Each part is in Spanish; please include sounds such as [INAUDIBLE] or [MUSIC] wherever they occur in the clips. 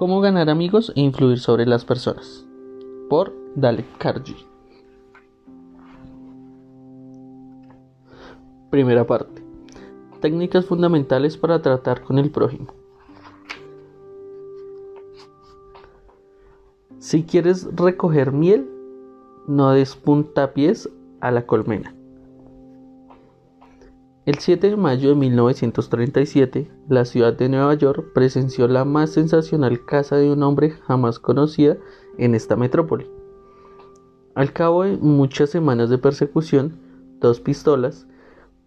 Cómo ganar amigos e influir sobre las personas. Por Dale Carnegie. Primera parte. Técnicas fundamentales para tratar con el prójimo. Si quieres recoger miel, no des puntapiés a la colmena. El 7 de mayo de 1937, la ciudad de Nueva York presenció la más sensacional caza de un hombre jamás conocida en esta metrópoli. Al cabo de muchas semanas de persecución, dos pistolas,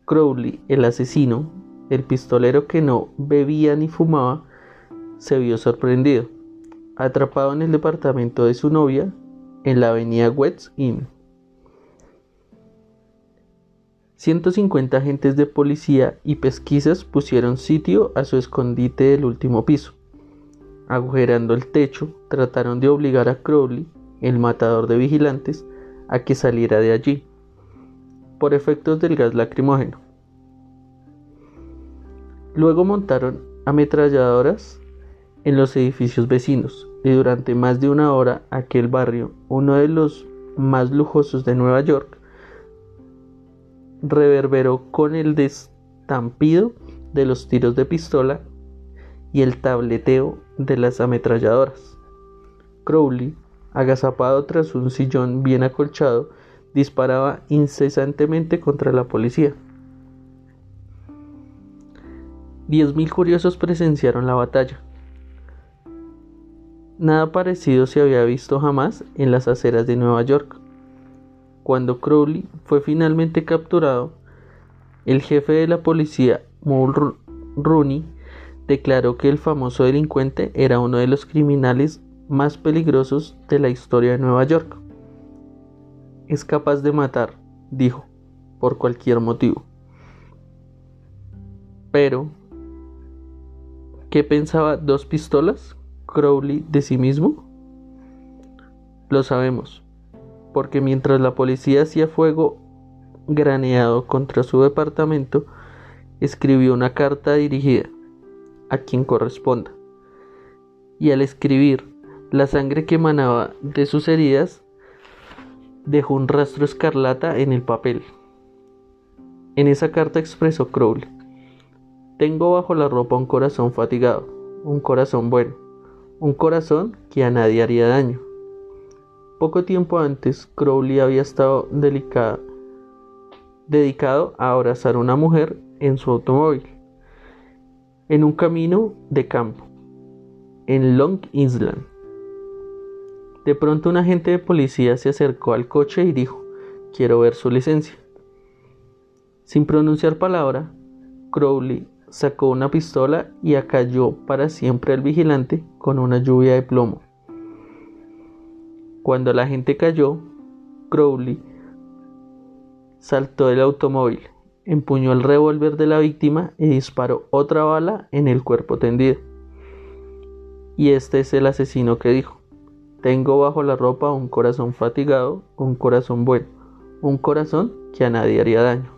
Crowley, el asesino, el pistolero que no bebía ni fumaba, se vio sorprendido, atrapado en el departamento de su novia en la avenida West Inn. 150 agentes de policía y pesquisas pusieron sitio a su escondite del último piso. Agujerando el techo, trataron de obligar a Crowley, el matador de vigilantes, a que saliera de allí, por efectos del gas lacrimógeno. Luego montaron ametralladoras en los edificios vecinos y durante más de una hora aquel barrio, uno de los más lujosos de Nueva York, reverberó con el destampido de los tiros de pistola y el tableteo de las ametralladoras. Crowley, agazapado tras un sillón bien acolchado, disparaba incesantemente contra la policía. Diez mil curiosos presenciaron la batalla. Nada parecido se había visto jamás en las aceras de Nueva York. Cuando Crowley fue finalmente capturado, el jefe de la policía, Mulrooney, declaró que el famoso delincuente era uno de los criminales más peligrosos de la historia de Nueva York. Es capaz de matar, dijo, por cualquier motivo. Pero, ¿qué pensaba dos pistolas? Crowley de sí mismo? Lo sabemos porque mientras la policía hacía fuego graneado contra su departamento, escribió una carta dirigida a quien corresponda. Y al escribir, la sangre que emanaba de sus heridas dejó un rastro escarlata en el papel. En esa carta expresó Crowley, tengo bajo la ropa un corazón fatigado, un corazón bueno, un corazón que a nadie haría daño poco tiempo antes, Crowley había estado dedicado a abrazar a una mujer en su automóvil, en un camino de campo, en Long Island. De pronto un agente de policía se acercó al coche y dijo, quiero ver su licencia. Sin pronunciar palabra, Crowley sacó una pistola y acalló para siempre al vigilante con una lluvia de plomo. Cuando la gente cayó, Crowley saltó del automóvil, empuñó el revólver de la víctima y disparó otra bala en el cuerpo tendido. Y este es el asesino que dijo, tengo bajo la ropa un corazón fatigado, un corazón bueno, un corazón que a nadie haría daño.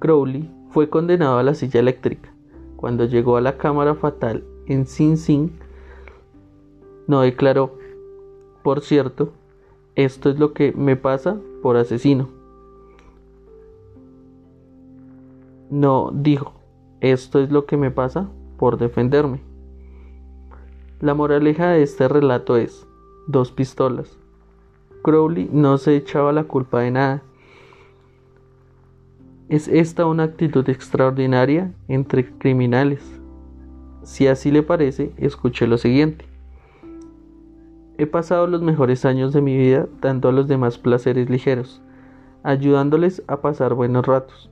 Crowley fue condenado a la silla eléctrica. Cuando llegó a la cámara fatal en Sing Sing, no declaró, por cierto, esto es lo que me pasa por asesino. No dijo, esto es lo que me pasa por defenderme. La moraleja de este relato es, dos pistolas. Crowley no se echaba la culpa de nada. ¿Es esta una actitud extraordinaria entre criminales? Si así le parece, escuche lo siguiente. He pasado los mejores años de mi vida dando a los demás placeres ligeros, ayudándoles a pasar buenos ratos,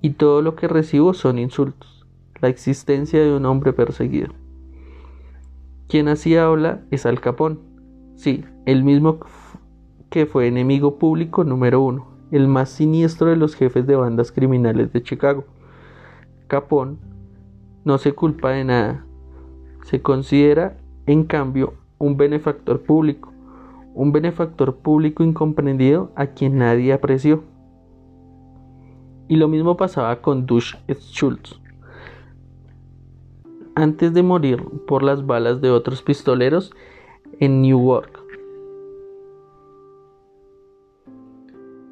y todo lo que recibo son insultos, la existencia de un hombre perseguido. Quien así habla es Al Capón, sí, el mismo que fue enemigo público número uno, el más siniestro de los jefes de bandas criminales de Chicago. Capón no se culpa de nada, se considera, en cambio, un benefactor público, un benefactor público incomprendido a quien nadie apreció. Y lo mismo pasaba con Dush Schultz. antes de morir por las balas de otros pistoleros en Newark.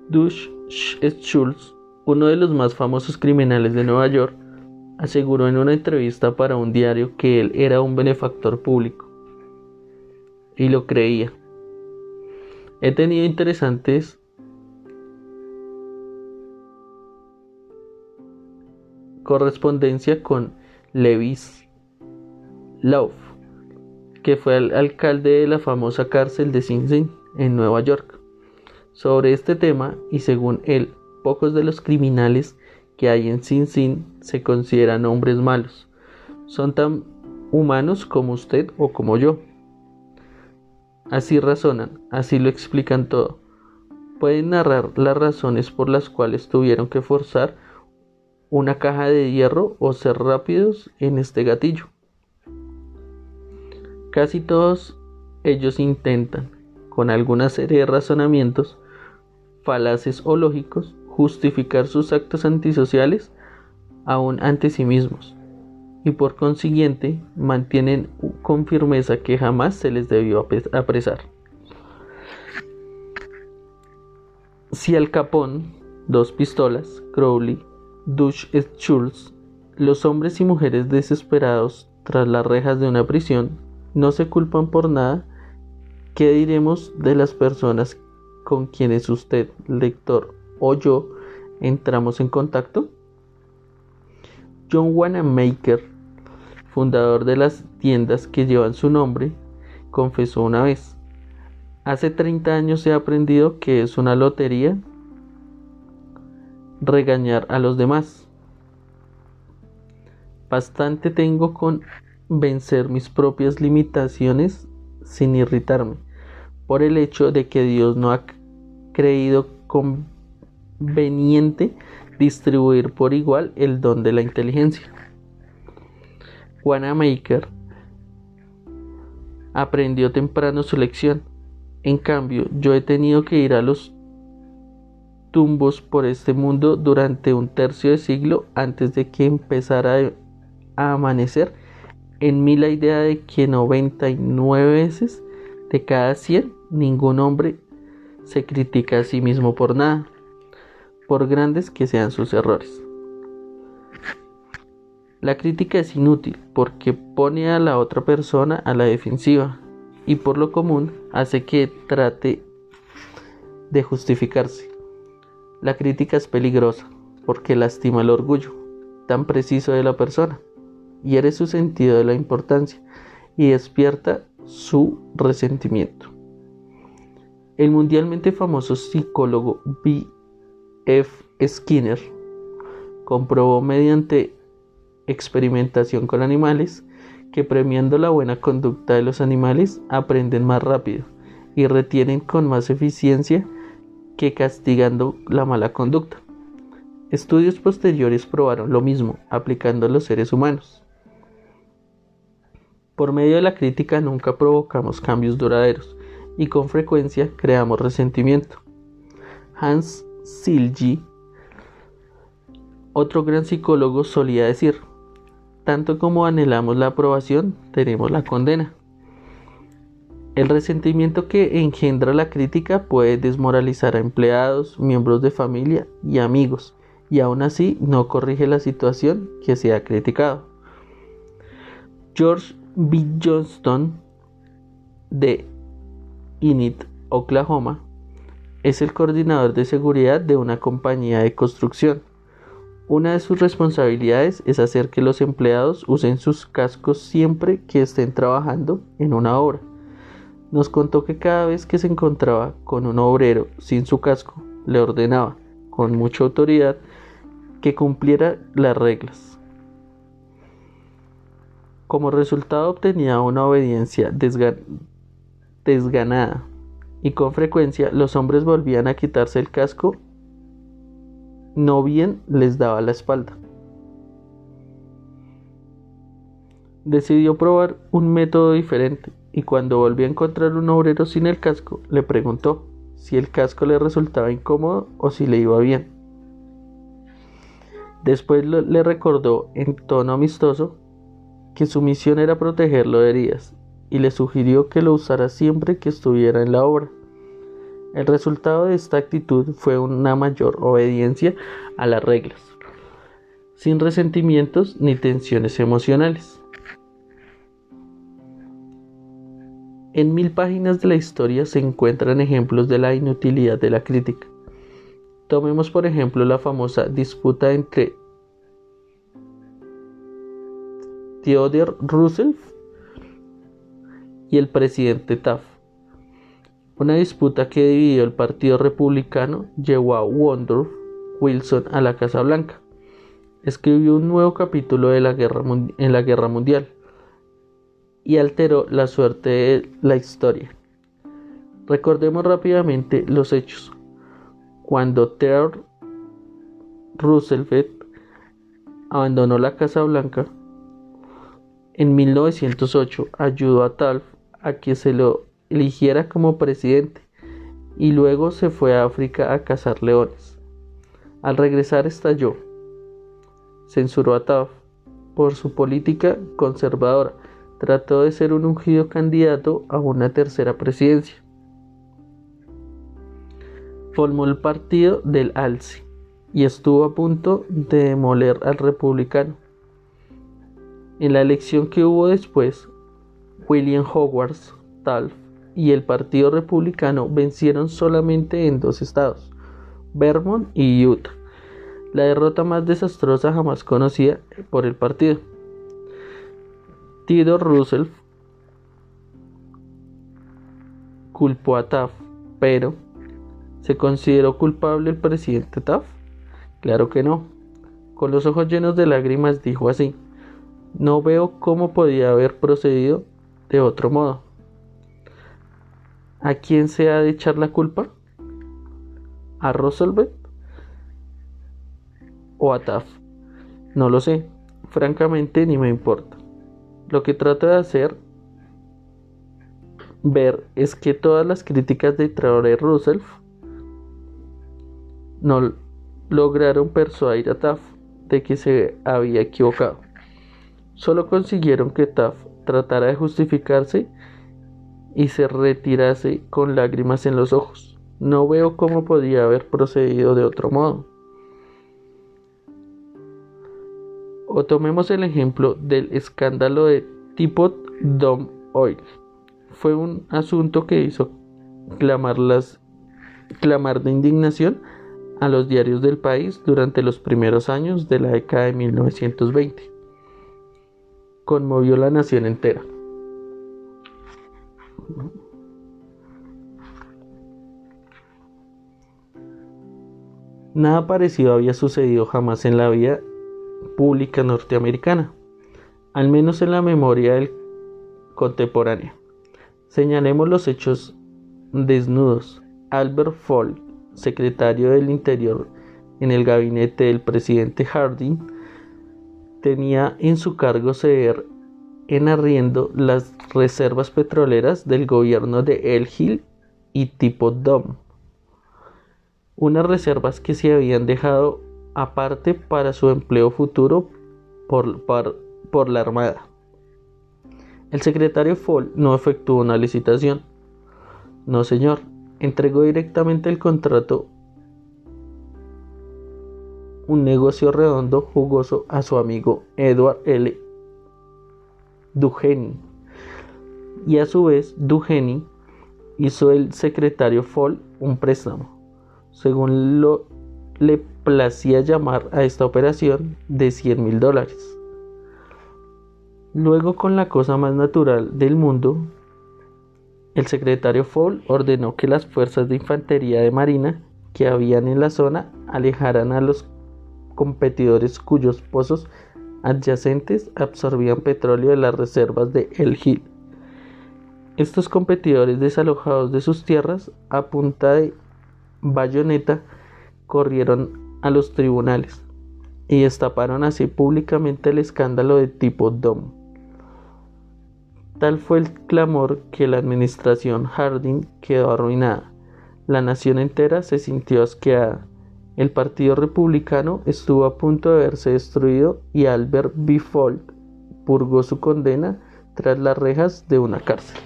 Dush Schultz, uno de los más famosos criminales de Nueva York, aseguró en una entrevista para un diario que él era un benefactor público. Y lo creía. He tenido interesantes correspondencia con Levis Love, que fue el alcalde de la famosa cárcel de Sing Sing en Nueva York. Sobre este tema, y según él, pocos de los criminales que hay en Sin Sin se consideran hombres malos. Son tan humanos como usted o como yo. Así razonan, así lo explican todo. Pueden narrar las razones por las cuales tuvieron que forzar una caja de hierro o ser rápidos en este gatillo. Casi todos ellos intentan, con alguna serie de razonamientos, falaces o lógicos, justificar sus actos antisociales aún ante sí mismos y por consiguiente mantienen con firmeza que jamás se les debió apresar. Si al capón, dos pistolas, Crowley, Dush Schultz, los hombres y mujeres desesperados tras las rejas de una prisión no se culpan por nada, ¿qué diremos de las personas con quienes usted, lector, o yo entramos en contacto? John Wanamaker, fundador de las tiendas que llevan su nombre, confesó una vez, hace 30 años he aprendido que es una lotería regañar a los demás. Bastante tengo con vencer mis propias limitaciones sin irritarme por el hecho de que Dios no ha creído conveniente distribuir por igual el don de la inteligencia. Wanamaker aprendió temprano su lección. En cambio, yo he tenido que ir a los tumbos por este mundo durante un tercio de siglo antes de que empezara a amanecer en mí la idea de que 99 veces de cada 100 ningún hombre se critica a sí mismo por nada, por grandes que sean sus errores. La crítica es inútil porque pone a la otra persona a la defensiva y por lo común hace que trate de justificarse. La crítica es peligrosa porque lastima el orgullo tan preciso de la persona, hiere su sentido de la importancia y despierta su resentimiento. El mundialmente famoso psicólogo B. F. Skinner comprobó mediante experimentación con animales que premiando la buena conducta de los animales aprenden más rápido y retienen con más eficiencia que castigando la mala conducta. Estudios posteriores probaron lo mismo aplicando a los seres humanos. Por medio de la crítica nunca provocamos cambios duraderos, y con frecuencia creamos resentimiento. Hans Silgi, otro gran psicólogo, solía decir, tanto como anhelamos la aprobación, tenemos la condena. El resentimiento que engendra la crítica puede desmoralizar a empleados, miembros de familia y amigos, y aún así no corrige la situación que se ha criticado. George B. Johnston de Init, Oklahoma, es el coordinador de seguridad de una compañía de construcción. Una de sus responsabilidades es hacer que los empleados usen sus cascos siempre que estén trabajando en una obra. Nos contó que cada vez que se encontraba con un obrero sin su casco, le ordenaba, con mucha autoridad, que cumpliera las reglas. Como resultado obtenía una obediencia desganada y con frecuencia los hombres volvían a quitarse el casco, no bien les daba la espalda. Decidió probar un método diferente y cuando volvió a encontrar un obrero sin el casco, le preguntó si el casco le resultaba incómodo o si le iba bien. Después le recordó en tono amistoso que su misión era protegerlo de heridas y le sugirió que lo usara siempre que estuviera en la obra. El resultado de esta actitud fue una mayor obediencia a las reglas, sin resentimientos ni tensiones emocionales. En mil páginas de la historia se encuentran ejemplos de la inutilidad de la crítica. Tomemos por ejemplo la famosa disputa entre Theodore Roosevelt y el presidente Taft. Una disputa que dividió el Partido Republicano llevó a Woodrow Wilson a la Casa Blanca. Escribió un nuevo capítulo de la guerra en la Guerra Mundial y alteró la suerte de la historia. Recordemos rápidamente los hechos. Cuando Theodore Roosevelt abandonó la Casa Blanca, en 1908 ayudó a Taft a que se lo eligiera como presidente y luego se fue a África a cazar leones. Al regresar estalló. Censuró a Taft por su política conservadora. Trató de ser un ungido candidato a una tercera presidencia. Formó el partido del Alce y estuvo a punto de demoler al republicano. En la elección que hubo después, William Howard Taft y el Partido Republicano vencieron solamente en dos estados, Vermont y Utah, la derrota más desastrosa jamás conocida por el partido. Theodore Roosevelt culpó a Taft, pero ¿se consideró culpable el presidente Taft? Claro que no. Con los ojos llenos de lágrimas dijo así, no veo cómo podía haber procedido de otro modo. ¿A quién se ha de echar la culpa? ¿A Roosevelt? ¿O a Taft? No lo sé. Francamente ni me importa. Lo que trato de hacer ver es que todas las críticas de Theodore Roosevelt no lograron persuadir a Taft de que se había equivocado. Solo consiguieron que Taft tratara de justificarse y se retirase con lágrimas en los ojos. No veo cómo podía haber procedido de otro modo. O tomemos el ejemplo del escándalo de Teapot Dome Oil. Fue un asunto que hizo clamar, clamar de indignación a los diarios del país durante los primeros años de la década de 1920 conmovió la nación entera. Nada parecido había sucedido jamás en la vida pública norteamericana, al menos en la memoria del contemporánea. Señalemos los hechos desnudos. Albert Folk, secretario del Interior en el gabinete del presidente Harding, tenía en su cargo ceder en arriendo las reservas petroleras del gobierno de El Gil y Tipo Dom, unas reservas que se habían dejado aparte para su empleo futuro por, por la Armada. El secretario Fall no efectuó una licitación. No, señor, entregó directamente el contrato un negocio redondo jugoso a su amigo Edward L. Duheny. Y a su vez, Duheny hizo el secretario Fall un préstamo, según lo le placía llamar a esta operación, de 100 mil dólares. Luego, con la cosa más natural del mundo, el secretario Fall ordenó que las fuerzas de infantería de marina que habían en la zona alejaran a los competidores cuyos pozos adyacentes absorbían petróleo de las reservas de El Gil. Estos competidores desalojados de sus tierras a punta de bayoneta corrieron a los tribunales y destaparon así públicamente el escándalo de tipo DOM. Tal fue el clamor que la administración Harding quedó arruinada. La nación entera se sintió asqueada el Partido Republicano estuvo a punto de verse destruido y Albert B. Folk purgó su condena tras las rejas de una cárcel.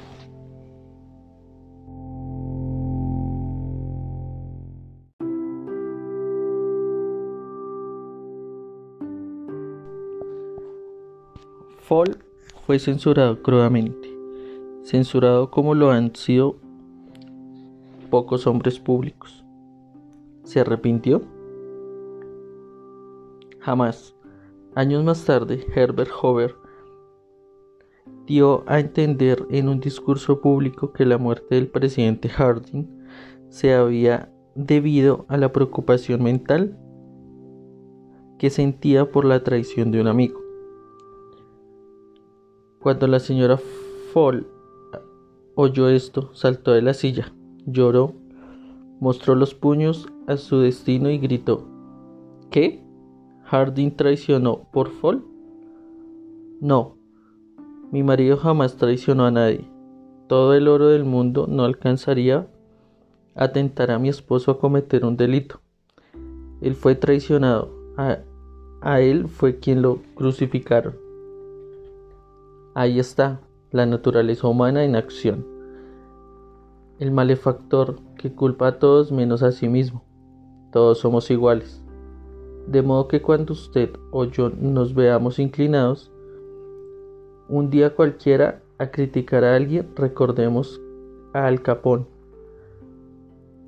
Fall fue censurado crudamente, censurado como lo han sido pocos hombres públicos. ¿Se arrepintió? Jamás. Años más tarde, Herbert Hoover dio a entender en un discurso público que la muerte del presidente Harding se había debido a la preocupación mental que sentía por la traición de un amigo. Cuando la señora Fall oyó esto, saltó de la silla, lloró, mostró los puños a su destino y gritó ¿Qué? ¿Harding traicionó por Fall? No, mi marido jamás traicionó a nadie. Todo el oro del mundo no alcanzaría a a mi esposo a cometer un delito. Él fue traicionado. A, a él fue quien lo crucificaron. Ahí está la naturaleza humana en acción. El malefactor que culpa a todos menos a sí mismo. Todos somos iguales. De modo que cuando usted o yo nos veamos inclinados un día cualquiera a criticar a alguien, recordemos a Al Capone,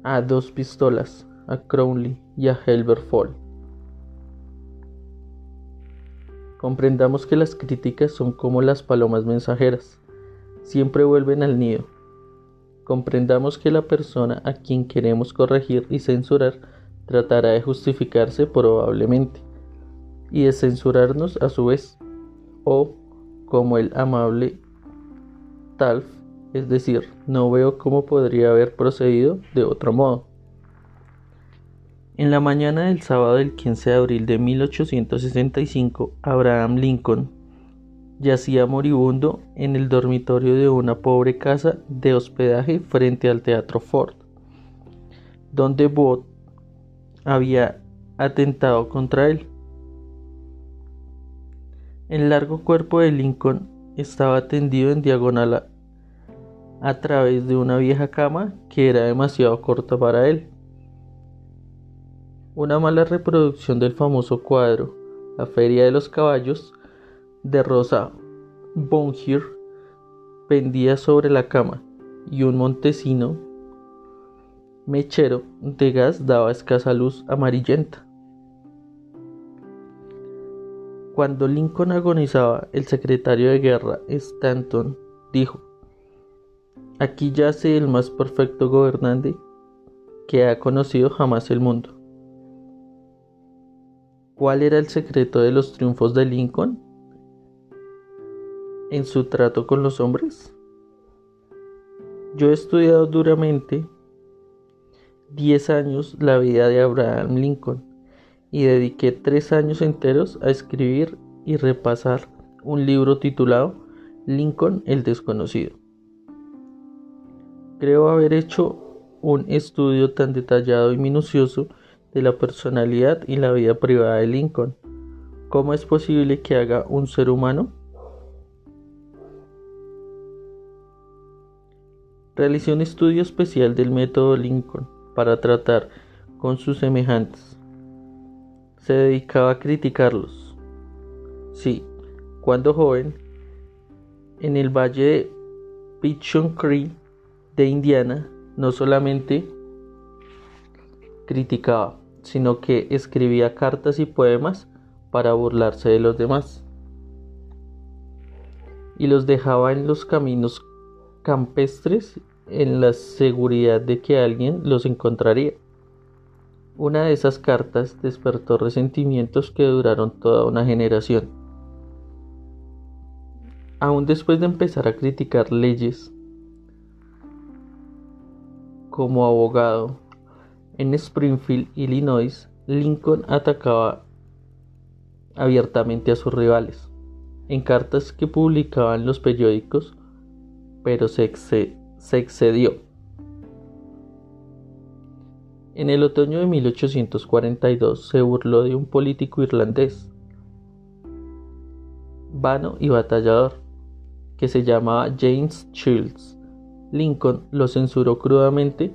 a Dos Pistolas, a Crowley y a Helber Fall. Comprendamos que las críticas son como las palomas mensajeras, siempre vuelven al nido. Comprendamos que la persona a quien queremos corregir y censurar tratará de justificarse probablemente y de censurarnos a su vez, o como el amable Talf, es decir, no veo cómo podría haber procedido de otro modo. En la mañana del sábado del 15 de abril de 1865, Abraham Lincoln yacía moribundo en el dormitorio de una pobre casa de hospedaje frente al Teatro Ford, donde Booth había atentado contra él. El largo cuerpo de Lincoln estaba tendido en diagonal a, través de una vieja cama que era demasiado corta para él. Una mala reproducción del famoso cuadro La Feria de los Caballos de Rosa Bonheur pendía sobre la cama y un montesino mechero de gas daba escasa luz amarillenta. Cuando Lincoln agonizaba, el secretario de guerra, Stanton, dijo, Aquí yace el más perfecto gobernante que ha conocido jamás el mundo. ¿Cuál era el secreto de los triunfos de Lincoln en su trato con los hombres? Yo he estudiado duramente 10 años la vida de Abraham Lincoln y dediqué tres años enteros a escribir y repasar un libro titulado Lincoln el desconocido. Creo haber hecho un estudio tan detallado y minucioso de la personalidad y la vida privada de Lincoln. ¿Cómo es posible que haga un ser humano? Realicé un estudio especial del método Lincoln para tratar con sus semejantes se dedicaba a criticarlos. Sí, cuando joven, en el valle de Pigeon Creek de Indiana, no solamente criticaba, sino que escribía cartas y poemas para burlarse de los demás. Y los dejaba en los caminos campestres en la seguridad de que alguien los encontraría. Una de esas cartas despertó resentimientos que duraron toda una generación. Aún después de empezar a criticar leyes, como abogado en Springfield, Illinois, Lincoln atacaba abiertamente a sus rivales en cartas que publicaban los periódicos, pero se, excedió. En el otoño de 1842 se burló de un político irlandés, vano y batallador, que se llamaba James Shields. Lincoln lo censuró crudamente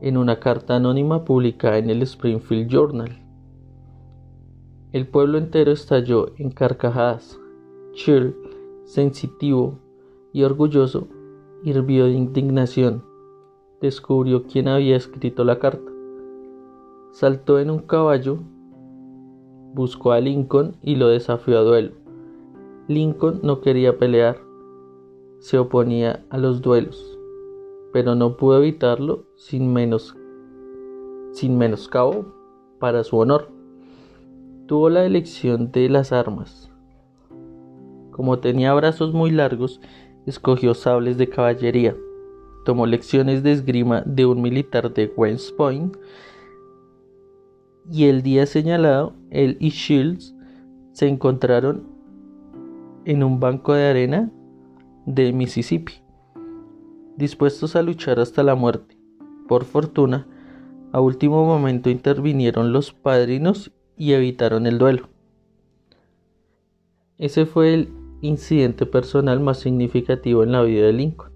en una carta anónima publicada en el Springfield Journal. El pueblo entero estalló en carcajadas. Chill, sensitivo y orgulloso, hirvió de indignación. Descubrió quién había escrito la carta. Saltó en un caballo, buscó a Lincoln y lo desafió a duelo. Lincoln no quería pelear, se oponía a los duelos pero no pudo evitarlo sin menos sin menoscabo para su honor. Tuvo la elección de las armas. Como tenía brazos muy largos, escogió sables de caballería. Tomó lecciones de esgrima de un militar de West Point y el día señalado, él y Shields se encontraron en un banco de arena de Mississippi dispuestos a luchar hasta la muerte. Por fortuna, a último momento intervinieron los padrinos y evitaron el duelo. Ese fue el incidente personal más significativo en la vida de Lincoln.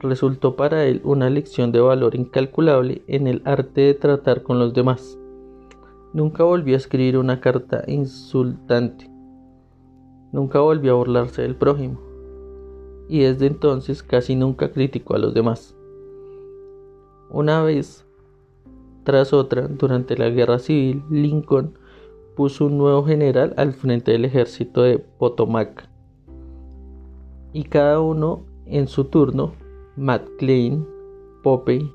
Resultó para él una lección de valor incalculable en el arte de tratar con los demás. Nunca volvió a escribir una carta insultante. Nunca volvió a burlarse del prójimo y desde entonces casi nunca criticó a los demás. Una vez tras otra, durante la guerra civil, Lincoln puso un nuevo general al frente del ejército de Potomac. Y cada uno en su turno, McLean, Pope,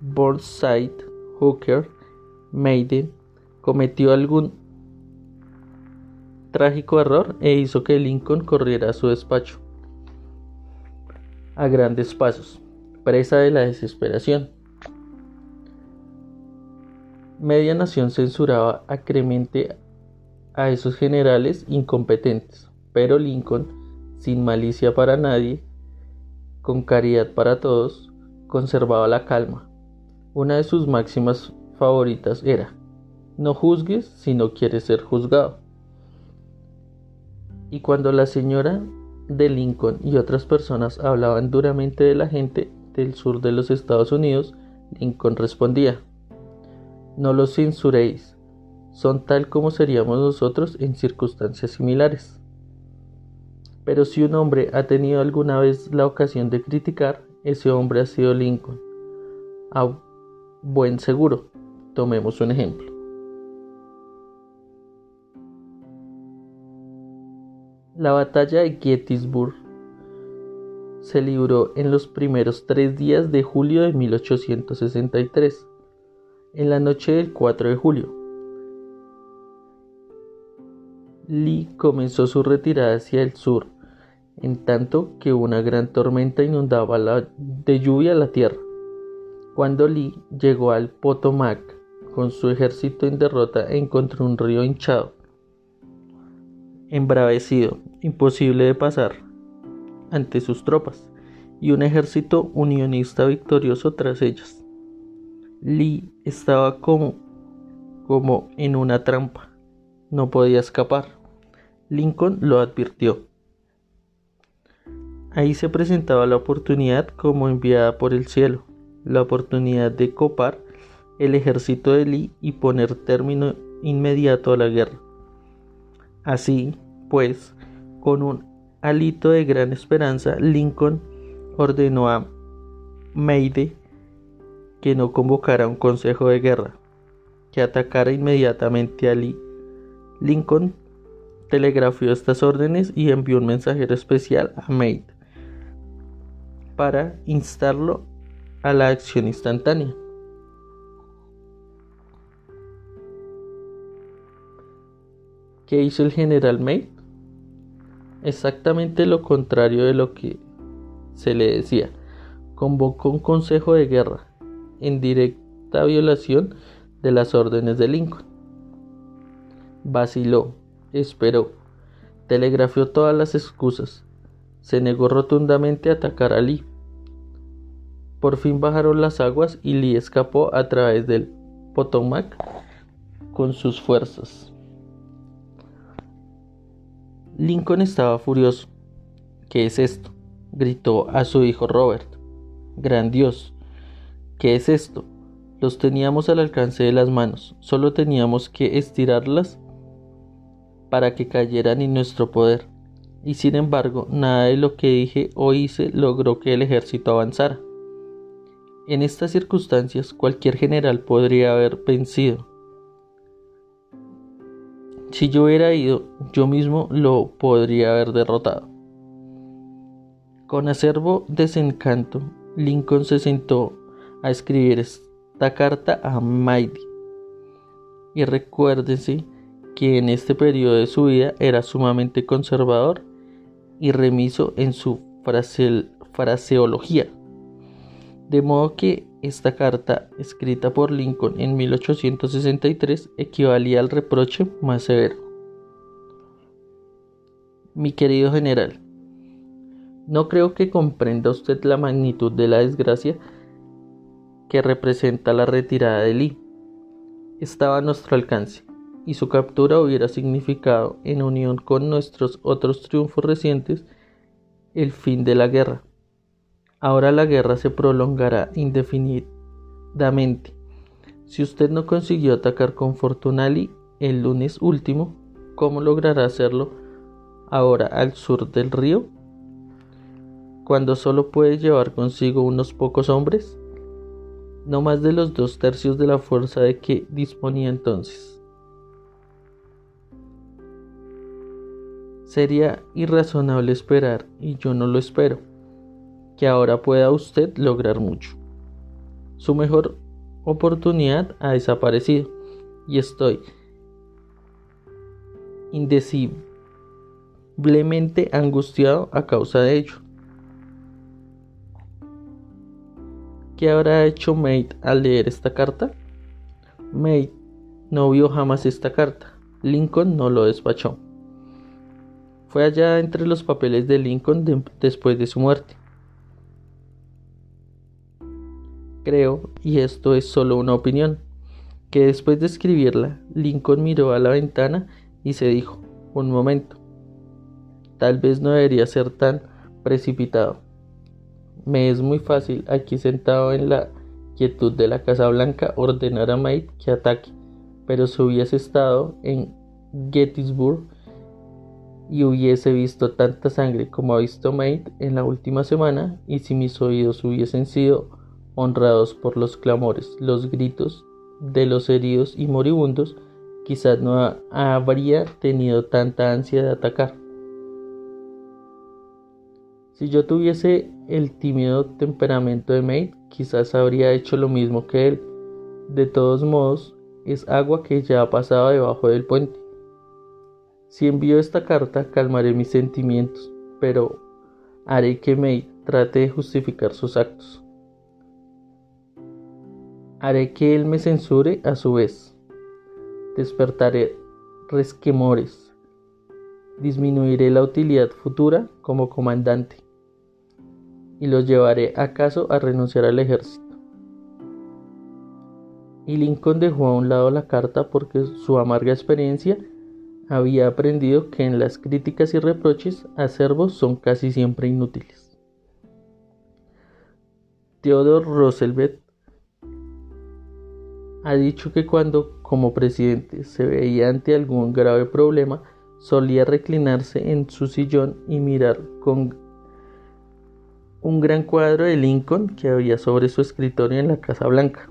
Burnside, Hooker, Maiden, cometió algún trágico error e hizo que Lincoln corriera a su despacho a grandes pasos, presa de la desesperación. Media nación censuraba acremente a esos generales incompetentes, pero Lincoln, sin malicia para nadie, con caridad para todos, conservaba la calma. Una de sus máximas favoritas era, no juzgues si no quieres ser juzgado. Y cuando la señora de Lincoln y otras personas hablaban duramente de la gente del sur de los Estados Unidos, Lincoln respondía, No los censuréis, son tal como seríamos nosotros en circunstancias similares. Pero si un hombre ha tenido alguna vez la ocasión de criticar, ese hombre ha sido Lincoln. A buen seguro, tomemos un ejemplo. La batalla de Gettysburg se libró en los primeros tres días de julio de 1863, en la noche del 4 de julio. Lee comenzó su retirada hacia el sur, en tanto que una gran tormenta inundaba de lluvia la tierra. Cuando Lee llegó al Potomac con su ejército en derrota, encontró un río hinchado embravecido, imposible de pasar ante sus tropas, y un ejército unionista victorioso tras ellas. Lee estaba como en una trampa, no podía escapar. Lincoln lo advirtió. Ahí se presentaba la oportunidad como enviada por el cielo, la oportunidad de copar el ejército de Lee y poner término inmediato a la guerra. Así, pues, con un alito de gran esperanza, Lincoln ordenó a Meade que no convocara un consejo de guerra, que atacara inmediatamente a Lee. Lincoln telegrafió estas órdenes y envió un mensajero especial a Meade para instarlo a la acción instantánea. ¿Qué hizo el general Meade? Exactamente lo contrario de lo que se le decía. Convocó un consejo de guerra en directa violación de las órdenes de Lincoln. Vaciló, esperó, telegrafió todas las excusas, se negó rotundamente a atacar a Lee. Por fin bajaron las aguas y Lee escapó a través del Potomac con sus fuerzas. Lincoln estaba furioso. ¿Qué es esto? gritó a su hijo Robert. Gran Dios, ¿qué es esto? Los teníamos al alcance de las manos, solo teníamos que estirarlas para que cayeran en nuestro poder. Y sin embargo, nada de lo que dije o hice logró que el ejército avanzara. En estas circunstancias, cualquier general podría haber vencido. Si yo hubiera ido, yo mismo lo podría haber derrotado. Con acervo desencanto, Lincoln se sentó a escribir esta carta a Maidie. Y recuérdese que en este periodo de su vida era sumamente conservador y remiso en su fraseología. De modo que esta carta, escrita por Lincoln en 1863, equivalía al reproche más severo. Mi querido general, no creo que comprenda usted la magnitud de la desgracia que representa la retirada de Lee. Estaba a nuestro alcance y su captura hubiera significado, en unión con nuestros otros triunfos recientes, el fin de la guerra. Ahora la guerra se prolongará indefinidamente. Si usted no consiguió atacar con Fortunali el lunes último, ¿cómo logrará hacerlo ahora al sur del río? Cuando solo puede llevar consigo unos pocos hombres, no más de los dos tercios de la fuerza de que disponía entonces. Sería irrazonable esperar, y yo no lo espero, que ahora pueda usted lograr mucho. Su mejor oportunidad ha desaparecido y estoy indeciblemente angustiado a causa de ello. ¿Qué habrá hecho Mate al leer esta carta? Mate no vio jamás esta carta. Lincoln no lo despachó. Fue allá entre los papeles de Lincoln después de su muerte. Creo, y esto es solo una opinión, que después de escribirla, Lincoln miró a la ventana y se dijo, un momento, tal vez no debería ser tan precipitado. Me es muy fácil aquí sentado en la quietud de la Casa Blanca ordenar a Mate que ataque, pero si hubiese estado en Gettysburg y hubiese visto tanta sangre como ha visto Mate en la última semana, y si mis oídos hubiesen sido honrados por los clamores, los gritos de los heridos y moribundos, quizás no habría tenido tanta ansia de atacar. Si yo tuviese el tímido temperamento de Mate, quizás habría hecho lo mismo que él. De todos modos, es agua que ya ha pasado debajo del puente. Si envío esta carta, calmaré mis sentimientos, pero haré que May trate de justificar sus actos. Haré que él me censure a su vez. Despertaré resquemores. Disminuiré la utilidad futura como comandante y los llevaré acaso a renunciar al ejército. Y Lincoln dejó a un lado la carta porque su amarga experiencia había aprendido que en las críticas y reproches acervos son casi siempre inútiles. Theodore Roosevelt ha dicho que cuando como presidente se veía ante algún grave problema, solía reclinarse en su sillón y mirar con un gran cuadro de Lincoln que había sobre su escritorio en la Casa Blanca,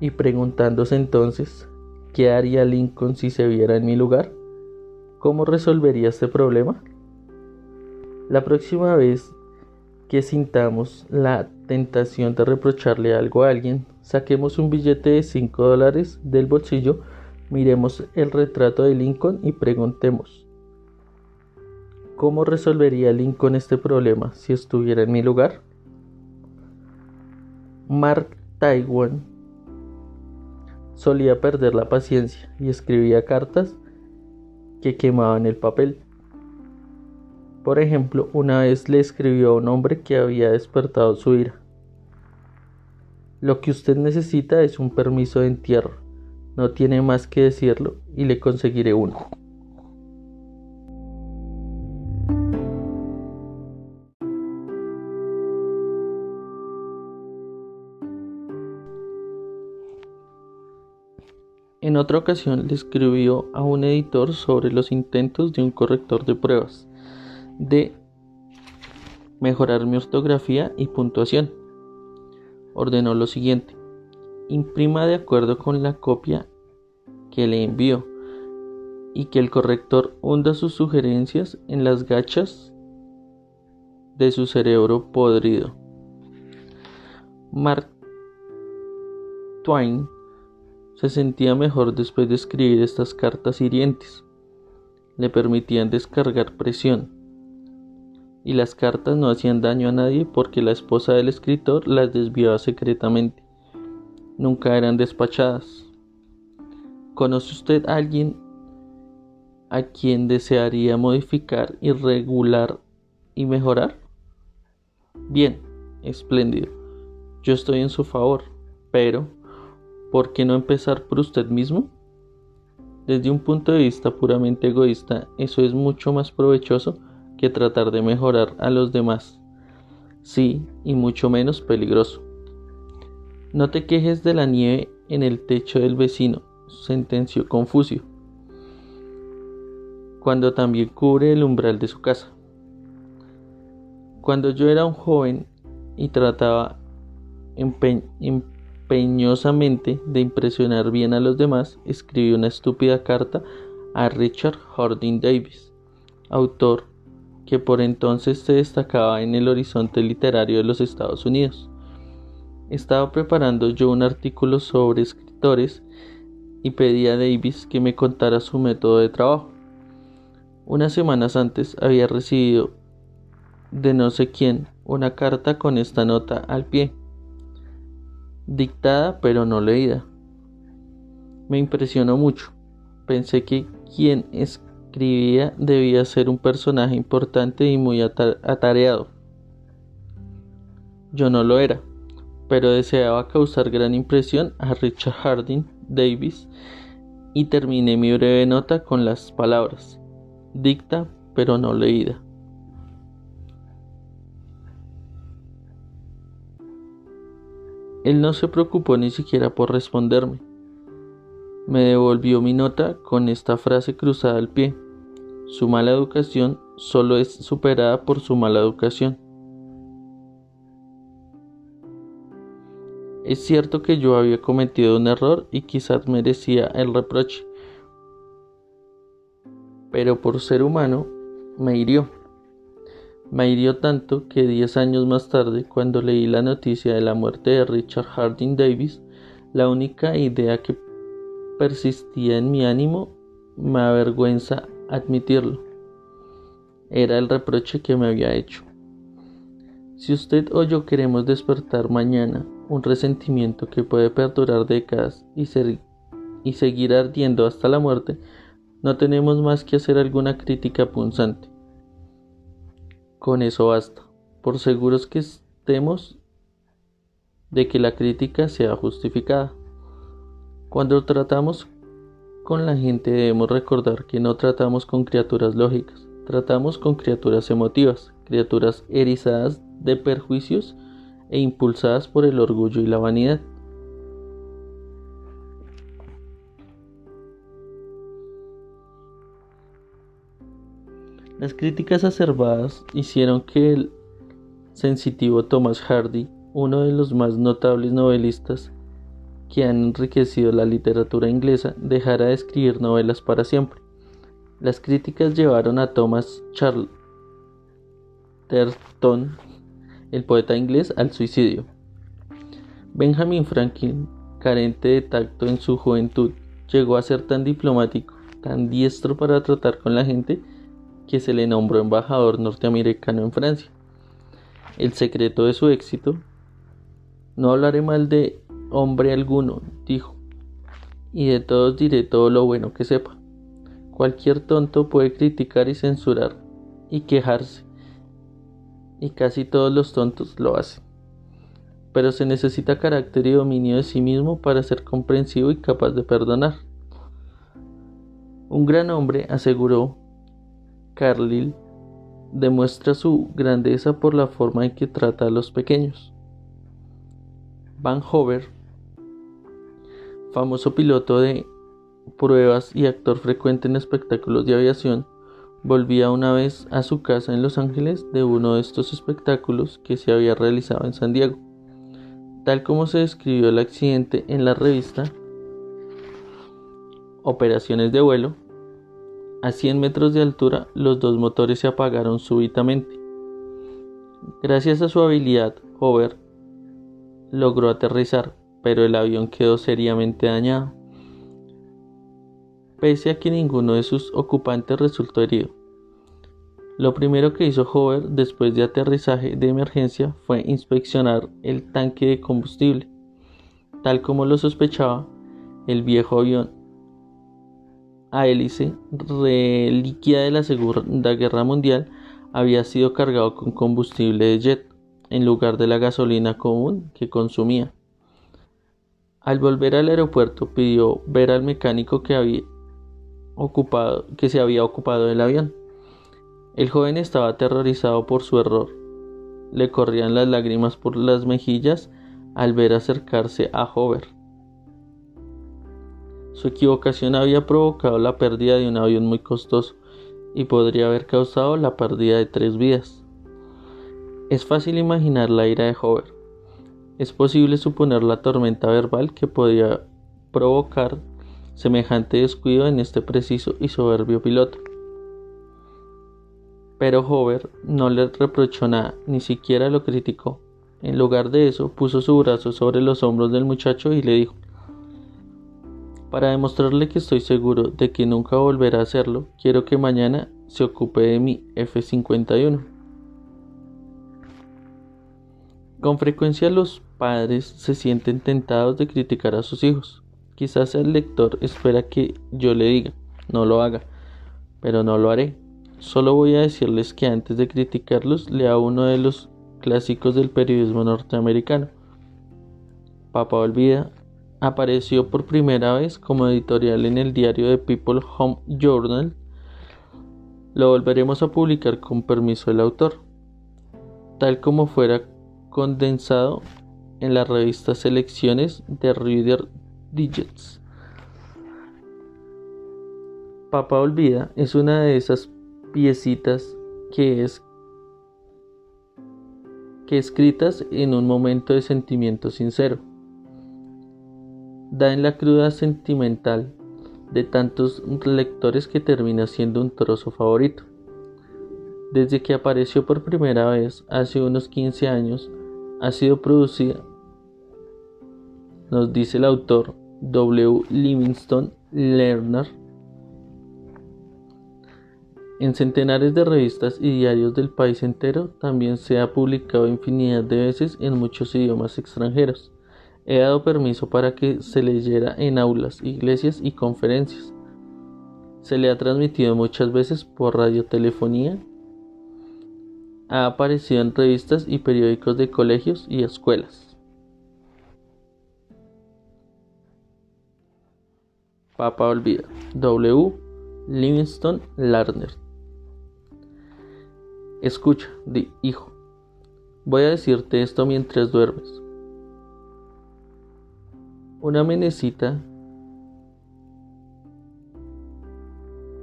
y preguntándose entonces qué haría Lincoln si se viera en mi lugar. ¿Cómo resolvería este problema? La próxima vez que sintamos la tentación de reprocharle algo a alguien, saquemos un billete de 5 dólares del bolsillo, miremos el retrato de Lincoln y preguntemos, ¿cómo resolvería Lincoln este problema si estuviera en mi lugar? Mark Twain solía perder la paciencia y escribía cartas que quemaban el papel. Por ejemplo, una vez le escribió a un hombre que había despertado su ira. Lo que usted necesita es un permiso de entierro. No tiene más que decirlo y le conseguiré uno. En otra ocasión le escribió a un editor sobre los intentos de un corrector de pruebas de mejorar mi ortografía y puntuación. Ordenó lo siguiente. Imprima de acuerdo con la copia que le envió y que el corrector hunda sus sugerencias en las gachas de su cerebro podrido. Mark Twain se sentía mejor después de escribir estas cartas hirientes. Le permitían descargar presión. Y las cartas no hacían daño a nadie porque la esposa del escritor las desviaba secretamente. Nunca eran despachadas. ¿Conoce usted a alguien a quien desearía modificar, irregular y mejorar? Bien, espléndido. Yo estoy en su favor, pero ¿por qué no empezar por usted mismo? Desde un punto de vista puramente egoísta, eso es mucho más provechoso que tratar de mejorar a los demás. Sí, y mucho menos peligroso. No te quejes de la nieve en el techo del vecino, sentenció Confucio, cuando también cubre el umbral de su casa. Cuando yo era un joven y trataba empeñosamente de impresionar bien a los demás, escribí una estúpida carta a Richard Harding Davis, autor que por entonces se destacaba en el horizonte literario de los Estados Unidos. Estaba preparando yo un artículo sobre escritores y pedí a Davis que me contara su método de trabajo. Unas semanas antes había recibido de no sé quién una carta con esta nota al pie, dictada pero no leída. Me impresionó mucho. Pensé que quien escribía debía ser un personaje importante y muy atareado. Yo no lo era, pero deseaba causar gran impresión a Richard Harding Davis y terminé mi breve nota con las palabras, dicta pero no leída. Él no se preocupó ni siquiera por responderme. Me devolvió mi nota con esta frase cruzada al pie. Su mala educación solo es superada por su mala educación. Es cierto que yo había cometido un error y quizás merecía el reproche, pero por ser humano me hirió. Me hirió tanto que diez años más tarde, cuando leí la noticia de la muerte de Richard Harding Davis, la única idea que persistía en mi ánimo me avergüenza admitirlo. Era el reproche que me había hecho. Si usted o yo queremos despertar mañana un resentimiento que puede perdurar décadas y, y seguir ardiendo hasta la muerte, no tenemos más que hacer alguna crítica punzante con eso basta, por seguros que estemos de que la crítica sea justificada. Cuando tratamos con la gente debemos recordar que no tratamos con criaturas lógicas, tratamos con criaturas emotivas, criaturas erizadas de perjuicios e impulsadas por el orgullo y la vanidad. Las críticas acerbadas hicieron que el sensitivo Thomas Hardy, uno de los más notables novelistas que han enriquecido la literatura inglesa, dejara de escribir novelas para siempre. Las críticas llevaron a Thomas Charterton, el poeta inglés, al suicidio. Benjamin Franklin, carente de tacto en su juventud, llegó a ser tan diplomático, tan diestro para tratar con la gente, que se le nombró embajador norteamericano en Francia. El secreto de su éxito, no hablaré mal de hombre alguno, dijo, y de todos diré todo lo bueno que sepa. Cualquier tonto puede criticar y censurar y quejarse, y casi todos los tontos lo hacen. Pero se necesita carácter y dominio de sí mismo para ser comprensivo y capaz de perdonar. Un gran hombre aseguró Carlyle demuestra su grandeza por la forma en que trata a los pequeños. Van Hover, famoso piloto de pruebas y actor frecuente en espectáculos de aviación, volvía una vez a su casa en Los Ángeles de uno de estos espectáculos que se había realizado en San Diego. Tal como se describió el accidente en la revista Operaciones de vuelo, a 100 metros de altura los dos motores se apagaron súbitamente. Gracias a su habilidad, Hover logró aterrizar, pero el avión quedó seriamente dañado, pese a que ninguno de sus ocupantes resultó herido. Lo primero que hizo Hover después de aterrizaje de emergencia fue inspeccionar el tanque de combustible. Tal como lo sospechaba, el viejo avión a hélice, reliquia de la Segunda Guerra Mundial, había sido cargado con combustible de jet en lugar de la gasolina común que consumía. Al volver al aeropuerto pidió ver al mecánico que había ocupado, que se había ocupado del avión. El joven estaba aterrorizado por su error. Le corrían las lágrimas por las mejillas al ver acercarse a Hover. Su equivocación había provocado la pérdida de un avión muy costoso y podría haber causado la pérdida de tres vidas. Es fácil imaginar la ira de Hover. Es posible suponer la tormenta verbal que podía provocar semejante descuido en este preciso y soberbio piloto. Pero Hover no le reprochó nada, ni siquiera lo criticó. En lugar de eso, puso su brazo sobre los hombros del muchacho y le dijo, para demostrarle que estoy seguro de que nunca volverá a hacerlo, quiero que mañana se ocupe de mi F-51. Con frecuencia los padres se sienten tentados de criticar a sus hijos. Quizás el lector espera que yo le diga, no lo haga, pero no lo haré. Solo voy a decirles que antes de criticarlos lea uno de los clásicos del periodismo norteamericano. Papá olvida apareció por primera vez como editorial en el diario de People Home Journal. Lo volveremos a publicar con permiso del autor, tal como fuera condensado en la revista Selecciones de Reader Digits. Papá Olvida es una de esas piecitas que es que escritas en un momento de sentimiento sincero da en la cruda sentimental de tantos lectores que termina siendo un trozo favorito. Desde que apareció por primera vez hace unos 15 años, ha sido producida, nos dice el autor W. Livingston Lerner, en centenares de revistas y diarios del país entero, también se ha publicado infinidad de veces en muchos idiomas extranjeros. He dado permiso para que se leyera en aulas, iglesias y conferencias. Se le ha transmitido muchas veces por radiotelefonía. Ha aparecido en revistas y periódicos de colegios y escuelas. Papa olvida. W. Livingston Lardner. Escucha, hijo. Voy a decirte esto mientras duermes. Una menecita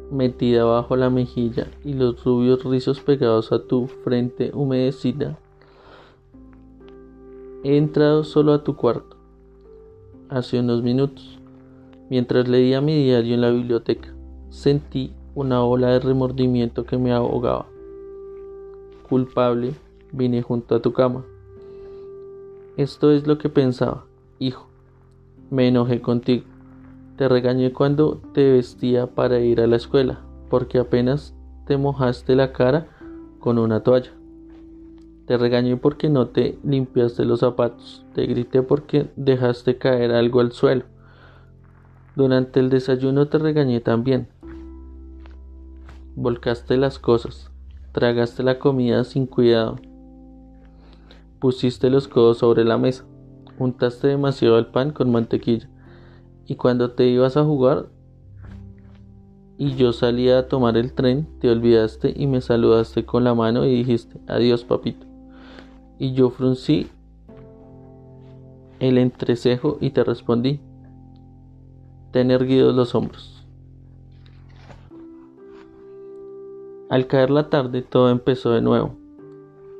metida bajo la mejilla y los rubios rizos pegados a tu frente humedecida. He entrado solo a tu cuarto hace unos minutos. Mientras leía mi diario en la biblioteca, sentí una ola de remordimiento que me ahogaba. Culpable, vine junto a tu cama. Esto es lo que pensaba, hijo. Me enojé contigo. Te regañé cuando te vestía para ir a la escuela, porque apenas te mojaste la cara con una toalla. Te regañé porque no te limpiaste los zapatos. Te grité porque dejaste caer algo al suelo. Durante el desayuno te regañé también. Volcaste las cosas. Tragaste la comida sin cuidado. Pusiste los codos sobre la mesa. Juntaste demasiado el pan con mantequilla. Y cuando te ibas a jugar y yo salía a tomar el tren, te olvidaste y me saludaste con la mano y dijiste, adiós papito. Y yo fruncí el entrecejo y te respondí, ten erguidos los hombros. Al caer la tarde todo empezó de nuevo.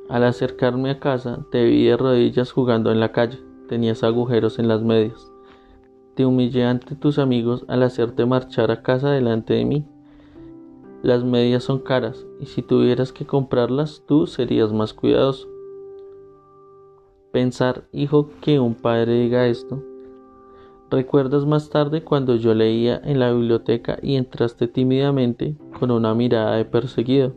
Al acercarme a casa te vi de rodillas jugando en la calle. Tenías agujeros en las medias. Te humillé ante tus amigos al hacerte marchar a casa delante de mí. Las medias son caras y si tuvieras que comprarlas tú serías más cuidadoso. Pensar, hijo, que un padre diga esto ¿Recuerdas más tarde cuando yo leía en la biblioteca y entraste tímidamente con una mirada de perseguido?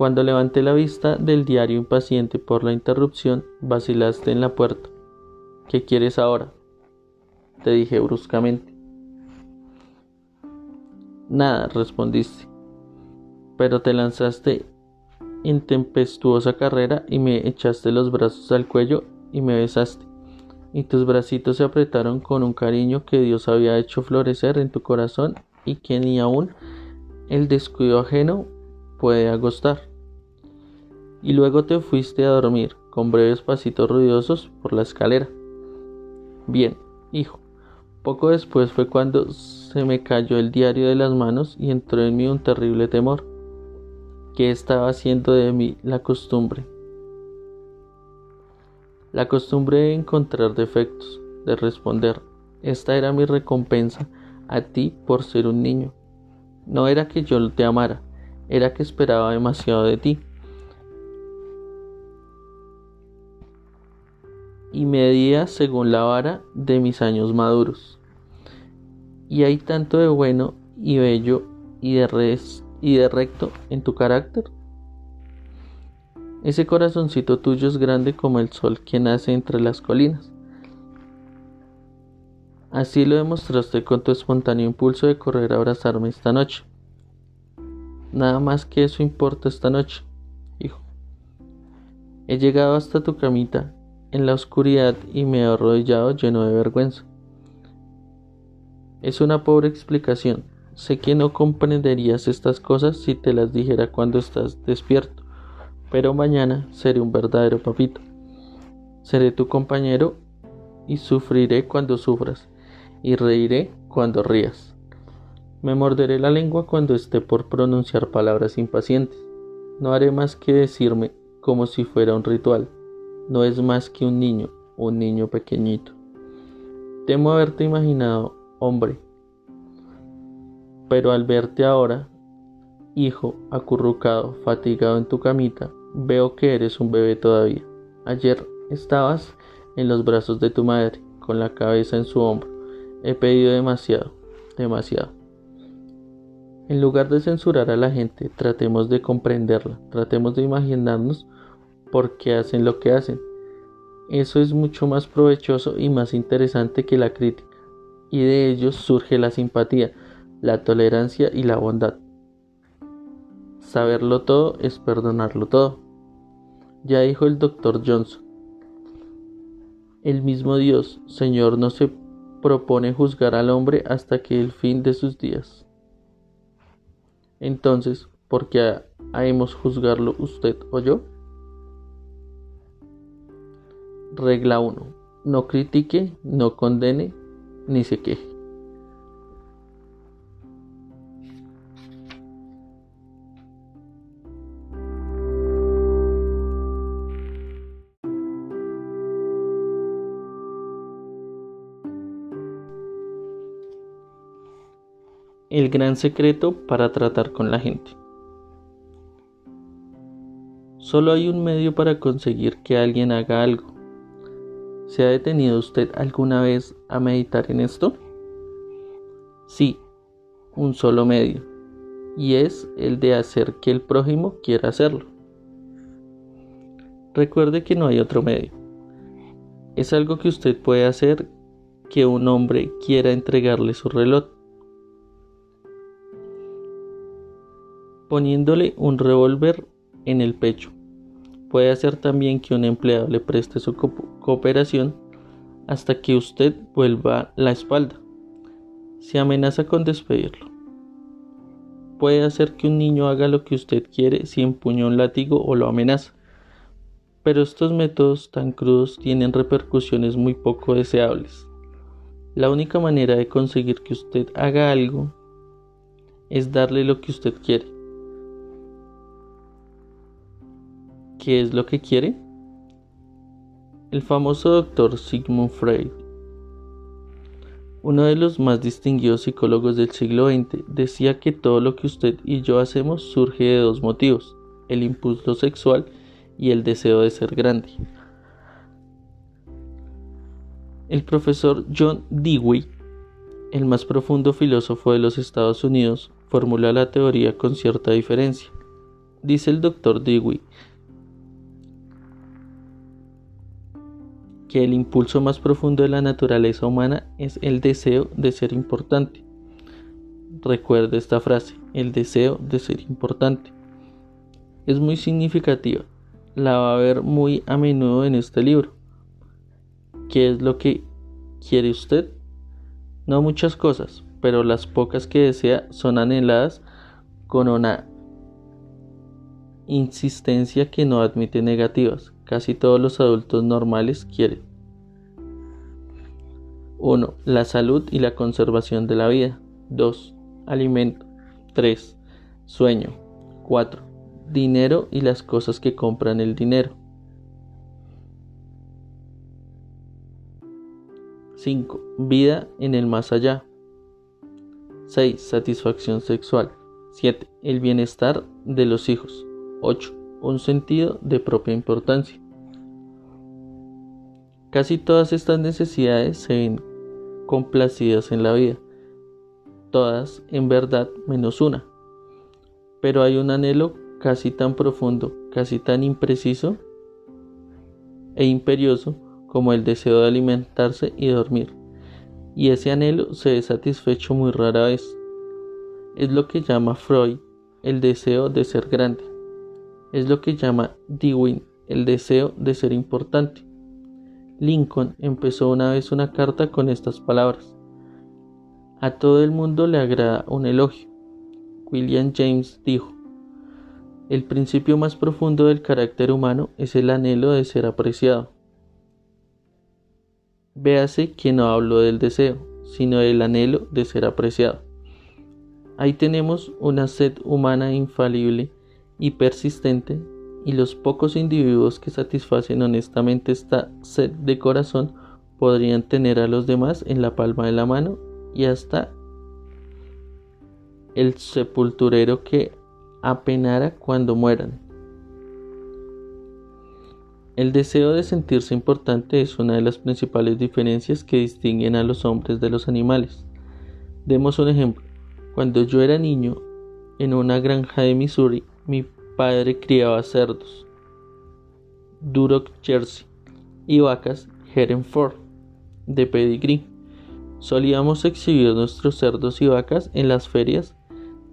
Cuando levanté la vista del diario impaciente por la interrupción, vacilaste en la puerta. ¿Qué quieres ahora? Te dije bruscamente. Nada, respondiste. Pero te lanzaste en tempestuosa carrera y me echaste los brazos al cuello y me besaste y tus bracitos se apretaron con un cariño que Dios había hecho florecer en tu corazón y que ni aún el descuido ajeno puede agostar. Y luego te fuiste a dormir con breves pasitos ruidosos por la escalera. Bien, hijo. Poco después fue cuando se me cayó el diario de las manos y entró en mí un terrible temor. ¿Qué estaba haciendo de mí la costumbre? La costumbre de encontrar defectos, de responder, esta era mi recompensa a ti por ser un niño. No era que yo te amara, era que esperaba demasiado de ti. Y medía según la vara de mis años maduros. Y hay tanto de bueno y bello y de, res, y de recto en tu carácter ese corazoncito tuyo es grande como el sol que nace entre las colinas. Así lo demostraste con tu espontáneo impulso de correr a abrazarme esta noche. Nada más que eso importa esta noche, hijo. He llegado hasta tu camita en la oscuridad y me he arrodillado lleno de vergüenza. Es una pobre explicación. Sé que no comprenderías estas cosas si te las dijera cuando estás despierto pero mañana seré un verdadero papito. Seré tu compañero y sufriré cuando sufras y reiré cuando rías. Me morderé la lengua cuando esté por pronunciar palabras impacientes. No haré más que decirme como si fuera un ritual. No es más que un niño, un niño pequeñito. Temo haberte imaginado hombre, pero al verte ahora, hijo, acurrucado, fatigado en tu camita, Veo que eres un bebé todavía. Ayer estabas en los brazos de tu madre, con la cabeza en su hombro. He pedido demasiado, demasiado. En lugar de censurar a la gente, tratemos de comprenderla, tratemos de imaginarnos por qué hacen lo que hacen. Eso es mucho más provechoso y más interesante que la crítica, y de ellos surge la simpatía, la tolerancia y la bondad. Saberlo todo es perdonarlo todo. Ya dijo el doctor Johnson. El mismo Dios, Señor, no se propone juzgar al hombre hasta que el fin de sus días. Entonces, ¿por qué hemos juzgarlo usted o yo? Regla 1. No critique, no condene, ni se queje. el gran secreto para tratar con la gente. Solo hay un medio para conseguir que alguien haga algo. ¿Se ha detenido usted alguna vez a meditar en esto? Sí, un solo medio, y es el de hacer que el prójimo quiera hacerlo. Recuerde que no hay otro medio. Es algo que usted puede hacer que un hombre quiera entregarle su reloj poniéndole un revólver en el pecho. Puede hacer también que un empleado le preste su cooperación hasta que usted vuelva la espalda. Se amenaza con despedirlo. Puede hacer que un niño haga lo que usted quiere si empuña un látigo o lo amenaza. Pero estos métodos tan crudos tienen repercusiones muy poco deseables. La única manera de conseguir que usted haga algo es darle lo que usted quiere. ¿Qué es lo que quiere? El famoso doctor Sigmund Freud, uno de los más distinguidos psicólogos del siglo XX, decía que todo lo que usted y yo hacemos surge de dos motivos, el impulso sexual y el deseo de ser grande. El profesor John Dewey, el más profundo filósofo de los Estados Unidos, formula la teoría con cierta diferencia. Dice el doctor Dewey que el impulso más profundo de la naturaleza humana es el deseo de ser importante. Recuerde esta frase, el deseo de ser importante. Es muy significativa. La va a ver muy a menudo en este libro. ¿Qué es lo que quiere usted? No muchas cosas, pero las pocas que desea son anheladas con una insistencia que no admite negativas. Casi todos los adultos normales quieren. 1. La salud y la conservación de la vida. 2. Alimento. 3. Sueño. 4. Dinero y las cosas que compran el dinero. 5. Vida en el más allá. 6. Satisfacción sexual. 7. El bienestar de los hijos. 8. Un sentido de propia importancia. Casi todas estas necesidades se ven complacidas en la vida. Todas, en verdad, menos una. Pero hay un anhelo casi tan profundo, casi tan impreciso e imperioso como el deseo de alimentarse y dormir, y ese anhelo se ve satisfecho muy rara vez. Es lo que llama Freud el deseo de ser grande. Es lo que llama Dewey el deseo de ser importante. Lincoln empezó una vez una carta con estas palabras. A todo el mundo le agrada un elogio. William James dijo, el principio más profundo del carácter humano es el anhelo de ser apreciado. Véase que no hablo del deseo, sino del anhelo de ser apreciado. Ahí tenemos una sed humana infalible y persistente y los pocos individuos que satisfacen honestamente esta sed de corazón podrían tener a los demás en la palma de la mano y hasta el sepulturero que apenara cuando mueran. El deseo de sentirse importante es una de las principales diferencias que distinguen a los hombres de los animales. Demos un ejemplo. Cuando yo era niño, en una granja de Missouri, mi padre criaba cerdos, Duroc Jersey, y vacas Hereford de pedigree. Solíamos exhibir nuestros cerdos y vacas en las ferias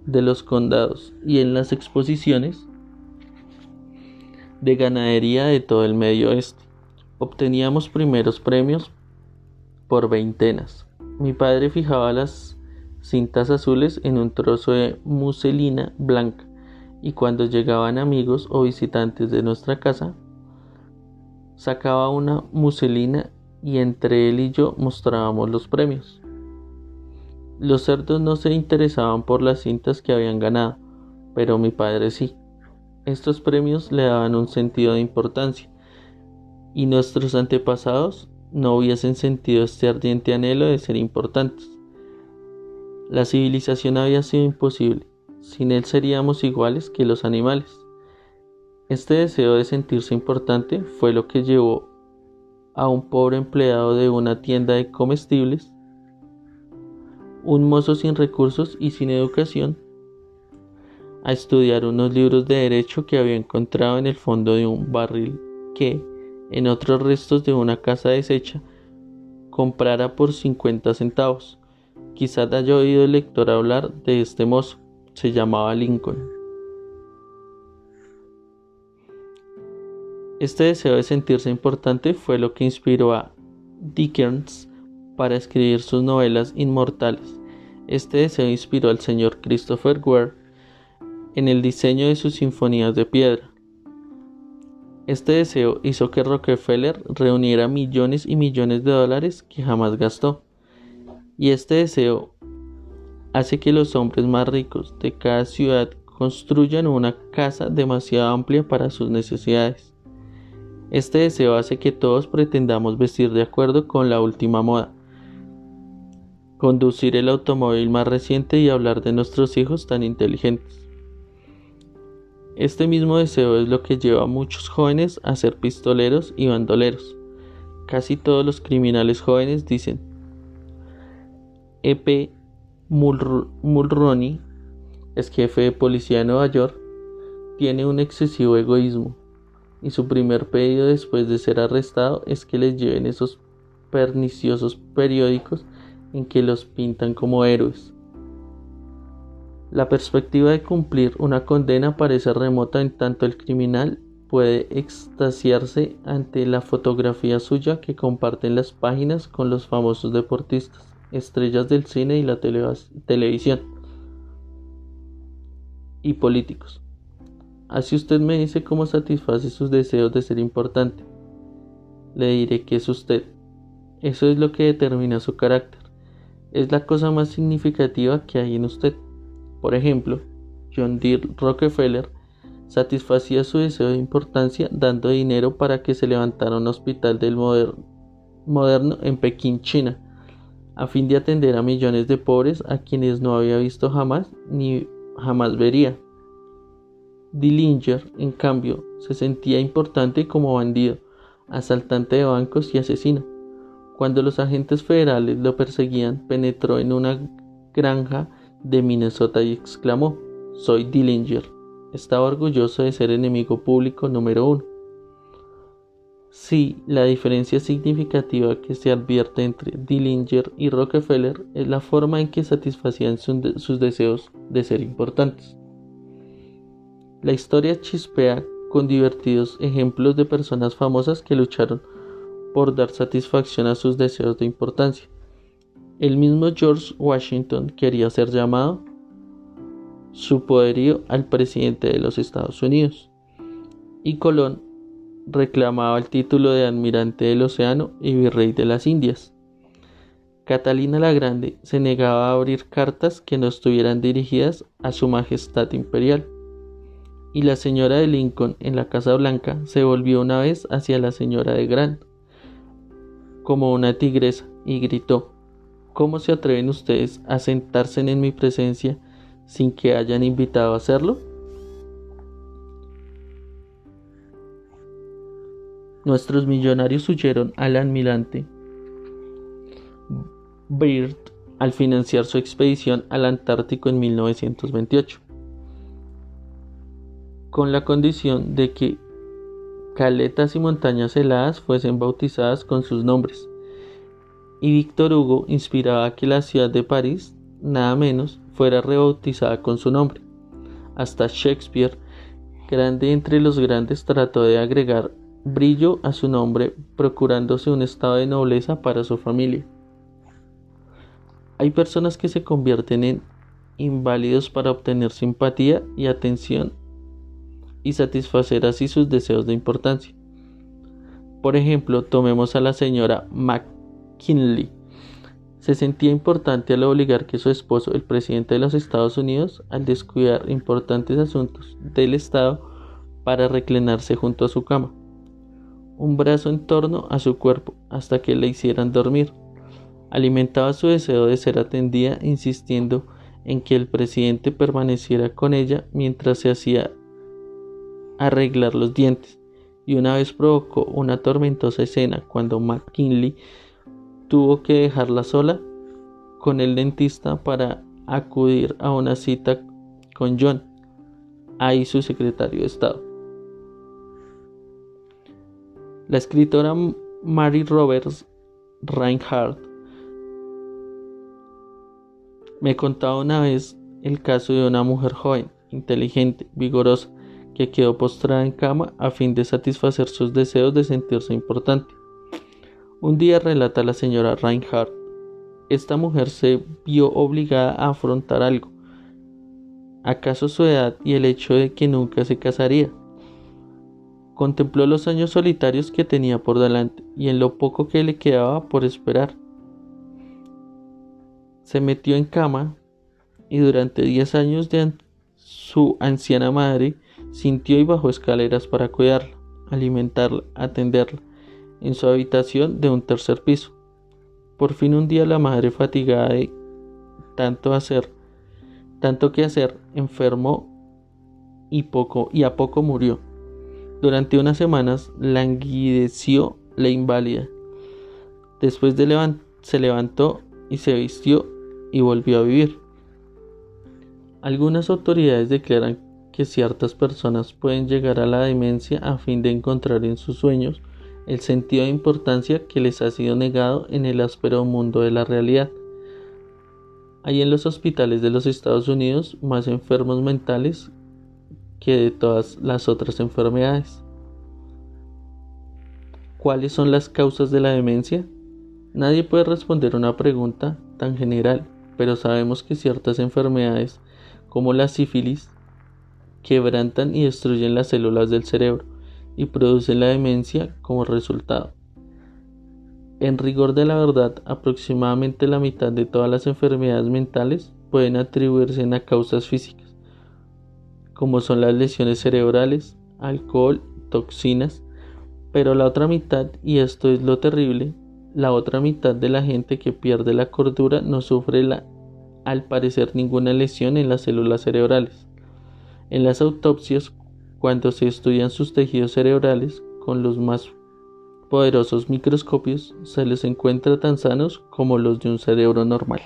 de los condados y en las exposiciones de ganadería de todo el medio oeste. Obteníamos primeros premios por veintenas. Mi padre fijaba las cintas azules en un trozo de muselina blanca y cuando llegaban amigos o visitantes de nuestra casa, sacaba una muselina y entre él y yo mostrábamos los premios. Los cerdos no se interesaban por las cintas que habían ganado, pero mi padre sí. Estos premios le daban un sentido de importancia, y nuestros antepasados no hubiesen sentido este ardiente anhelo de ser importantes. La civilización había sido imposible, sin él seríamos iguales que los animales. Este deseo de sentirse importante fue lo que llevó a un pobre empleado de una tienda de comestibles, un mozo sin recursos y sin educación, a estudiar unos libros de derecho que había encontrado en el fondo de un barril que, en otros restos de una casa deshecha, comprara por 50 centavos. Quizás haya oído el lector hablar de este mozo. Se llamaba Lincoln. Este deseo de sentirse importante fue lo que inspiró a Dickens para escribir sus novelas inmortales. Este deseo inspiró al señor Christopher Ware en el diseño de sus sinfonías de piedra. Este deseo hizo que Rockefeller reuniera millones y millones de dólares que jamás gastó. Y este deseo hace que los hombres más ricos de cada ciudad construyan una casa demasiado amplia para sus necesidades. Este deseo hace que todos pretendamos vestir de acuerdo con la última moda, conducir el automóvil más reciente y hablar de nuestros hijos tan inteligentes. Este mismo deseo es lo que lleva a muchos jóvenes a ser pistoleros y bandoleros. Casi todos los criminales jóvenes dicen, E.P. Mulroney es jefe de policía de Nueva York, tiene un excesivo egoísmo y su primer pedido después de ser arrestado es que les lleven esos perniciosos periódicos en que los pintan como héroes. La perspectiva de cumplir una condena parece remota en tanto el criminal puede extasiarse ante la fotografía suya que comparten las páginas con los famosos deportistas, estrellas del cine y la televisión y políticos. Así usted me dice cómo satisface sus deseos de ser importante. Le diré que es usted. Eso es lo que determina su carácter. Es la cosa más significativa que hay en usted. Por ejemplo, John D. Rockefeller satisfacía su deseo de importancia dando dinero para que se levantara un hospital del moderno en Pekín, China, a fin de atender a millones de pobres a quienes no había visto jamás ni jamás vería. Dillinger, en cambio, se sentía importante como bandido, asaltante de bancos y asesino. Cuando los agentes federales lo perseguían, penetró en una granja de Minnesota y exclamó, Soy Dillinger. Estaba orgulloso de ser enemigo público número uno. Sí, la diferencia significativa que se advierte entre Dillinger y Rockefeller es la forma en que satisfacían sus deseos de ser importantes. La historia chispea con divertidos ejemplos de personas famosas que lucharon por dar satisfacción a sus deseos de importancia. El mismo George Washington quería ser llamado su poderío al presidente de los Estados Unidos. Y Colón reclamaba el título de almirante del océano y virrey de las Indias. Catalina la Grande se negaba a abrir cartas que no estuvieran dirigidas a su majestad imperial y la señora de Lincoln en la Casa Blanca se volvió una vez hacia la señora de Grant como una tigresa y gritó ¿Cómo se atreven ustedes a sentarse en mi presencia sin que hayan invitado a hacerlo? Nuestros millonarios huyeron al almirante Byrd al financiar su expedición al Antártico en 1928 con la condición de que caletas y montañas heladas fuesen bautizadas con sus nombres. Y Víctor Hugo inspiraba a que la ciudad de París, nada menos, fuera rebautizada con su nombre. Hasta Shakespeare, grande entre los grandes, trató de agregar brillo a su nombre, procurándose un estado de nobleza para su familia. Hay personas que se convierten en inválidos para obtener simpatía y atención y satisfacer así sus deseos de importancia. Por ejemplo, tomemos a la señora McKinley. Se sentía importante al obligar que su esposo, el presidente de los Estados Unidos, al descuidar importantes asuntos del Estado para reclinarse junto a su cama, un brazo en torno a su cuerpo hasta que le hicieran dormir. Alimentaba su deseo de ser atendida insistiendo en que el presidente permaneciera con ella mientras se hacía arreglar los dientes, y una vez provocó una tormentosa escena cuando McKinley tuvo que dejarla sola con el dentista para acudir a una cita con John, ahí su secretario de Estado. La escritora Mary Roberts Reinhardt me contaba una vez el caso de una mujer joven, inteligente, vigorosa, que quedó postrada en cama a fin de satisfacer sus deseos de sentirse importante. Un día relata la señora Reinhardt, esta mujer se vio obligada a afrontar algo, acaso su edad y el hecho de que nunca se casaría. Contempló los años solitarios que tenía por delante y en lo poco que le quedaba por esperar. Se metió en cama y durante 10 años de su anciana madre sintió y bajó escaleras para cuidarla, alimentarla, atenderla en su habitación de un tercer piso. Por fin un día la madre fatigada de tanto hacer, tanto que hacer, enfermó y poco y a poco murió. Durante unas semanas languideció la inválida. Después de se levantó y se vistió y volvió a vivir. Algunas autoridades declaran que ciertas personas pueden llegar a la demencia a fin de encontrar en sus sueños el sentido de importancia que les ha sido negado en el áspero mundo de la realidad. Hay en los hospitales de los Estados Unidos más enfermos mentales que de todas las otras enfermedades. ¿Cuáles son las causas de la demencia? Nadie puede responder una pregunta tan general, pero sabemos que ciertas enfermedades, como la sífilis, quebrantan y destruyen las células del cerebro y producen la demencia como resultado. En rigor de la verdad, aproximadamente la mitad de todas las enfermedades mentales pueden atribuirse a causas físicas, como son las lesiones cerebrales, alcohol, toxinas, pero la otra mitad, y esto es lo terrible, la otra mitad de la gente que pierde la cordura no sufre al parecer ninguna lesión en las células cerebrales. En las autopsias, cuando se estudian sus tejidos cerebrales con los más poderosos microscopios, se les encuentra tan sanos como los de un cerebro normal.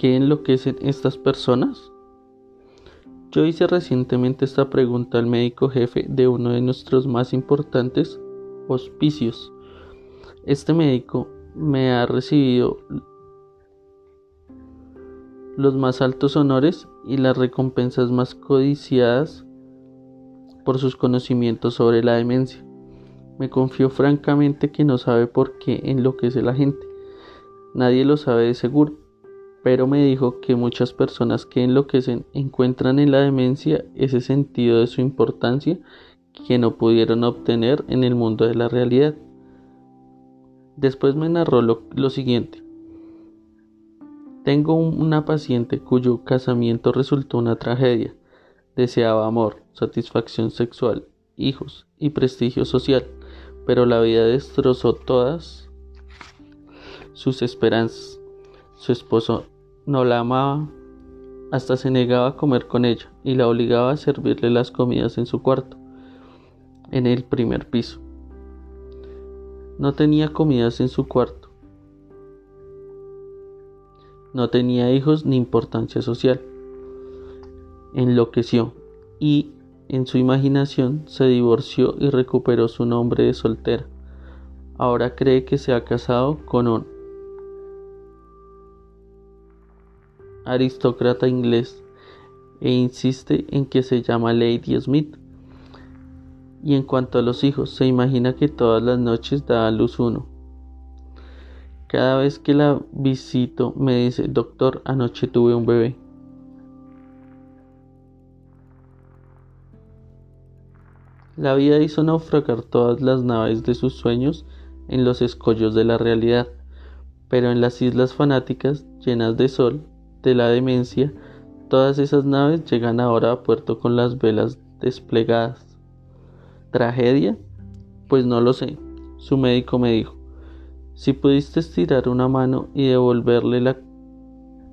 Qué enloquecen estas personas? Yo hice recientemente esta pregunta al médico jefe de uno de nuestros más importantes hospicios. Este médico me ha recibido los más altos honores y las recompensas más codiciadas por sus conocimientos sobre la demencia. Me confió francamente que no sabe por qué enloquece la gente. Nadie lo sabe de seguro pero me dijo que muchas personas que enloquecen encuentran en la demencia ese sentido de su importancia que no pudieron obtener en el mundo de la realidad. Después me narró lo, siguiente. Tengo una paciente cuyo casamiento resultó una tragedia. Deseaba amor, satisfacción sexual, hijos y prestigio social, pero la vida destrozó todas sus esperanzas. Su esposo no la amaba, hasta se negaba a comer con ella y la obligaba a servirle las comidas en su cuarto, en el primer piso. No tenía comidas en su cuarto. No tenía hijos ni importancia social. Enloqueció y, en su imaginación, se divorció y recuperó su nombre de soltera. Ahora cree que se ha casado con un aristócrata inglés e insiste en que se llama Lady Smith. Y en cuanto a los hijos, se imagina que todas las noches da a luz uno. Cada vez que la visito me dice, doctor, anoche tuve un bebé. La vida hizo naufragar todas las naves de sus sueños en los escollos de la realidad, pero en las islas fanáticas llenas de sol de la demencia, todas esas naves llegan ahora a puerto con las velas desplegadas. ¿Tragedia? Pues no lo sé. Su médico me dijo, si pudiste estirar una mano y devolverle la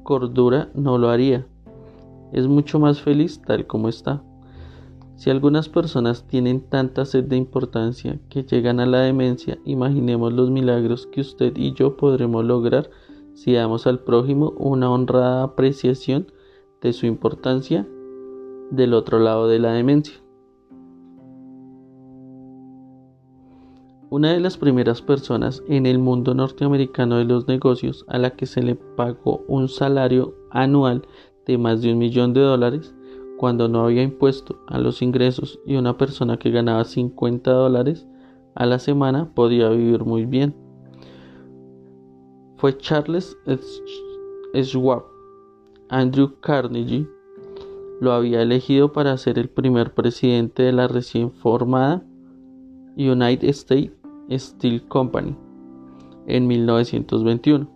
cordura, no lo haría. Es mucho más feliz tal como está. Si algunas personas tienen tanta sed de importancia que llegan a la demencia, imaginemos los milagros que usted y yo podremos lograr si damos al prójimo una honrada apreciación de su importancia del otro lado de la demencia. Una de las primeras personas en el mundo norteamericano de los negocios a la que se le pagó un salario anual de más de un millón de dólares cuando no había impuesto a los ingresos y una persona que ganaba 50 dólares a la semana podía vivir muy bien. Fue Charles Schwab. Andrew Carnegie lo había elegido para ser el primer presidente de la recién formada United States Steel Company en 1921.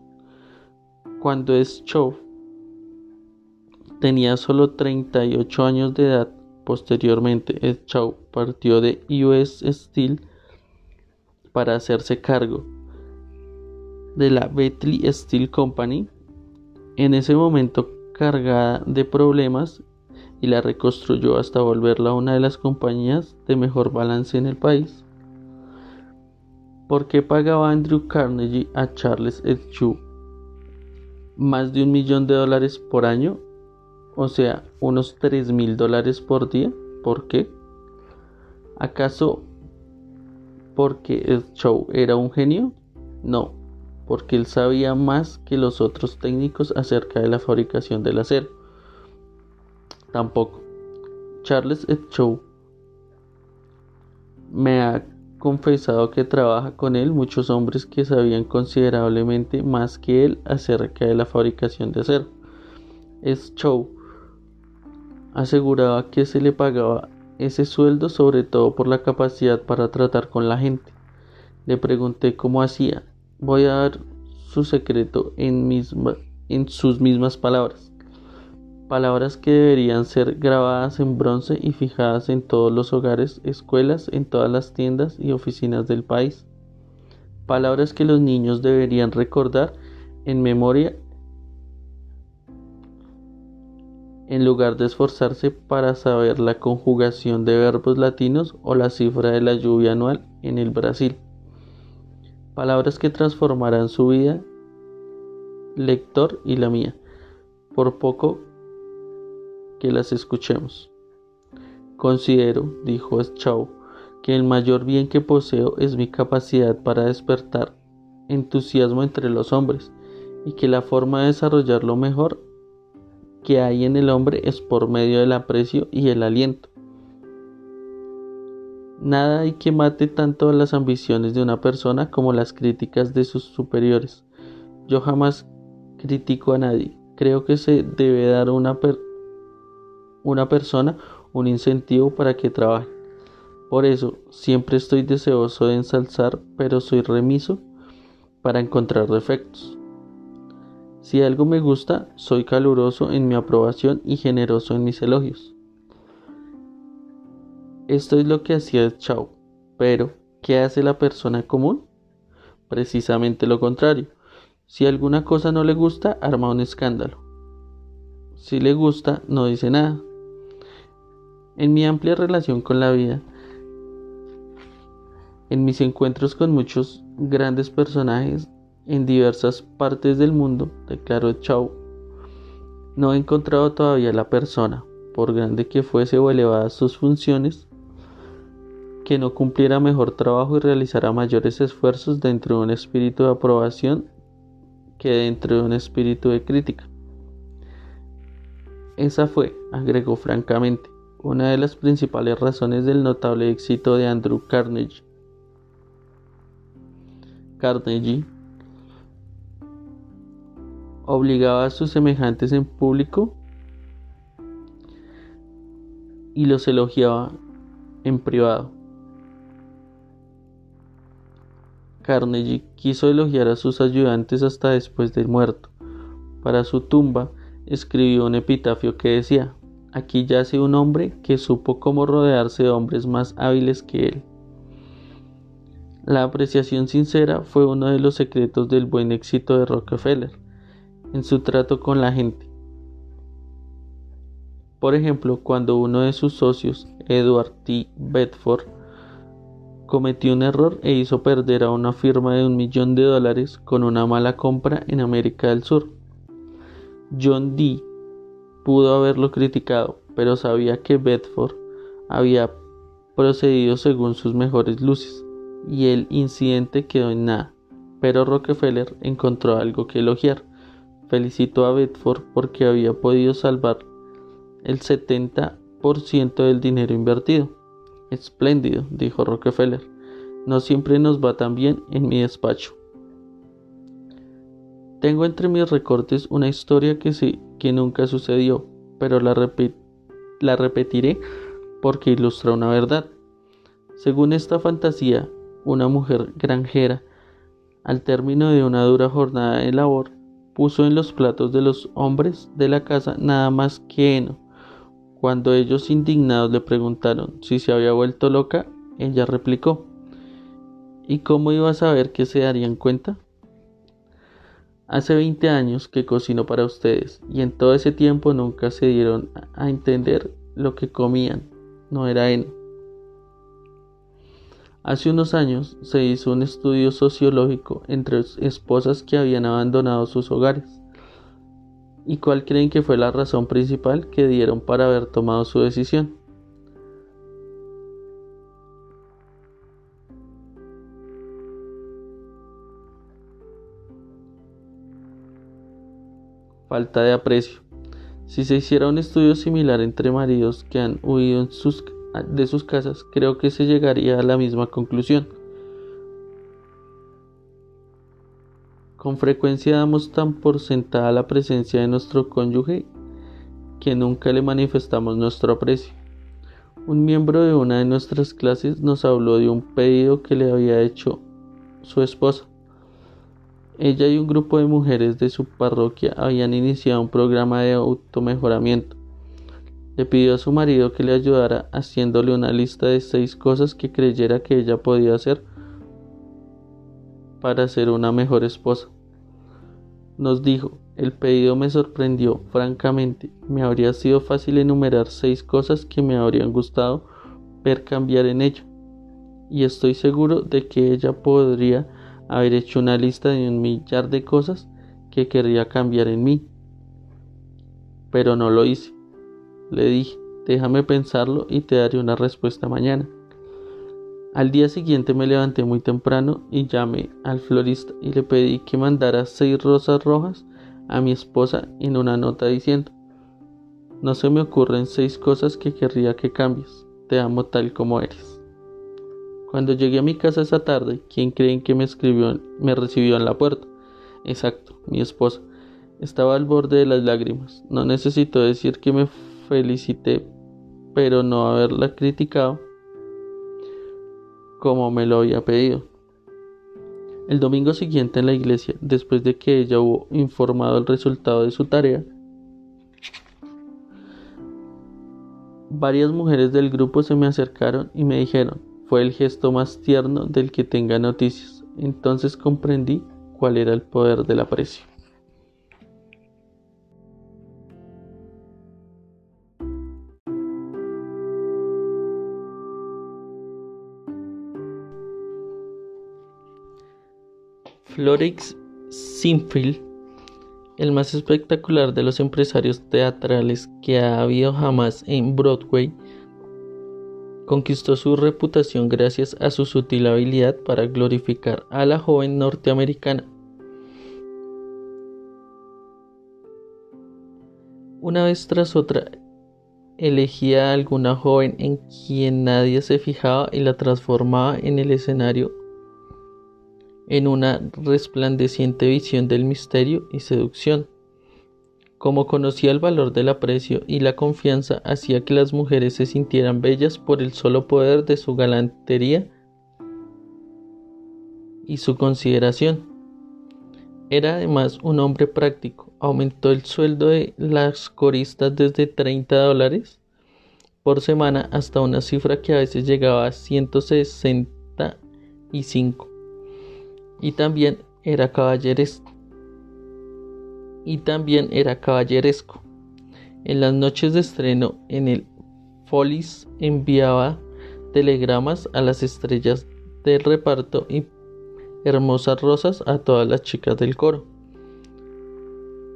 Cuando Schwab tenía solo 38 años de edad, posteriormente Schwab partió de US Steel para hacerse cargo de la Betley Steel Company, en ese momento cargada de problemas y la reconstruyó hasta volverla una de las compañías de mejor balance en el país. ¿Por qué pagaba Andrew Carnegie a Charles Schwab más de un millón de dólares por año? O sea, unos tres mil dólares por día. ¿Por qué? ¿Acaso porque Schwab era un genio? No, porque él sabía más que los otros técnicos acerca de la fabricación del acero. Tampoco. Charles Schwab me ha confesado que trabaja con él muchos hombres que sabían considerablemente más que él acerca de la fabricación de acero. Schwab aseguraba que se le pagaba ese sueldo sobre todo por la capacidad para tratar con la gente. Le pregunté cómo hacía Voy a dar su secreto en, en sus mismas palabras. Palabras que deberían ser grabadas en bronce y fijadas en todos los hogares, escuelas, en todas las tiendas y oficinas del país. Palabras que los niños deberían recordar en memoria en lugar de esforzarse para saber la conjugación de verbos latinos o la cifra de la lluvia anual en el Brasil palabras que transformarán su vida, lector y la mía, por poco que las escuchemos. Considero, dijo Schau, que el mayor bien que poseo es mi capacidad para despertar entusiasmo entre los hombres y que la forma de desarrollar lo mejor que hay en el hombre es por medio del aprecio y el aliento. Nada hay que mate tanto las ambiciones de una persona como las críticas de sus superiores. Yo jamás critico a nadie. Creo que se debe dar a una, una persona un incentivo para que trabaje. Por eso, siempre estoy deseoso de ensalzar, pero soy remiso para encontrar defectos. Si algo me gusta, soy caluroso en mi aprobación y generoso en mis elogios. Esto es lo que hacía Chao. Pero, ¿qué hace la persona común? Precisamente lo contrario. Si alguna cosa no le gusta, arma un escándalo. Si le gusta, no dice nada. En mi amplia relación con la vida, en mis encuentros con muchos grandes personajes en diversas partes del mundo, declaró Chao, no he encontrado todavía la persona, por grande que fuese o elevadas sus funciones, que no cumpliera mejor trabajo y realizara mayores esfuerzos dentro de un espíritu de aprobación que dentro de un espíritu de crítica. Esa fue, agregó francamente, una de las principales razones del notable éxito de Andrew Carnegie. Carnegie obligaba a sus semejantes en público y los elogiaba en privado. Carnegie quiso elogiar a sus ayudantes hasta después del muerto. Para su tumba escribió un epitafio que decía, aquí yace un hombre que supo cómo rodearse de hombres más hábiles que él. La apreciación sincera fue uno de los secretos del buen éxito de Rockefeller en su trato con la gente. Por ejemplo, cuando uno de sus socios, Edward T. Bedford, cometió un error e hizo perder a una firma de un millón de dólares con una mala compra en América del Sur. John Dee pudo haberlo criticado, pero sabía que Bedford había procedido según sus mejores luces y el incidente quedó en nada. Pero Rockefeller encontró algo que elogiar. Felicitó a Bedford porque había podido salvar el 70% del dinero invertido. Espléndido, dijo Rockefeller. No siempre nos va tan bien en mi despacho. Tengo entre mis recortes una historia que, que nunca sucedió, pero la, la repetiré porque ilustra una verdad. Según esta fantasía, una mujer granjera, al término de una dura jornada de labor, puso en los platos de los hombres de la casa nada más que heno. Cuando ellos indignados le preguntaron si se había vuelto loca, ella replicó ¿Y cómo iba a saber que se darían cuenta? Hace 20 años que cocino para ustedes y en todo ese tiempo nunca se dieron a entender lo que comían. No era heno. Hace unos años se hizo un estudio sociológico entre esposas que habían abandonado sus hogares. ¿Y cuál creen que fue la razón principal que dieron para haber tomado su decisión? Falta de aprecio. Si se hiciera un estudio similar entre maridos que han huido de sus casas, creo que se llegaría a la misma conclusión. Con frecuencia damos tan por sentada la presencia de nuestro cónyuge que nunca le manifestamos nuestro aprecio. Un miembro de una de nuestras clases nos habló de un pedido que le había hecho su esposa. Ella y un grupo de mujeres de su parroquia habían iniciado un programa de automejoramiento. Le pidió a su marido que le ayudara haciéndole una lista de seis cosas que creyera que ella podía hacer para ser una mejor esposa. Nos dijo, el pedido me sorprendió, francamente, me habría sido fácil enumerar seis cosas que me habrían gustado ver cambiar en ella, y estoy seguro de que ella podría haber hecho una lista de un millar de cosas que querría cambiar en mí, pero no lo hice. Le dije, déjame pensarlo y te daré una respuesta mañana. Al día siguiente me levanté muy temprano y llamé al florista y le pedí que mandara seis rosas rojas a mi esposa en una nota diciendo, no se me ocurren seis cosas que querría que cambies, te amo tal como eres. Cuando llegué a mi casa esa tarde, ¿quién creen que me escribió, me recibió en la puerta? Exacto, mi esposa. Estaba al borde de las lágrimas. No necesito decir que me felicité, pero no haberla criticado como me lo había pedido. El domingo siguiente en la iglesia, después de que ella hubo informado el resultado de su tarea, varias mujeres del grupo se me acercaron y me dijeron, fue el gesto más tierno del que tenga noticias. Entonces comprendí cuál era el poder del aprecio. Florix Sinfield, el más espectacular de los empresarios teatrales que ha habido jamás en Broadway, conquistó su reputación gracias a su sutil habilidad para glorificar a la joven norteamericana. Una vez tras otra, elegía a alguna joven en quien nadie se fijaba y la transformaba en el escenario en una resplandeciente visión del misterio y seducción. Como conocía el valor del aprecio y la confianza hacía que las mujeres se sintieran bellas por el solo poder de su galantería y su consideración. Era además un hombre práctico. Aumentó el sueldo de las coristas desde 30 dólares por semana hasta una cifra que a veces llegaba a 165 y también era caballeresco. Y también era caballeresco. En las noches de estreno en el Follies enviaba telegramas a las estrellas del reparto y hermosas rosas a todas las chicas del coro.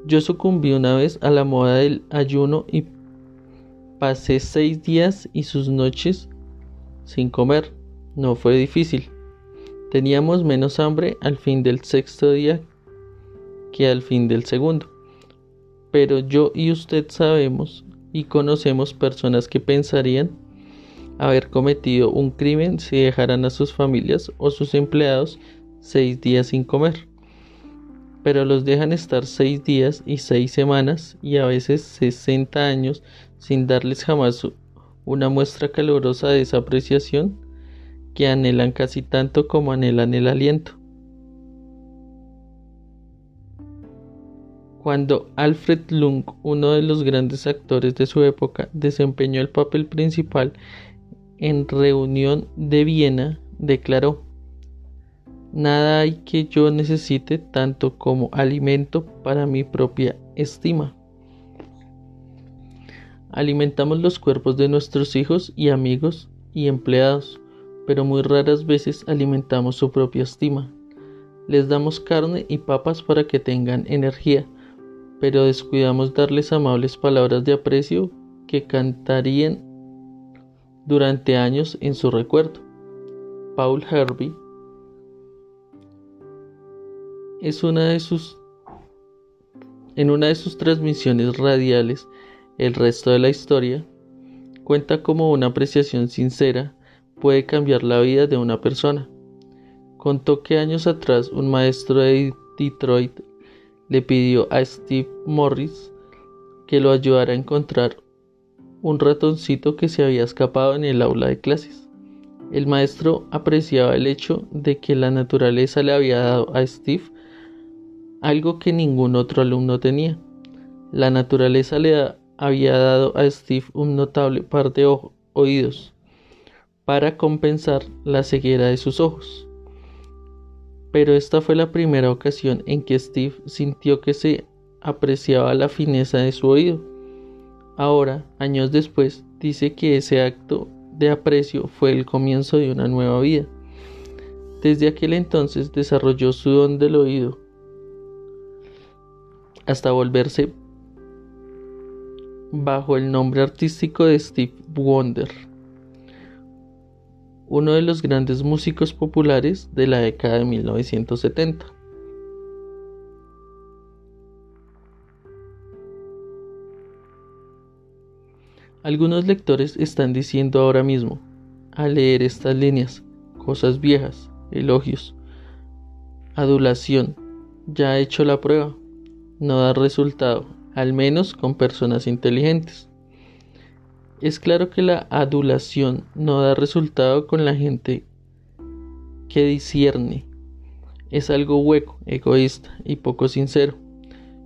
Yo sucumbí una vez a la moda del ayuno y pasé seis días y sus noches sin comer. No fue difícil. Teníamos menos hambre al fin del sexto día que al fin del segundo. Pero yo y usted sabemos y conocemos personas que pensarían haber cometido un crimen si dejaran a sus familias o sus empleados seis días sin comer. pero los dejan estar seis días y seis semanas y a veces sesenta años sin darles jamás una muestra calurosa de esa apreciación que anhelan casi tanto como anhelan el aliento. Cuando Alfred Lung, uno de los grandes actores de su época, desempeñó el papel principal en Reunión de Viena, declaró, Nada hay que yo necesite tanto como alimento para mi propia estima. Alimentamos los cuerpos de nuestros hijos y amigos y empleados, pero muy raras veces alimentamos su propia estima. Les damos carne y papas para que tengan energía, pero descuidamos darles amables palabras de aprecio que cantarían durante años en su recuerdo. Paul Hervey es una de sus en una de sus transmisiones radiales El resto de la historia cuenta cómo una apreciación sincera puede cambiar la vida de una persona. Contó que años atrás un maestro de Detroit le pidió a Steve Morris que lo ayudara a encontrar un ratoncito que se había escapado en el aula de clases. El maestro apreciaba el hecho de que la naturaleza le había dado a Steve algo que ningún otro alumno tenía. La naturaleza le había dado a Steve un notable par de oídos para compensar la ceguera de sus ojos. Pero esta fue la primera ocasión en que Steve sintió que se apreciaba la fineza de su oído. Ahora, años después, dice que ese acto de aprecio fue el comienzo de una nueva vida. Desde aquel entonces desarrolló su don del oído hasta volverse bajo el nombre artístico de Steve Wonder, uno de los grandes músicos populares de la década de 1970. Algunos lectores están diciendo ahora mismo, al leer estas líneas, cosas viejas, elogios, adulación, ya ha hecho la prueba, no da resultado, al menos con personas inteligentes. Es claro que la adulación no da resultado con la gente que discierne. Es algo hueco, egoísta y poco sincero.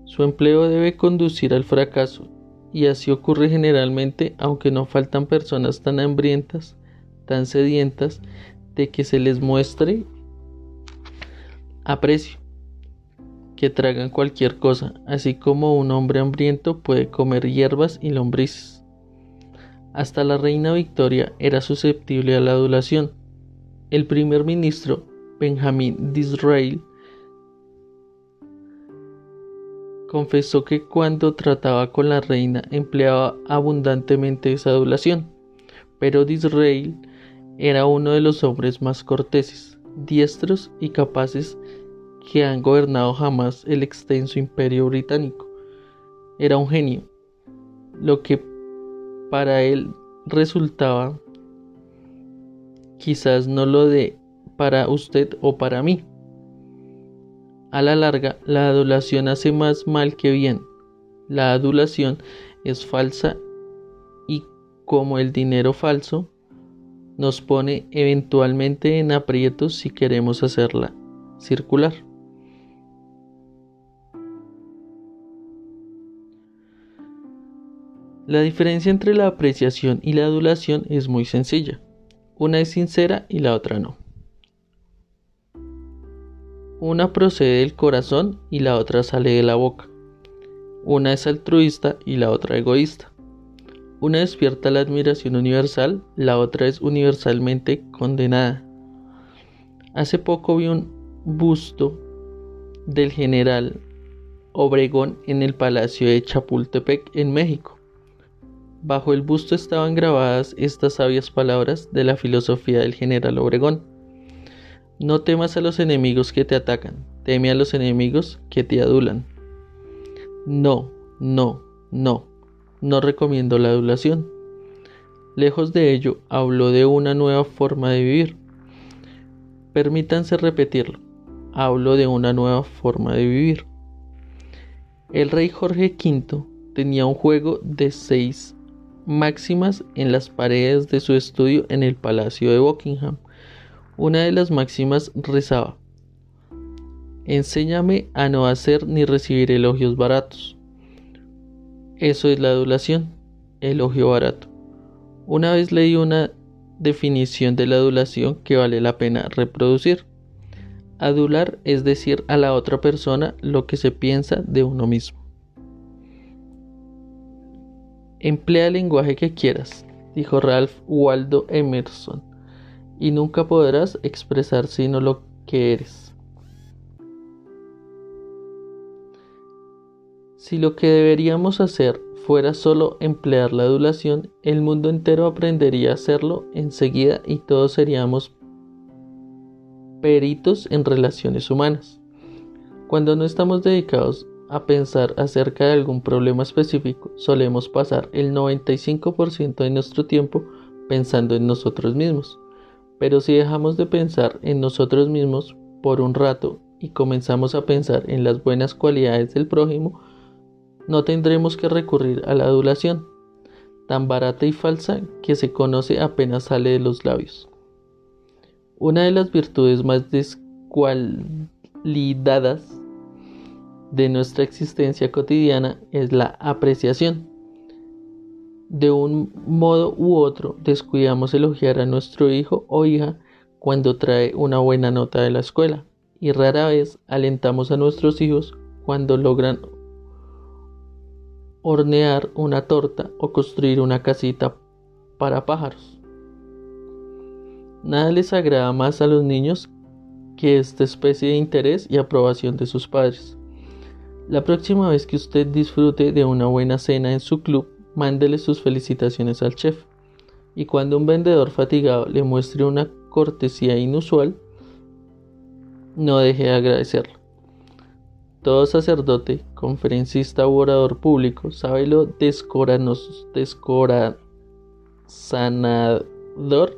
Su empleo debe conducir al fracaso y así ocurre generalmente, aunque no faltan personas tan hambrientas, tan sedientas, de que se les muestre aprecio, que tragan cualquier cosa, así como un hombre hambriento puede comer hierbas y lombrices. Hasta la reina Victoria era susceptible a la adulación. El primer ministro, Benjamin Disraeli, confesó que cuando trataba con la reina empleaba abundantemente esa adulación, pero Disraeli era uno de los hombres más corteses, diestros y capaces que han gobernado jamás el extenso imperio británico. Era un genio, lo que para él resultaba quizás no lo de para usted o para mí, a la larga, la adulación hace más mal que bien. La adulación es falsa y como el dinero falso, nos pone eventualmente en aprietos si queremos hacerla circular. La diferencia entre la apreciación y la adulación es muy sencilla. Una es sincera y la otra no. Una procede del corazón y la otra sale de la boca. Una es altruista y la otra egoísta. Una despierta la admiración universal, la otra es universalmente condenada. Hace poco vi un busto del general Obregón en el Palacio de Chapultepec, en México. Bajo el busto estaban grabadas estas sabias palabras de la filosofía del general Obregón. No temas a los enemigos que te atacan, teme a los enemigos que te adulan. No, no, no, no recomiendo la adulación. Lejos de ello, hablo de una nueva forma de vivir. Permítanse repetirlo, hablo de una nueva forma de vivir. El rey Jorge V tenía un juego de seis máximas en las paredes de su estudio en el Palacio de Buckingham. Una de las máximas rezaba, Enséñame a no hacer ni recibir elogios baratos. Eso es la adulación, elogio barato. Una vez leí una definición de la adulación que vale la pena reproducir. Adular es decir a la otra persona lo que se piensa de uno mismo. Emplea el lenguaje que quieras, dijo Ralph Waldo Emerson, y nunca podrás expresar sino lo que eres. Si lo que deberíamos hacer fuera solo emplear la adulación, el mundo entero aprendería a hacerlo enseguida y todos seríamos peritos en relaciones humanas. Cuando no estamos dedicados a pensar acerca de algún problema específico, solemos pasar el 95% de nuestro tiempo pensando en nosotros mismos. Pero si dejamos de pensar en nosotros mismos por un rato y comenzamos a pensar en las buenas cualidades del prójimo, no tendremos que recurrir a la adulación, tan barata y falsa que se conoce apenas sale de los labios. Una de las virtudes más descualidadas de nuestra existencia cotidiana es la apreciación. De un modo u otro descuidamos elogiar a nuestro hijo o hija cuando trae una buena nota de la escuela y rara vez alentamos a nuestros hijos cuando logran hornear una torta o construir una casita para pájaros. Nada les agrada más a los niños que esta especie de interés y aprobación de sus padres. La próxima vez que usted disfrute de una buena cena en su club, mándele sus felicitaciones al chef. Y cuando un vendedor fatigado le muestre una cortesía inusual, no deje de agradecerlo. Todo sacerdote, conferencista u orador público sabe lo descorazonador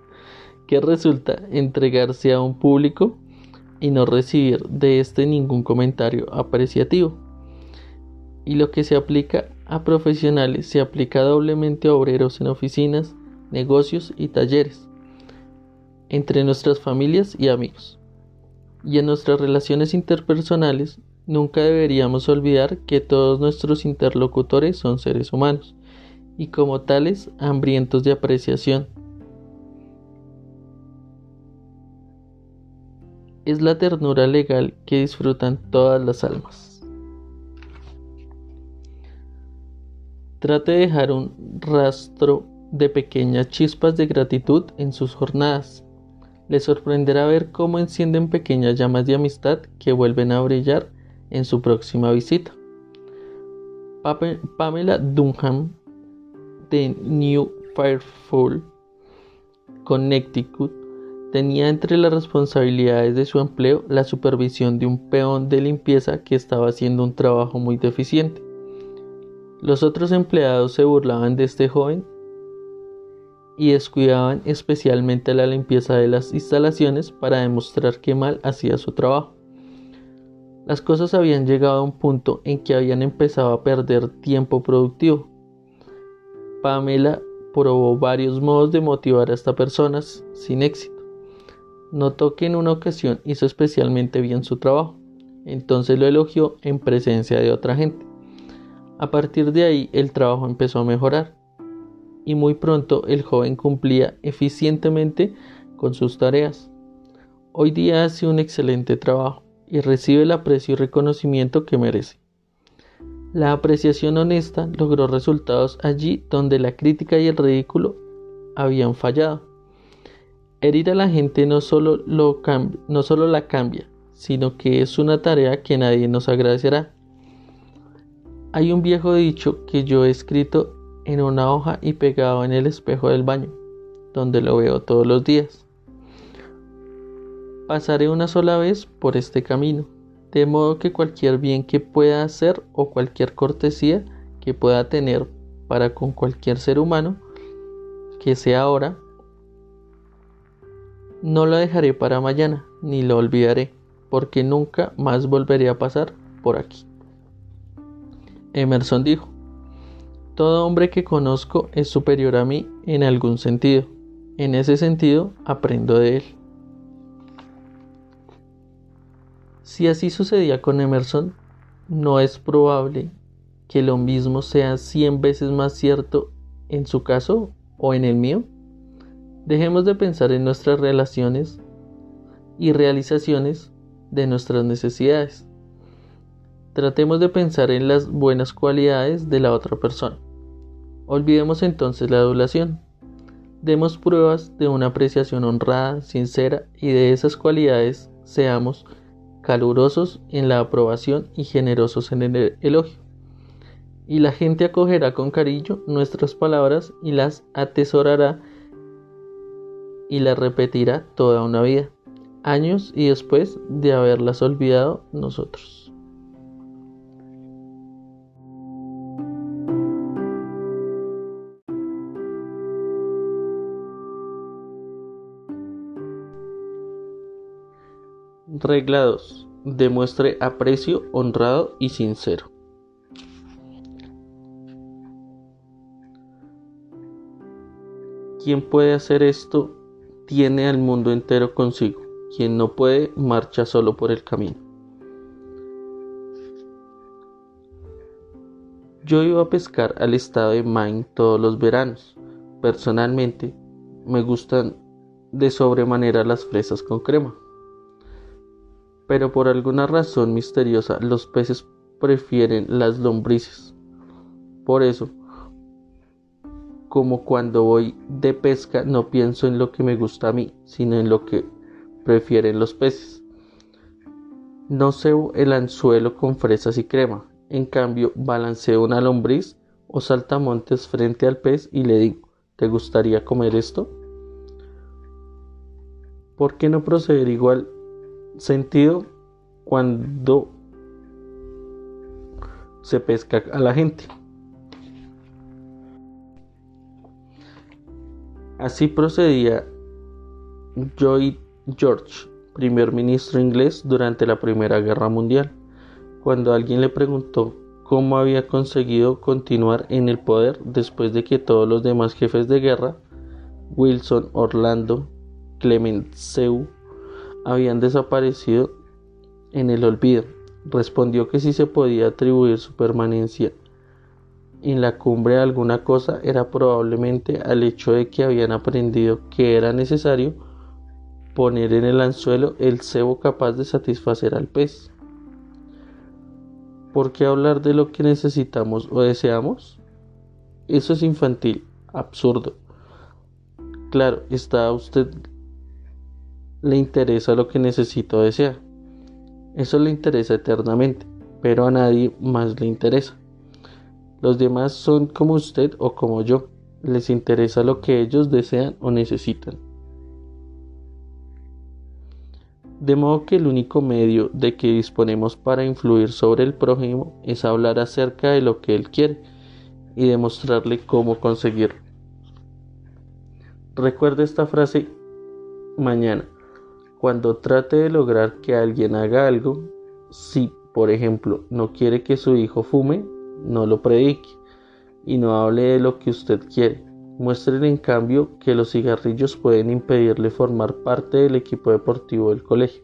[LAUGHS] que resulta entregarse a un público y no recibir de este ningún comentario apreciativo. Y lo que se aplica a profesionales se aplica doblemente a obreros en oficinas, negocios y talleres, entre nuestras familias y amigos. Y en nuestras relaciones interpersonales nunca deberíamos olvidar que todos nuestros interlocutores son seres humanos y como tales hambrientos de apreciación es la ternura legal que disfrutan todas las almas. Trate de dejar un rastro de pequeñas chispas de gratitud en sus jornadas. Le sorprenderá ver cómo encienden pequeñas llamas de amistad que vuelven a brillar en su próxima visita. Pamela Dunham de New Fairfield, Connecticut, Tenía entre las responsabilidades de su empleo la supervisión de un peón de limpieza que estaba haciendo un trabajo muy deficiente. Los otros empleados se burlaban de este joven y descuidaban especialmente la limpieza de las instalaciones para demostrar que mal hacía su trabajo. Las cosas habían llegado a un punto en que habían empezado a perder tiempo productivo. Pamela probó varios modos de motivar a estas personas sin éxito. Notó que en una ocasión hizo especialmente bien su trabajo, entonces lo elogió en presencia de otra gente. A partir de ahí el trabajo empezó a mejorar y muy pronto el joven cumplía eficientemente con sus tareas. Hoy día hace un excelente trabajo y recibe el aprecio y reconocimiento que merece. La apreciación honesta logró resultados allí donde la crítica y el ridículo habían fallado. Herir a la gente no solo, lo no solo la cambia, sino que es una tarea que nadie nos agradecerá. Hay un viejo dicho que yo he escrito en una hoja y pegado en el espejo del baño, donde lo veo todos los días. Pasaré una sola vez por este camino, de modo que cualquier bien que pueda hacer o cualquier cortesía que pueda tener para con cualquier ser humano, que sea ahora, no lo dejaré para mañana, ni lo olvidaré, porque nunca más volveré a pasar por aquí. Emerson dijo, Todo hombre que conozco es superior a mí en algún sentido. En ese sentido, aprendo de él. Si así sucedía con Emerson, no es probable que lo mismo sea cien veces más cierto en su caso o en el mío. Dejemos de pensar en nuestras relaciones y realizaciones de nuestras necesidades. Tratemos de pensar en las buenas cualidades de la otra persona. Olvidemos entonces la adulación. Demos pruebas de una apreciación honrada, sincera y de esas cualidades seamos calurosos en la aprobación y generosos en el elogio. Y la gente acogerá con cariño nuestras palabras y las atesorará y las repetirá toda una vida, años y después de haberlas olvidado nosotros. Regla 2. Demuestre aprecio honrado y sincero. Quien puede hacer esto tiene al mundo entero consigo. Quien no puede marcha solo por el camino. Yo iba a pescar al estado de Maine todos los veranos. Personalmente, me gustan de sobremanera las fresas con crema pero por alguna razón misteriosa los peces prefieren las lombrices. Por eso, como cuando voy de pesca no pienso en lo que me gusta a mí, sino en lo que prefieren los peces. No cebo el anzuelo con fresas y crema, en cambio balanceo una lombriz o saltamontes frente al pez y le digo, ¿te gustaría comer esto? ¿Por qué no proceder igual sentido cuando se pesca a la gente. Así procedía Lloyd George, primer ministro inglés durante la Primera Guerra Mundial, cuando alguien le preguntó cómo había conseguido continuar en el poder después de que todos los demás jefes de guerra, Wilson, Orlando, Clemenceau, habían desaparecido en el olvido. Respondió que si se podía atribuir su permanencia en la cumbre a alguna cosa era probablemente al hecho de que habían aprendido que era necesario poner en el anzuelo el cebo capaz de satisfacer al pez. ¿Por qué hablar de lo que necesitamos o deseamos? Eso es infantil, absurdo. Claro, está a usted le interesa lo que necesita o desea. Eso le interesa eternamente, pero a nadie más le interesa. Los demás son como usted o como yo. Les interesa lo que ellos desean o necesitan. De modo que el único medio de que disponemos para influir sobre el prójimo es hablar acerca de lo que él quiere y demostrarle cómo conseguirlo. Recuerde esta frase mañana. Cuando trate de lograr que alguien haga algo, si, por ejemplo, no quiere que su hijo fume, no lo predique y no hable de lo que usted quiere. Muéstrele en cambio que los cigarrillos pueden impedirle formar parte del equipo deportivo del colegio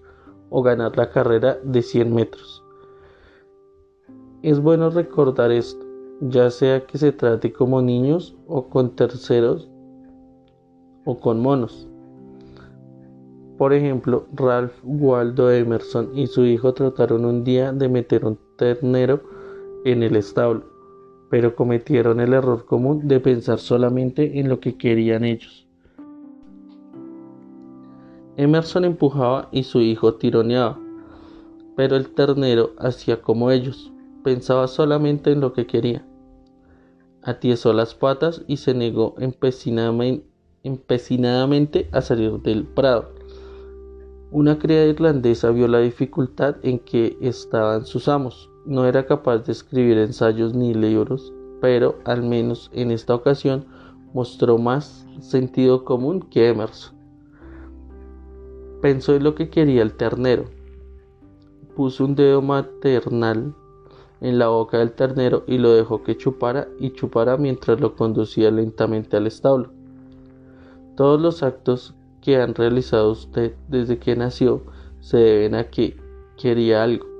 o ganar la carrera de 100 metros. Es bueno recordar esto, ya sea que se trate como niños o con terceros o con monos. Por ejemplo, Ralph Waldo Emerson y su hijo trataron un día de meter un ternero en el establo, pero cometieron el error común de pensar solamente en lo que querían ellos. Emerson empujaba y su hijo tironeaba, pero el ternero hacía como ellos, pensaba solamente en lo que quería. Atiesó las patas y se negó empecinadamente a salir del prado. Una criada irlandesa vio la dificultad en que estaban sus amos. No era capaz de escribir ensayos ni libros, pero al menos en esta ocasión mostró más sentido común que Emerson. Pensó en lo que quería el ternero. Puso un dedo maternal en la boca del ternero y lo dejó que chupara y chupara mientras lo conducía lentamente al establo. Todos los actos que han realizado usted desde que nació se deben a que quería algo.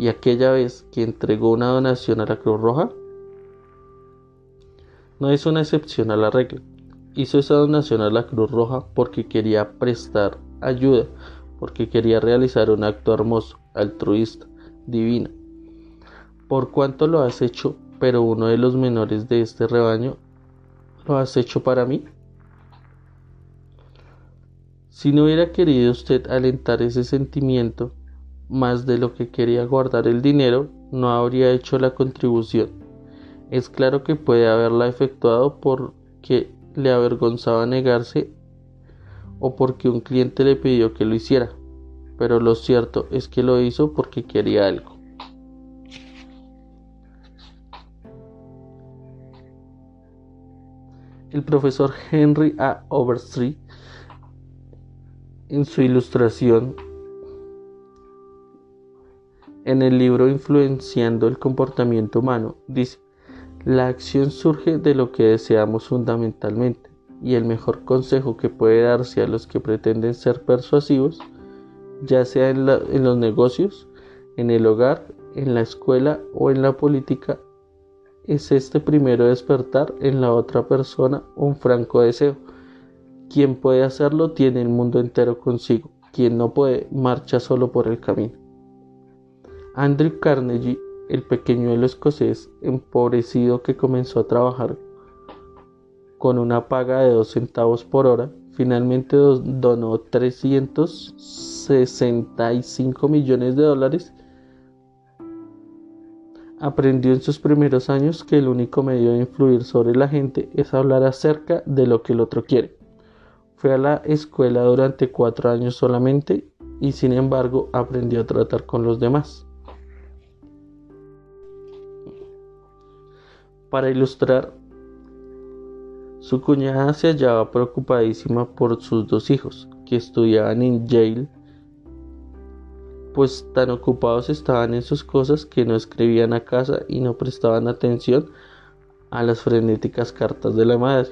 ¿Y aquella vez que entregó una donación a la Cruz Roja? No es una excepción a la regla. Hizo esa donación a la Cruz Roja porque quería prestar ayuda, porque quería realizar un acto hermoso, altruista, divino. Por cuanto lo has hecho, pero uno de los menores de este rebaño, ¿lo has hecho para mí? Si no hubiera querido usted alentar ese sentimiento más de lo que quería guardar el dinero, no habría hecho la contribución. Es claro que puede haberla efectuado porque le avergonzaba negarse o porque un cliente le pidió que lo hiciera, pero lo cierto es que lo hizo porque quería algo. El profesor Henry A. Overstreet en su ilustración en el libro Influenciando el comportamiento humano, dice, la acción surge de lo que deseamos fundamentalmente, y el mejor consejo que puede darse a los que pretenden ser persuasivos, ya sea en, en los negocios, en el hogar, en la escuela o en la política, es este primero despertar en la otra persona un franco deseo quien puede hacerlo tiene el mundo entero consigo. Quien no puede, marcha solo por el camino. Andrew Carnegie, el pequeñuelo escocés empobrecido que comenzó a trabajar con una paga de dos centavos por hora, finalmente donó 365 millones de dólares. Aprendió en sus primeros años que el único medio de influir sobre la gente es hablar acerca de lo que el otro quiere. Fue a la escuela durante cuatro años solamente y sin embargo aprendió a tratar con los demás. Para ilustrar, su cuñada se hallaba preocupadísima por sus dos hijos, que estudiaban en Yale, pues tan ocupados estaban en sus cosas que no escribían a casa y no prestaban atención a las frenéticas cartas de la madre.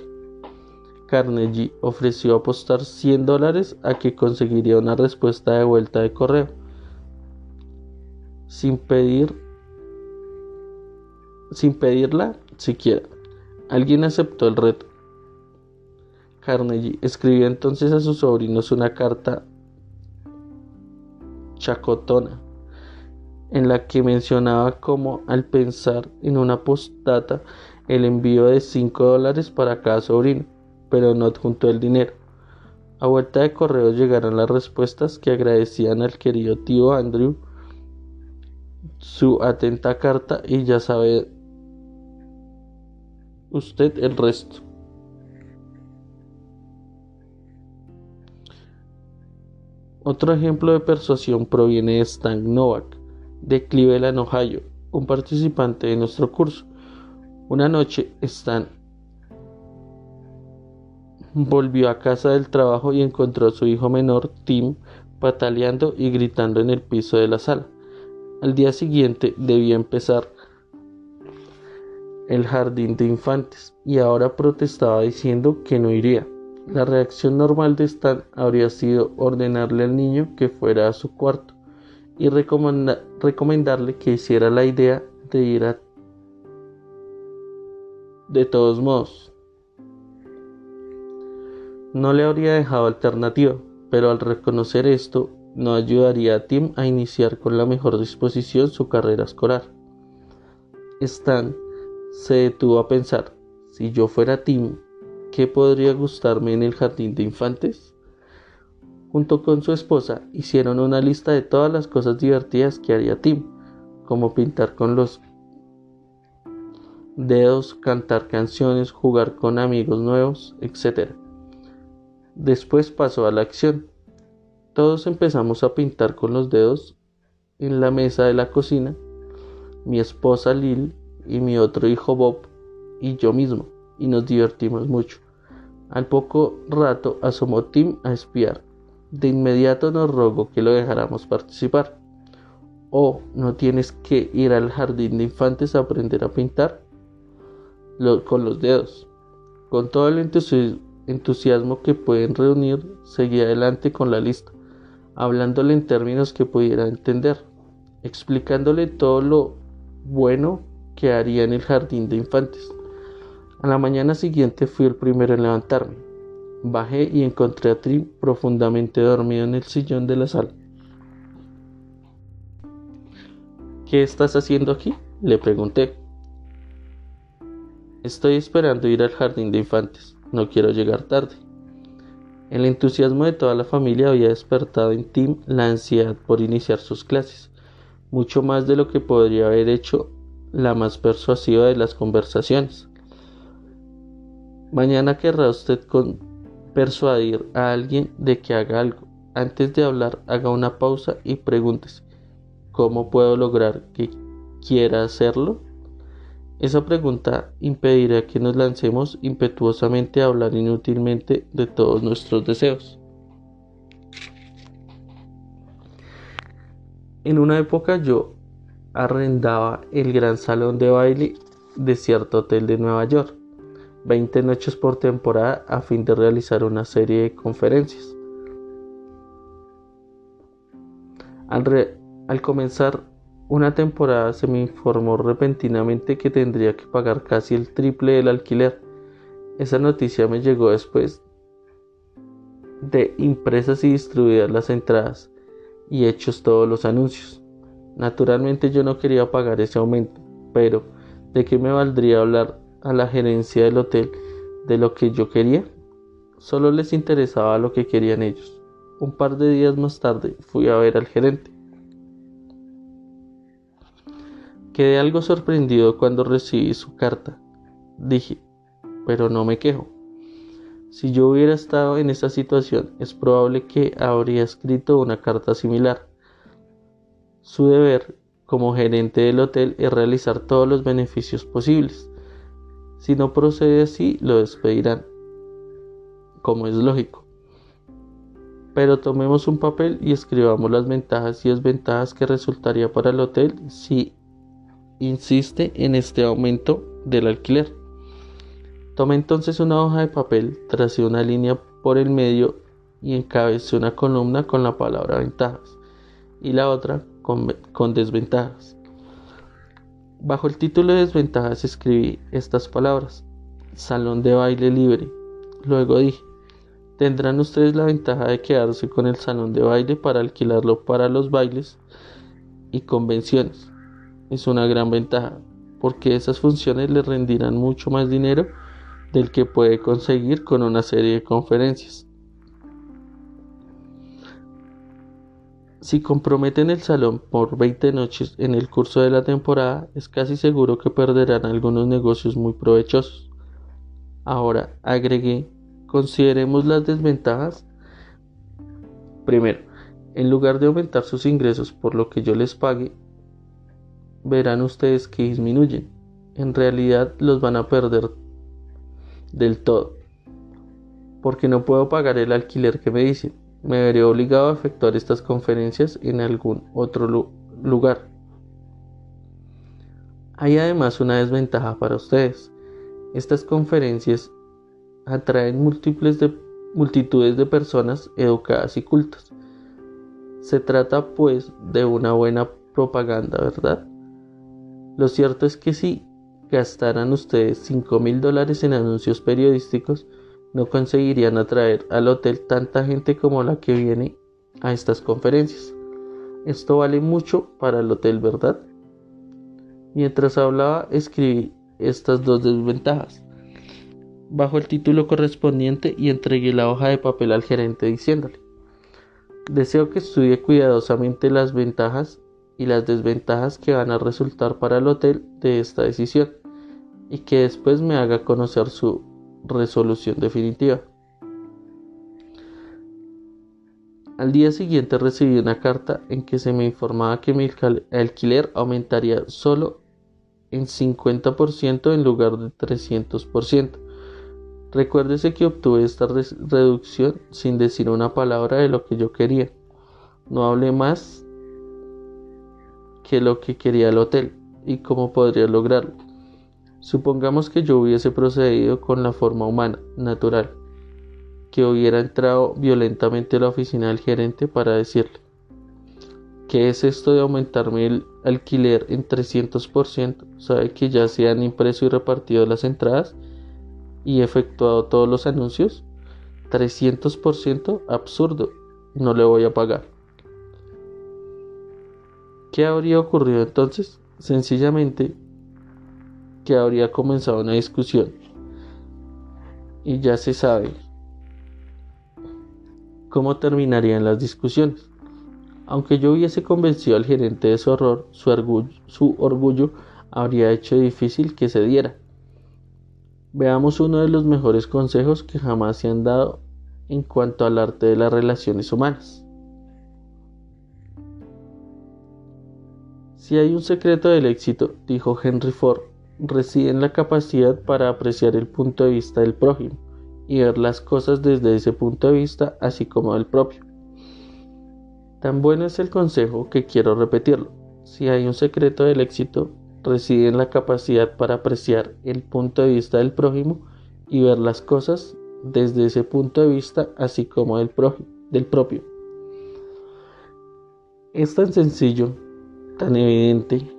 Carnegie ofreció apostar 100 dólares a que conseguiría una respuesta de vuelta de correo. Sin pedir sin pedirla siquiera. Alguien aceptó el reto. Carnegie escribió entonces a sus sobrinos una carta chacotona en la que mencionaba cómo al pensar en una postdata el envío de 5 dólares para cada sobrino pero no adjuntó el dinero. A vuelta de correo llegaron las respuestas que agradecían al querido tío Andrew su atenta carta y ya sabe usted el resto. Otro ejemplo de persuasión proviene de Stan Novak, de Cleveland, Ohio, un participante de nuestro curso. Una noche Stan Volvió a casa del trabajo y encontró a su hijo menor, Tim, pataleando y gritando en el piso de la sala. Al día siguiente debía empezar el jardín de infantes y ahora protestaba diciendo que no iría. La reacción normal de Stan habría sido ordenarle al niño que fuera a su cuarto y recomendarle que hiciera la idea de ir a... De todos modos, no le habría dejado alternativa, pero al reconocer esto, no ayudaría a Tim a iniciar con la mejor disposición su carrera escolar. Stan se detuvo a pensar, si yo fuera Tim, ¿qué podría gustarme en el jardín de infantes? Junto con su esposa hicieron una lista de todas las cosas divertidas que haría Tim, como pintar con los dedos, cantar canciones, jugar con amigos nuevos, etc. Después pasó a la acción. Todos empezamos a pintar con los dedos en la mesa de la cocina, mi esposa Lil y mi otro hijo Bob y yo mismo, y nos divertimos mucho. Al poco rato asomó Tim a espiar. De inmediato nos rogó que lo dejáramos participar. O no tienes que ir al jardín de infantes a aprender a pintar con los dedos. Con todo el entusiasmo que pueden reunir, seguí adelante con la lista, hablándole en términos que pudiera entender, explicándole todo lo bueno que haría en el jardín de infantes. A la mañana siguiente fui el primero en levantarme. Bajé y encontré a Trim profundamente dormido en el sillón de la sala. ¿Qué estás haciendo aquí? le pregunté. Estoy esperando ir al jardín de infantes. No quiero llegar tarde. El entusiasmo de toda la familia había despertado en Tim la ansiedad por iniciar sus clases, mucho más de lo que podría haber hecho la más persuasiva de las conversaciones. Mañana querrá usted persuadir a alguien de que haga algo. Antes de hablar, haga una pausa y pregúntese, ¿cómo puedo lograr que quiera hacerlo? Esa pregunta impedirá que nos lancemos impetuosamente a hablar inútilmente de todos nuestros deseos. En una época yo arrendaba el gran salón de baile de cierto hotel de Nueva York, 20 noches por temporada a fin de realizar una serie de conferencias. Al, al comenzar una temporada se me informó repentinamente que tendría que pagar casi el triple del alquiler. Esa noticia me llegó después de impresas y distribuidas las entradas y hechos todos los anuncios. Naturalmente yo no quería pagar ese aumento, pero ¿de qué me valdría hablar a la gerencia del hotel de lo que yo quería? Solo les interesaba lo que querían ellos. Un par de días más tarde fui a ver al gerente. Quedé algo sorprendido cuando recibí su carta. Dije, pero no me quejo. Si yo hubiera estado en esa situación, es probable que habría escrito una carta similar. Su deber como gerente del hotel es realizar todos los beneficios posibles. Si no procede así, lo despedirán, como es lógico. Pero tomemos un papel y escribamos las ventajas y desventajas que resultaría para el hotel si insiste en este aumento del alquiler. Tomé entonces una hoja de papel, tracé una línea por el medio y encabecé una columna con la palabra ventajas y la otra con, desventajas. Bajo el título de desventajas escribí estas palabras, salón de baile libre. Luego dije, tendrán ustedes la ventaja de quedarse con el salón de baile para alquilarlo para los bailes y convenciones es una gran ventaja, porque esas funciones le rendirán mucho más dinero del que puede conseguir con una serie de conferencias. Si comprometen el salón por 20 noches en el curso de la temporada, es casi seguro que perderán algunos negocios muy provechosos. Ahora, agregué, consideremos las desventajas. Primero, en lugar de aumentar sus ingresos por lo que yo les pague, verán ustedes que disminuyen. En realidad los van a perder del todo. Porque no puedo pagar el alquiler que me dicen. Me veré obligado a efectuar estas conferencias en algún otro lugar. Hay además una desventaja para ustedes. Estas conferencias atraen múltiples de, multitudes de personas educadas y cultas. Se trata pues de una buena propaganda, ¿verdad? Lo cierto es que si gastaran ustedes 5 mil dólares en anuncios periodísticos, no conseguirían atraer al hotel tanta gente como la que viene a estas conferencias. Esto vale mucho para el hotel, ¿verdad? Mientras hablaba, escribí estas dos desventajas bajo el título correspondiente y entregué la hoja de papel al gerente diciéndole, deseo que estudie cuidadosamente las ventajas y las desventajas que van a resultar para el hotel de esta decisión y que después me haga conocer su resolución definitiva. Al día siguiente recibí una carta en que se me informaba que mi alquiler aumentaría solo en 50% en lugar de 300%. Recuérdese que obtuve esta reducción sin decir una palabra de lo que yo quería. No hablé más que lo que quería el hotel y cómo podría lograrlo. Supongamos que yo hubiese procedido con la forma humana, natural, que hubiera entrado violentamente a la oficina del gerente para decirle, ¿qué es esto de aumentarme el alquiler en 300%? ¿Sabe que ya se han impreso y repartido las entradas y efectuado todos los anuncios? 300% absurdo, no le voy a pagar. ¿Qué habría ocurrido entonces? Sencillamente que habría comenzado una discusión. Y ya se sabe cómo terminarían las discusiones. Aunque yo hubiese convencido al gerente de su horror, su orgullo, su orgullo habría hecho difícil que se diera. Veamos uno de los mejores consejos que jamás se han dado en cuanto al arte de las relaciones humanas. Si hay un secreto del éxito, dijo Henry Ford, reside en la capacidad para apreciar el punto de vista del prójimo y ver las cosas desde ese punto de vista, así como del propio. Tan bueno es el consejo que quiero repetirlo. Si hay un secreto del éxito, reside en la capacidad para apreciar el punto de vista del prójimo y ver las cosas desde ese punto de vista, así como del, del propio. Es tan sencillo, tan evidente,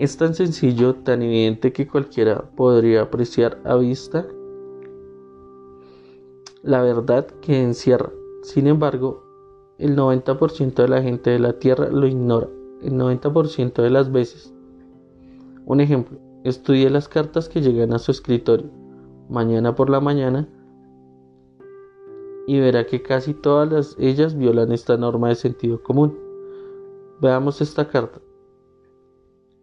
es tan sencillo, tan evidente que cualquiera podría apreciar a vista la verdad que encierra. Sin embargo, el 90% de la gente de la Tierra lo ignora, el 90% de las veces. Un ejemplo, estudie las cartas que llegan a su escritorio mañana por la mañana y verá que casi todas ellas violan esta norma de sentido común. Veamos esta carta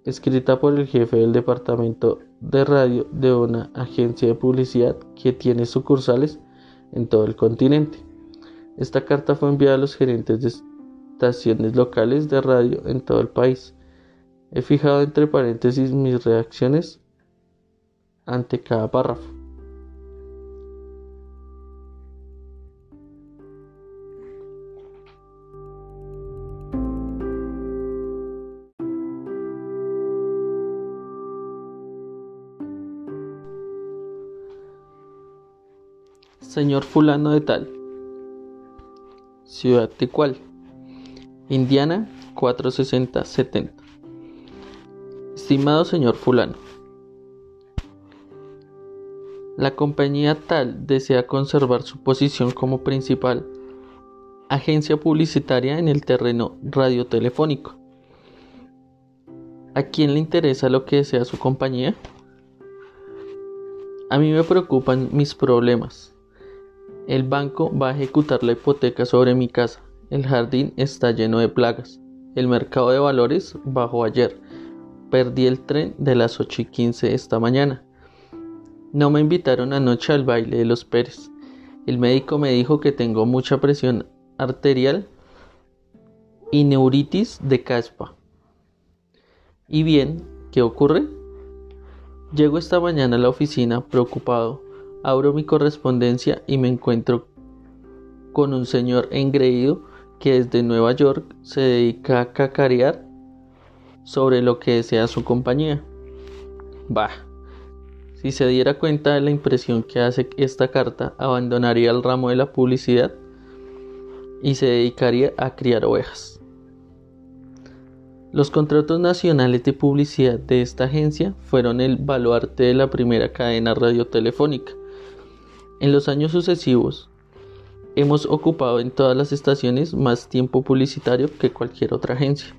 escrita por el jefe del departamento de radio de una agencia de publicidad que tiene sucursales en todo el continente. Esta carta fue enviada a los gerentes de estaciones locales de radio en todo el país. He fijado entre paréntesis mis reacciones ante cada párrafo. Señor fulano de tal. Ciudad de cuál. Indiana 460-70. Estimado señor fulano. La compañía tal desea conservar su posición como principal agencia publicitaria en el terreno radiotelefónico. ¿A quién le interesa lo que desea su compañía? A mí me preocupan mis problemas. El banco va a ejecutar la hipoteca sobre mi casa. El jardín está lleno de plagas. El mercado de valores bajó ayer. Perdí el tren de las 8 y 15 esta mañana. No me invitaron anoche al baile de los Pérez. El médico me dijo que tengo mucha presión arterial y neuritis de caspa. ¿Y bien? ¿Qué ocurre? Llego esta mañana a la oficina preocupado Abro mi correspondencia y me encuentro con un señor engreído que desde Nueva York se dedica a cacarear sobre lo que desea su compañía. Bah, si se diera cuenta de la impresión que hace esta carta, abandonaría el ramo de la publicidad y se dedicaría a criar ovejas. Los contratos nacionales de publicidad de esta agencia fueron el baluarte de la primera cadena radiotelefónica en los años sucesivos, hemos ocupado en todas las estaciones más tiempo publicitario que cualquier otra agencia.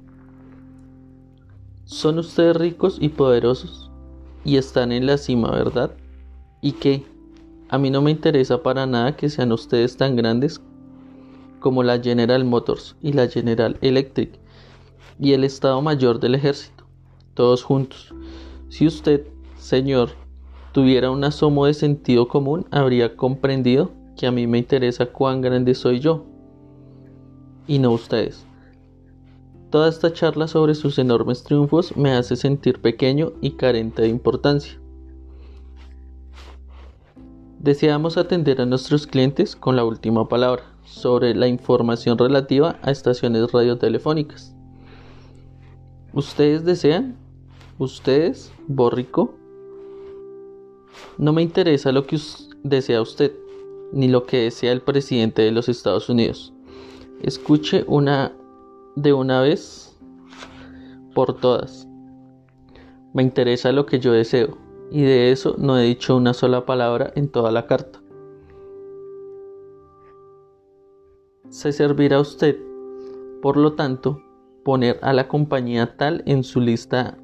Son ustedes ricos y poderosos y están en la cima, ¿verdad? ¿Y qué? A mí no me interesa para nada que sean ustedes tan grandes como la General Motors y la General Electric y el Estado Mayor del Ejército, todos juntos. Si usted, señor, tuviera un asomo de sentido común, habría comprendido que a mí me interesa cuán grande soy yo y no ustedes. Toda esta charla sobre sus enormes triunfos me hace sentir pequeño y carente de importancia. Deseamos atender a nuestros clientes con la última palabra sobre la información relativa a estaciones radiotelefónicas. ¿Ustedes desean? ¿Ustedes, Borrico? No me interesa lo que desea usted, ni lo que desea el presidente de los Estados Unidos. Escuche una de una vez por todas. Me interesa lo que yo deseo, y de eso no he dicho una sola palabra en toda la carta. Se servirá usted, por lo tanto, poner a la compañía tal en su lista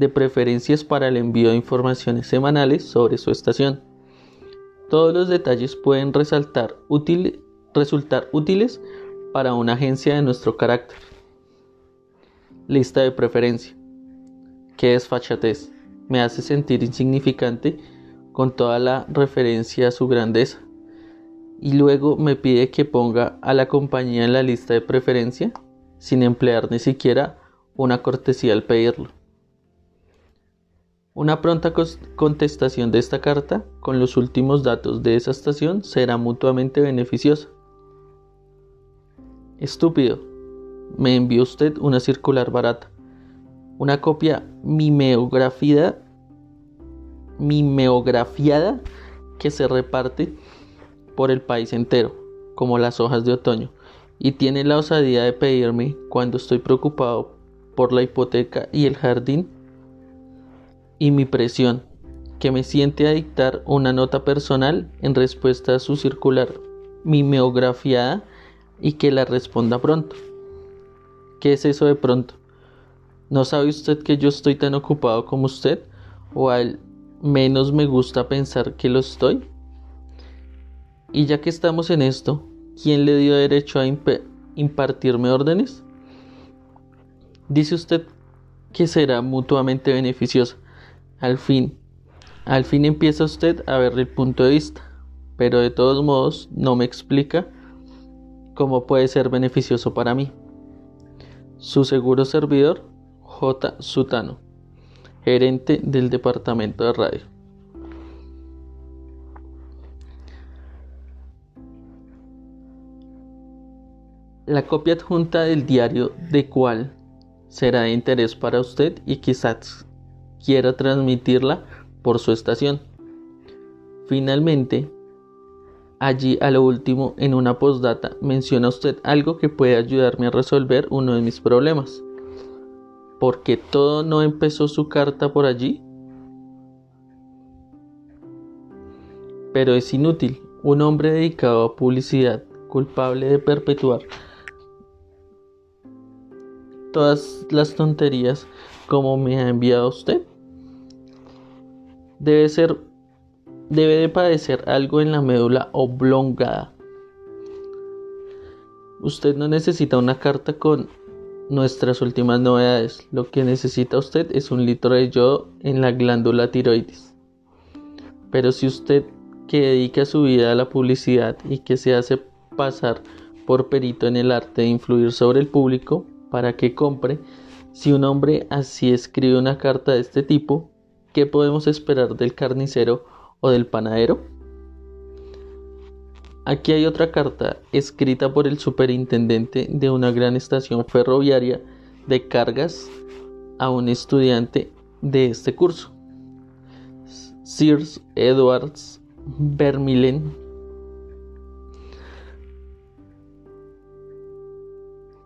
de preferencias para el envío de informaciones semanales sobre su estación. Todos los detalles pueden resultar útiles para una agencia de nuestro carácter. Lista de preferencia. Qué desfachatez. Me hace sentir insignificante con toda la referencia a su grandeza. Y luego me pide que ponga a la compañía en la lista de preferencia sin emplear ni siquiera una cortesía al pedirlo. Una pronta contestación de esta carta con los últimos datos de esa estación será mutuamente beneficiosa. Estúpido, me envió usted una circular barata, una copia mimeografiada, mimeografiada que se reparte por el país entero, como las hojas de otoño, y tiene la osadía de pedirme cuando estoy preocupado por la hipoteca y el jardín y mi presión, que me siente a dictar una nota personal en respuesta a su circular mimeografiada y que la responda pronto. ¿Qué es eso de pronto? ¿No sabe usted que yo estoy tan ocupado como usted? ¿O al menos me gusta pensar que lo estoy? Y ya que estamos en esto, ¿quién le dio derecho a impartirme órdenes? Dice usted que será mutuamente beneficiosa. Al fin, al fin empieza usted a ver el punto de vista, pero de todos modos no me explica cómo puede ser beneficioso para mí. Su seguro servidor, J. Sutano, gerente del departamento de radio. La copia adjunta del diario de cual será de interés para usted y quizás quiera transmitirla por su estación. Finalmente, allí a lo último en una postdata menciona usted algo que puede ayudarme a resolver uno de mis problemas. ¿Por qué todo no empezó su carta por allí? Pero es inútil. Un hombre dedicado a publicidad, culpable de perpetuar todas las tonterías como me ha enviado usted? Debe ser debe de padecer algo en la médula oblongada. Usted no necesita una carta con nuestras últimas novedades. Lo que necesita usted es un litro de yodo en la glándula tiroides. Pero si usted que dedica su vida a la publicidad y que se hace pasar por perito en el arte de influir sobre el público, para que compre. Si un hombre así escribe una carta de este tipo, ¿qué podemos esperar del carnicero o del panadero? Aquí hay otra carta escrita por el superintendente de una gran estación ferroviaria de cargas a un estudiante de este curso. Sears Edwards Vermilen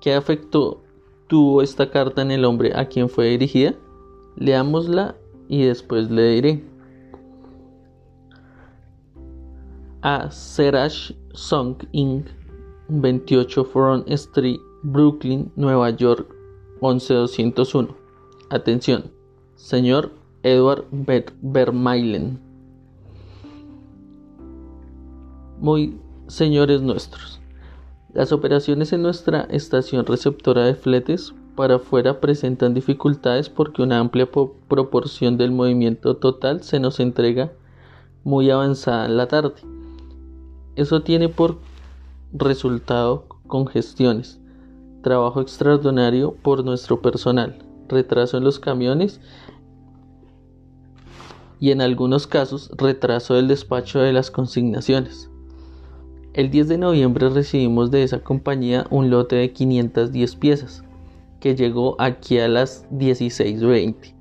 ¿Qué afectó tuvo esta carta en el hombre a quien fue dirigida? Leámosla y después le diré. A Serash Song Inc. 28 Front Street, Brooklyn, Nueva York 11201. Atención, señor Edward Vermeilen. Muy señores nuestros. Las operaciones en nuestra estación receptora de fletes para afuera presentan dificultades porque una amplia proporción del movimiento total se nos entrega muy avanzada en la tarde. Eso tiene por resultado congestiones, trabajo extraordinario por nuestro personal, retraso en los camiones y en algunos casos retraso del despacho de las consignaciones. El 10 de noviembre recibimos de esa compañía un lote de 510 piezas, que llegó aquí a las 16.20.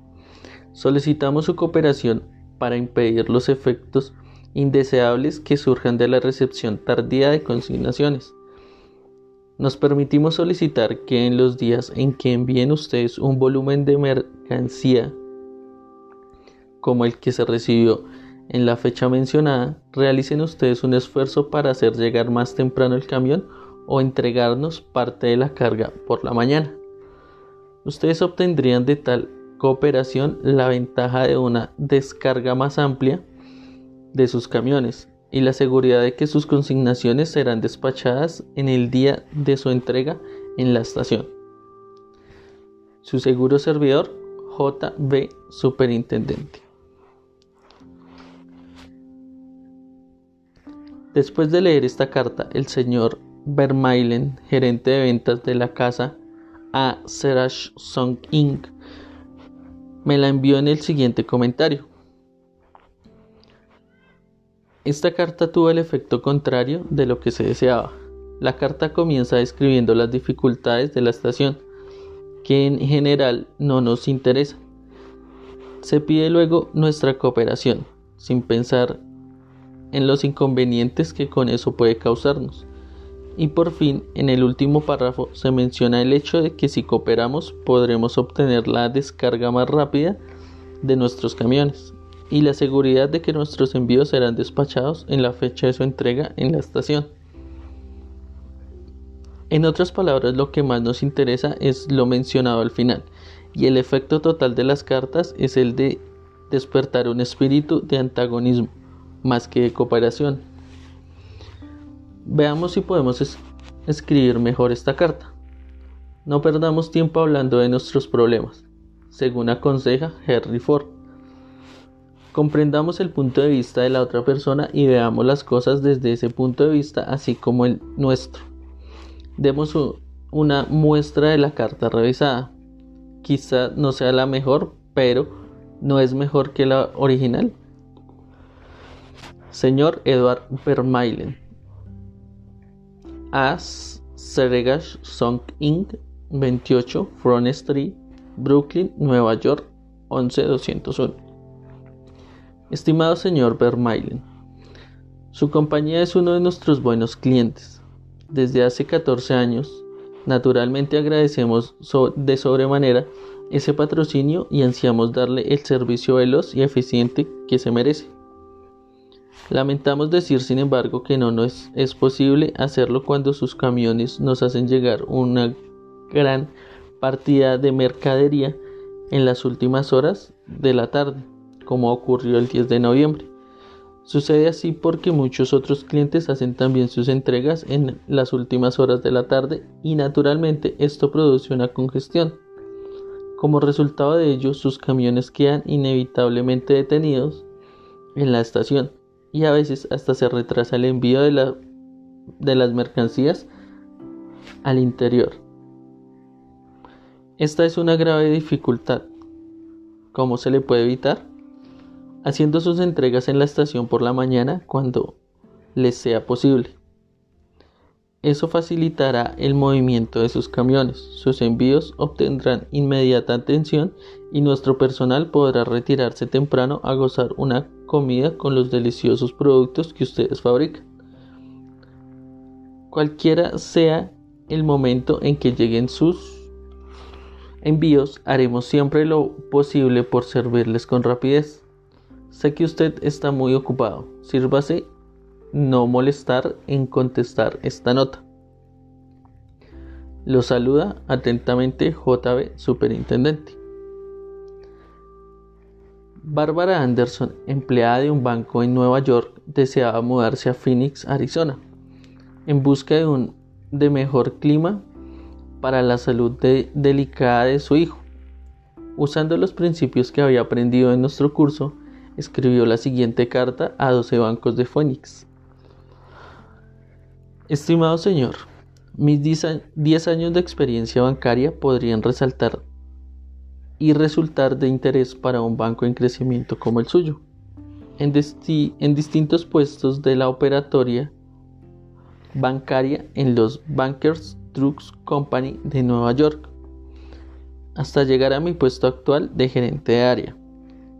Solicitamos su cooperación para impedir los efectos indeseables que surjan de la recepción tardía de consignaciones. Nos permitimos solicitar que en los días en que envíen ustedes un volumen de mercancía como el que se recibió en la fecha mencionada, realicen ustedes un esfuerzo para hacer llegar más temprano el camión o entregarnos parte de la carga por la mañana. Ustedes obtendrían de tal cooperación la ventaja de una descarga más amplia de sus camiones y la seguridad de que sus consignaciones serán despachadas en el día de su entrega en la estación. Su seguro servidor, JB Superintendente. Después de leer esta carta, el señor Vermeilen, gerente de ventas de la casa A. Serach Song Inc., me la envió en el siguiente comentario. Esta carta tuvo el efecto contrario de lo que se deseaba. La carta comienza describiendo las dificultades de la estación, que en general no nos interesan. Se pide luego nuestra cooperación, sin pensar en los inconvenientes que con eso puede causarnos. Y por fin, en el último párrafo se menciona el hecho de que si cooperamos podremos obtener la descarga más rápida de nuestros camiones y la seguridad de que nuestros envíos serán despachados en la fecha de su entrega en la estación. En otras palabras, lo que más nos interesa es lo mencionado al final, y el efecto total de las cartas es el de despertar un espíritu de antagonismo más que de cooperación. Veamos si podemos escribir mejor esta carta. No perdamos tiempo hablando de nuestros problemas, según aconseja Henry Ford. Comprendamos el punto de vista de la otra persona y veamos las cosas desde ese punto de vista, así como el nuestro. Demos una muestra de la carta revisada. Quizá no sea la mejor, pero no es mejor que la original. Señor Edward Vermeilen. As Seregash Song Inc. 28 Front Street, Brooklyn, Nueva York 11201. Estimado señor Vermeilen, su compañía es uno de nuestros buenos clientes. Desde hace 14 años, naturalmente agradecemos de sobremanera ese patrocinio y ansiamos darle el servicio veloz y eficiente que se merece. Lamentamos decir, sin embargo, que no es posible hacerlo cuando sus camiones nos hacen llegar una gran partida de mercadería en las últimas horas de la tarde, como ocurrió el 10 de noviembre. Sucede así porque muchos otros clientes hacen también sus entregas en las últimas horas de la tarde y naturalmente esto produce una congestión. Como resultado de ello, sus camiones quedan inevitablemente detenidos en la estación y a veces hasta se retrasa el envío de, la, de las mercancías al interior. Esta es una grave dificultad. ¿Cómo se le puede evitar? Haciendo sus entregas en la estación por la mañana cuando les sea posible. Eso facilitará el movimiento de sus camiones. Sus envíos obtendrán inmediata atención y nuestro personal podrá retirarse temprano a gozar una comida con los deliciosos productos que ustedes fabrican. Cualquiera sea el momento en que lleguen sus envíos, haremos siempre lo posible por servirles con rapidez. Sé que usted está muy ocupado. Sírvase no molestar en contestar esta nota. Lo saluda atentamente JB Superintendente. Bárbara Anderson, empleada de un banco en Nueva York, deseaba mudarse a Phoenix, Arizona, en busca de un de mejor clima para la salud delicada de su hijo. Usando los principios que había aprendido en nuestro curso, escribió la siguiente carta a 12 bancos de Phoenix. Estimado señor, mis 10 años de experiencia bancaria podrían resaltar y resultar de interés para un banco en crecimiento como el suyo. En, en distintos puestos de la operatoria bancaria en los Bankers Trust Company de Nueva York, hasta llegar a mi puesto actual de gerente de área.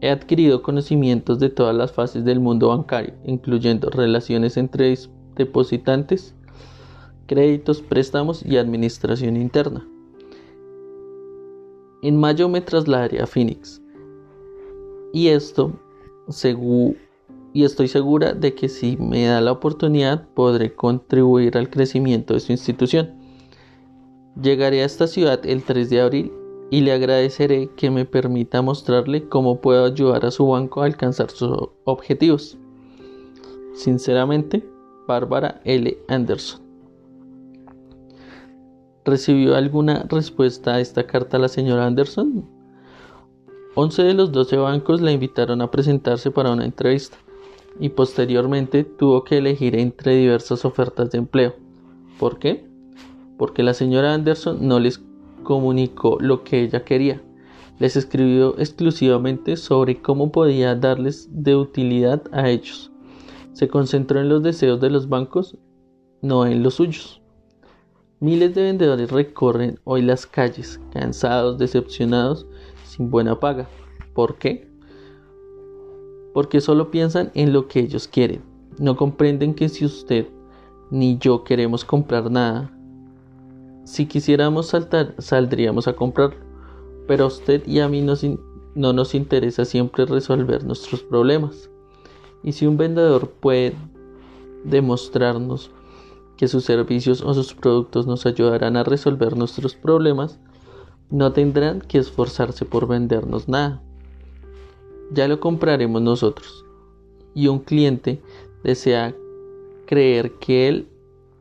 He adquirido conocimientos de todas las fases del mundo bancario, incluyendo relaciones entre depositantes, créditos, préstamos y administración interna. En mayo me trasladaré a Phoenix. Y esto, y estoy segura de que si me da la oportunidad podré contribuir al crecimiento de su institución. Llegaré a esta ciudad el 3 de abril y le agradeceré que me permita mostrarle cómo puedo ayudar a su banco a alcanzar sus objetivos. Sinceramente, Bárbara L. Anderson. ¿Recibió alguna respuesta a esta carta la señora Anderson? Once de los doce bancos la invitaron a presentarse para una entrevista y posteriormente tuvo que elegir entre diversas ofertas de empleo. ¿Por qué? Porque la señora Anderson no les comunicó lo que ella quería. Les escribió exclusivamente sobre cómo podía darles de utilidad a ellos. Se concentró en los deseos de los bancos, no en los suyos. Miles de vendedores recorren hoy las calles, cansados, decepcionados, sin buena paga. ¿Por qué? Porque solo piensan en lo que ellos quieren. No comprenden que si usted ni yo queremos comprar nada, si quisiéramos saltar, saldríamos a comprarlo. Pero a usted y a mí no nos interesa siempre resolver nuestros problemas. Y si un vendedor puede demostrarnos que sus servicios o sus productos nos ayudarán a resolver nuestros problemas, no tendrán que esforzarse por vendernos nada. Ya lo compraremos nosotros. Y un cliente desea creer que él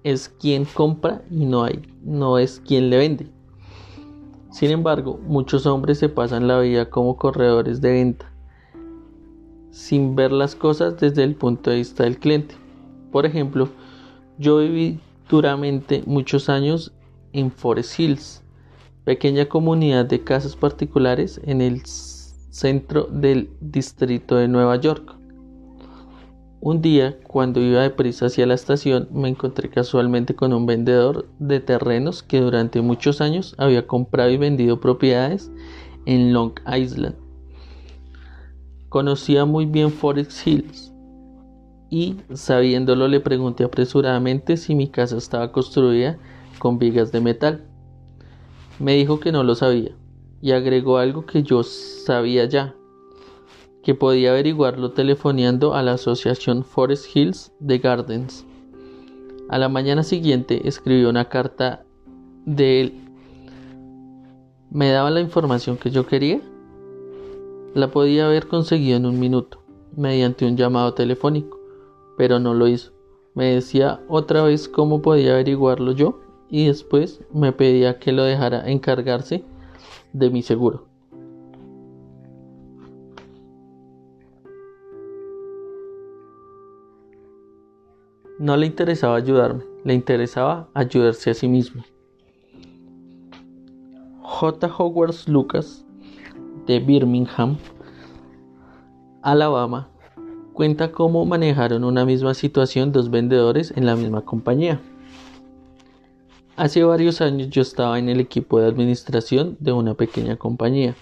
es quien compra y no, hay, no es quien le vende. Sin embargo, muchos hombres se pasan la vida como corredores de venta, sin ver las cosas desde el punto de vista del cliente. Por ejemplo, yo viví duramente muchos años en Forest Hills, pequeña comunidad de casas particulares en el centro del distrito de Nueva York. Un día, cuando iba deprisa hacia la estación, me encontré casualmente con un vendedor de terrenos que durante muchos años había comprado y vendido propiedades en Long Island. Conocía muy bien Forest Hills y, sabiéndolo, le pregunté apresuradamente si mi casa estaba construida con vigas de metal. Me dijo que no lo sabía y agregó algo que yo sabía ya que podía averiguarlo telefoneando a la asociación Forest Hills de Gardens. A la mañana siguiente escribió una carta de él. ¿Me daba la información que yo quería? La podía haber conseguido en un minuto, mediante un llamado telefónico, pero no lo hizo. Me decía otra vez cómo podía averiguarlo yo y después me pedía que lo dejara encargarse de mi seguro. No le interesaba ayudarme, le interesaba ayudarse a sí mismo. J. Howard Lucas, de Birmingham, Alabama, cuenta cómo manejaron una misma situación dos vendedores en la misma compañía. Hace varios años yo estaba en el equipo de administración de una pequeña compañía.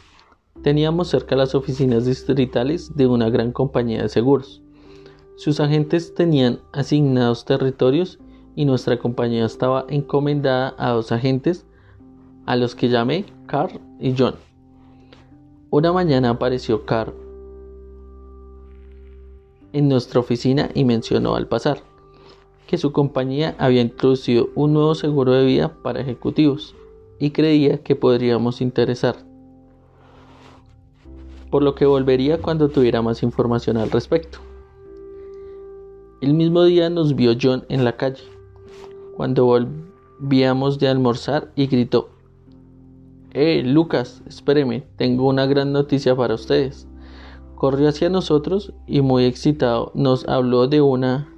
Teníamos cerca las oficinas distritales de una gran compañía de seguros. Sus agentes tenían asignados territorios y nuestra compañía estaba encomendada a dos agentes a los que llamé Carl y John. Una mañana apareció Carl en nuestra oficina y mencionó al pasar que su compañía había introducido un nuevo seguro de vida para ejecutivos y creía que podríamos interesar, por lo que volvería cuando tuviera más información al respecto. El mismo día nos vio John en la calle, cuando volvíamos de almorzar y gritó, Eh, Lucas, espéreme, tengo una gran noticia para ustedes. Corrió hacia nosotros y muy excitado nos habló de una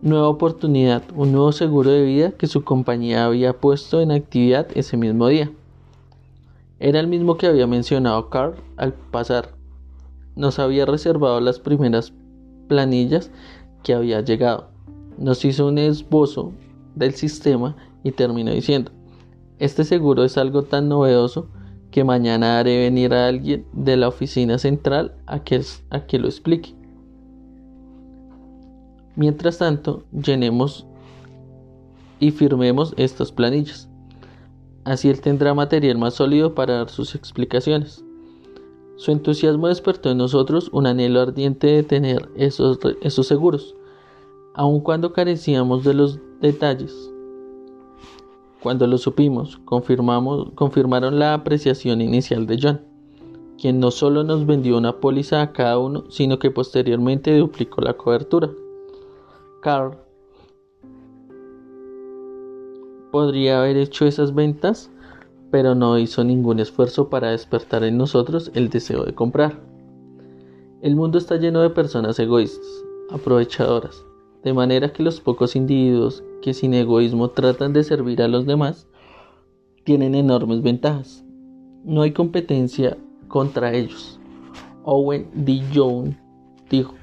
nueva oportunidad, un nuevo seguro de vida que su compañía había puesto en actividad ese mismo día. Era el mismo que había mencionado Carl al pasar. Nos había reservado las primeras planillas que había llegado. Nos hizo un esbozo del sistema y terminó diciendo, este seguro es algo tan novedoso que mañana haré venir a alguien de la oficina central a que, lo explique. Mientras tanto, llenemos y firmemos estas planillas. Así él tendrá material más sólido para dar sus explicaciones. Su entusiasmo despertó en nosotros un anhelo ardiente de tener esos seguros, aun cuando carecíamos de los detalles. Cuando lo supimos, confirmamos, confirmaron la apreciación inicial de John, quien no solo nos vendió una póliza a cada uno, sino que posteriormente duplicó la cobertura. Carl podría haber hecho esas ventas, pero no hizo ningún esfuerzo para despertar en nosotros el deseo de comprar. El mundo está lleno de personas egoístas, aprovechadoras, de manera que los pocos individuos que sin egoísmo tratan de servir a los demás tienen enormes ventajas. No hay competencia contra ellos. Owen D. Jones dijo,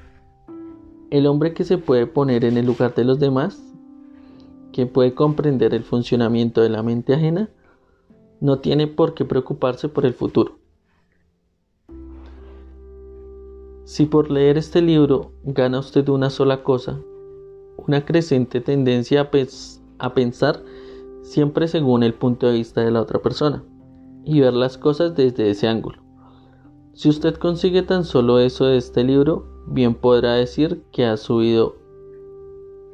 el hombre que se puede poner en el lugar de los demás, que puede comprender el funcionamiento de la mente ajena, no tiene por qué preocuparse por el futuro. Si por leer este libro gana usted una sola cosa, una creciente tendencia a, pensar siempre según el punto de vista de la otra persona y ver las cosas desde ese ángulo. Si usted consigue tan solo eso de este libro, bien podrá decir que ha subido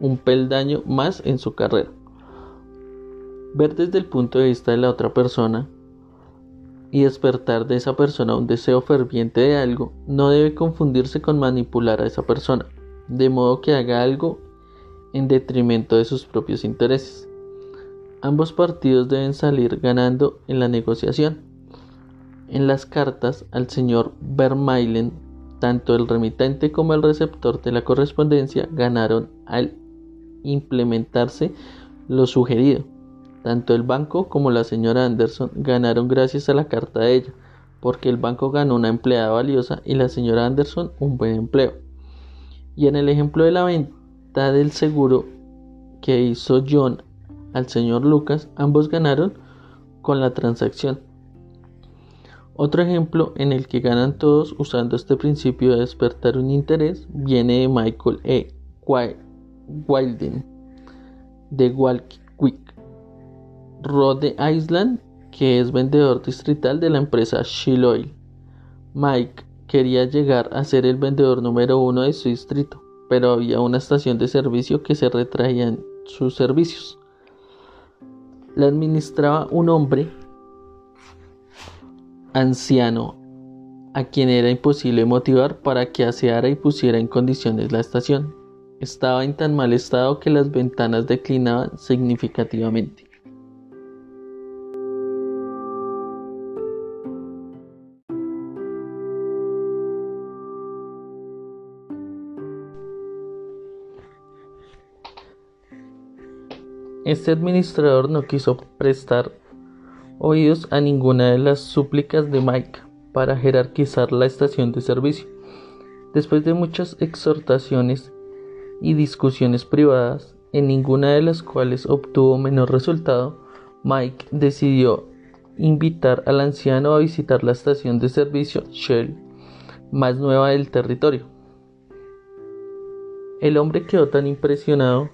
un peldaño más en su carrera. Ver desde el punto de vista de la otra persona y despertar de esa persona un deseo ferviente de algo no debe confundirse con manipular a esa persona, de modo que haga algo en detrimento de sus propios intereses. Ambos partidos deben salir ganando en la negociación. En las cartas al señor Vermeulen, tanto el remitente como el receptor de la correspondencia ganaron al implementarse lo sugerido. Tanto el banco como la señora Anderson ganaron gracias a la carta de ella, porque el banco ganó una empleada valiosa y la señora Anderson un buen empleo. Y en el ejemplo de la venta, del seguro que hizo John al señor Lucas, ambos ganaron con la transacción. Otro ejemplo en el que ganan todos usando este principio de despertar un interés viene de Michael E. Wilding de Walquick, Rhode Island, que es vendedor distrital de la empresa Shell Mike quería llegar a ser el vendedor número uno de su distrito pero había una estación de servicio que se retraía en sus servicios. La administraba un hombre anciano a quien era imposible motivar para que aseara y pusiera en condiciones la estación. Estaba en tan mal estado que las ventanas declinaban significativamente. Este administrador no quiso prestar oídos a ninguna de las súplicas de Mike para jerarquizar la estación de servicio. Después de muchas exhortaciones y discusiones privadas, en ninguna de las cuales obtuvo menor resultado, Mike decidió invitar al anciano a visitar la estación de servicio Shell más nueva del territorio. El hombre quedó tan impresionado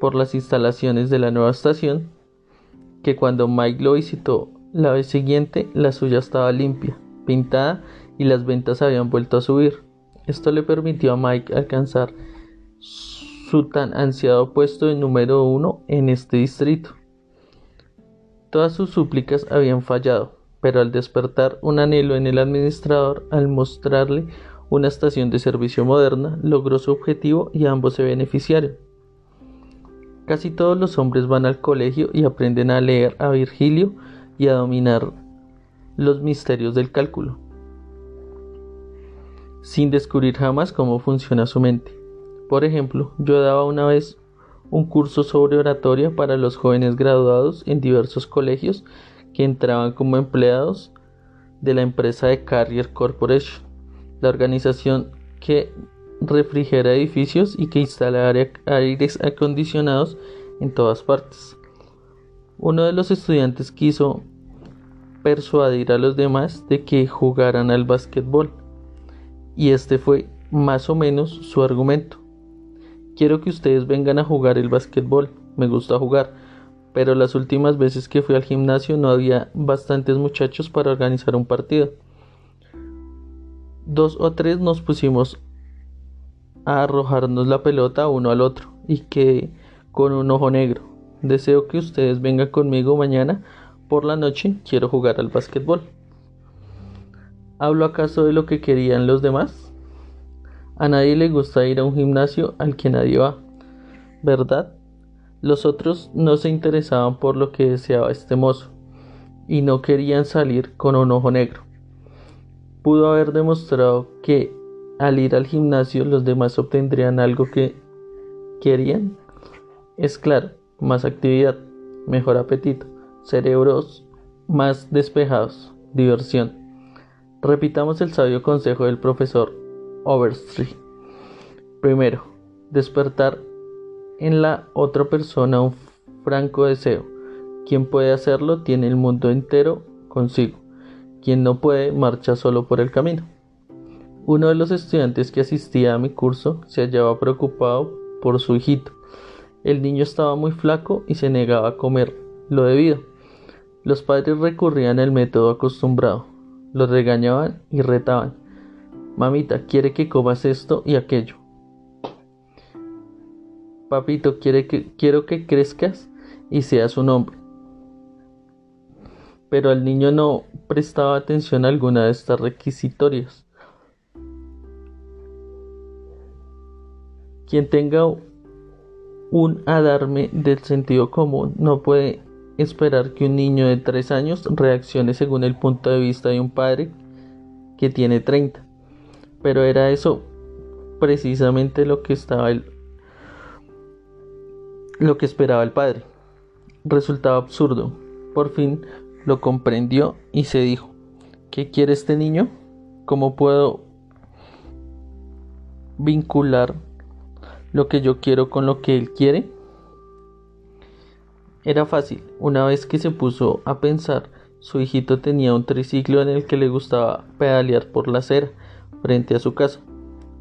por las instalaciones de la nueva estación, que cuando Mike lo visitó la vez siguiente, la suya estaba limpia, pintada y las ventas habían vuelto a subir. Esto le permitió a Mike alcanzar su tan ansiado puesto de número uno en este distrito. Todas sus súplicas habían fallado, pero al despertar un anhelo en el administrador, al mostrarle una estación de servicio moderna, logró su objetivo y ambos se beneficiaron. Casi todos los hombres van al colegio y aprenden a leer a Virgilio y a dominar los misterios del cálculo, sin descubrir jamás cómo funciona su mente. Por ejemplo, yo daba una vez un curso sobre oratoria para los jóvenes graduados en diversos colegios que entraban como empleados de la empresa de Carrier Corporation, la organización que refrigera edificios y que instala aires acondicionados en todas partes. Uno de los estudiantes quiso persuadir a los demás de que jugaran al básquetbol y este fue más o menos su argumento. Quiero que ustedes vengan a jugar el básquetbol, me gusta jugar, pero las últimas veces que fui al gimnasio no había bastantes muchachos para organizar un partido. Dos o tres nos pusimos a arrojarnos la pelota uno al otro y que con un ojo negro. Deseo que ustedes vengan conmigo mañana por la noche, quiero jugar al básquetbol. ¿Hablo acaso de lo que querían los demás? A nadie le gusta ir a un gimnasio al que nadie va, ¿verdad? Los otros no se interesaban por lo que deseaba este mozo y no querían salir con un ojo negro. Pudo haber demostrado que al ir al gimnasio los demás obtendrían algo que querían. Es claro, más actividad, mejor apetito, cerebros más despejados, diversión. Repitamos el sabio consejo del profesor Overstreet. Primero, despertar en la otra persona un franco deseo. Quien puede hacerlo tiene el mundo entero consigo. Quien no puede marcha solo por el camino. Uno de los estudiantes que asistía a mi curso se hallaba preocupado por su hijito. El niño estaba muy flaco y se negaba a comer lo debido. Los padres recurrían al método acostumbrado. Los regañaban y retaban Mamita, quiere que comas esto y aquello. Papito, quiere que, quiero que crezcas y seas un hombre. Pero el niño no prestaba atención a alguna de estas requisitorias. Quien tenga un adarme del sentido común no puede esperar que un niño de tres años reaccione según el punto de vista de un padre que tiene 30. Pero era eso precisamente lo que estaba el, lo que esperaba el padre. Resultaba absurdo. Por fin lo comprendió y se dijo, ¿qué quiere este niño? ¿Cómo puedo vincular lo que yo quiero con lo que él quiere? Era fácil. Una vez que se puso a pensar, su hijito tenía un triciclo en el que le gustaba pedalear por la acera frente a su casa.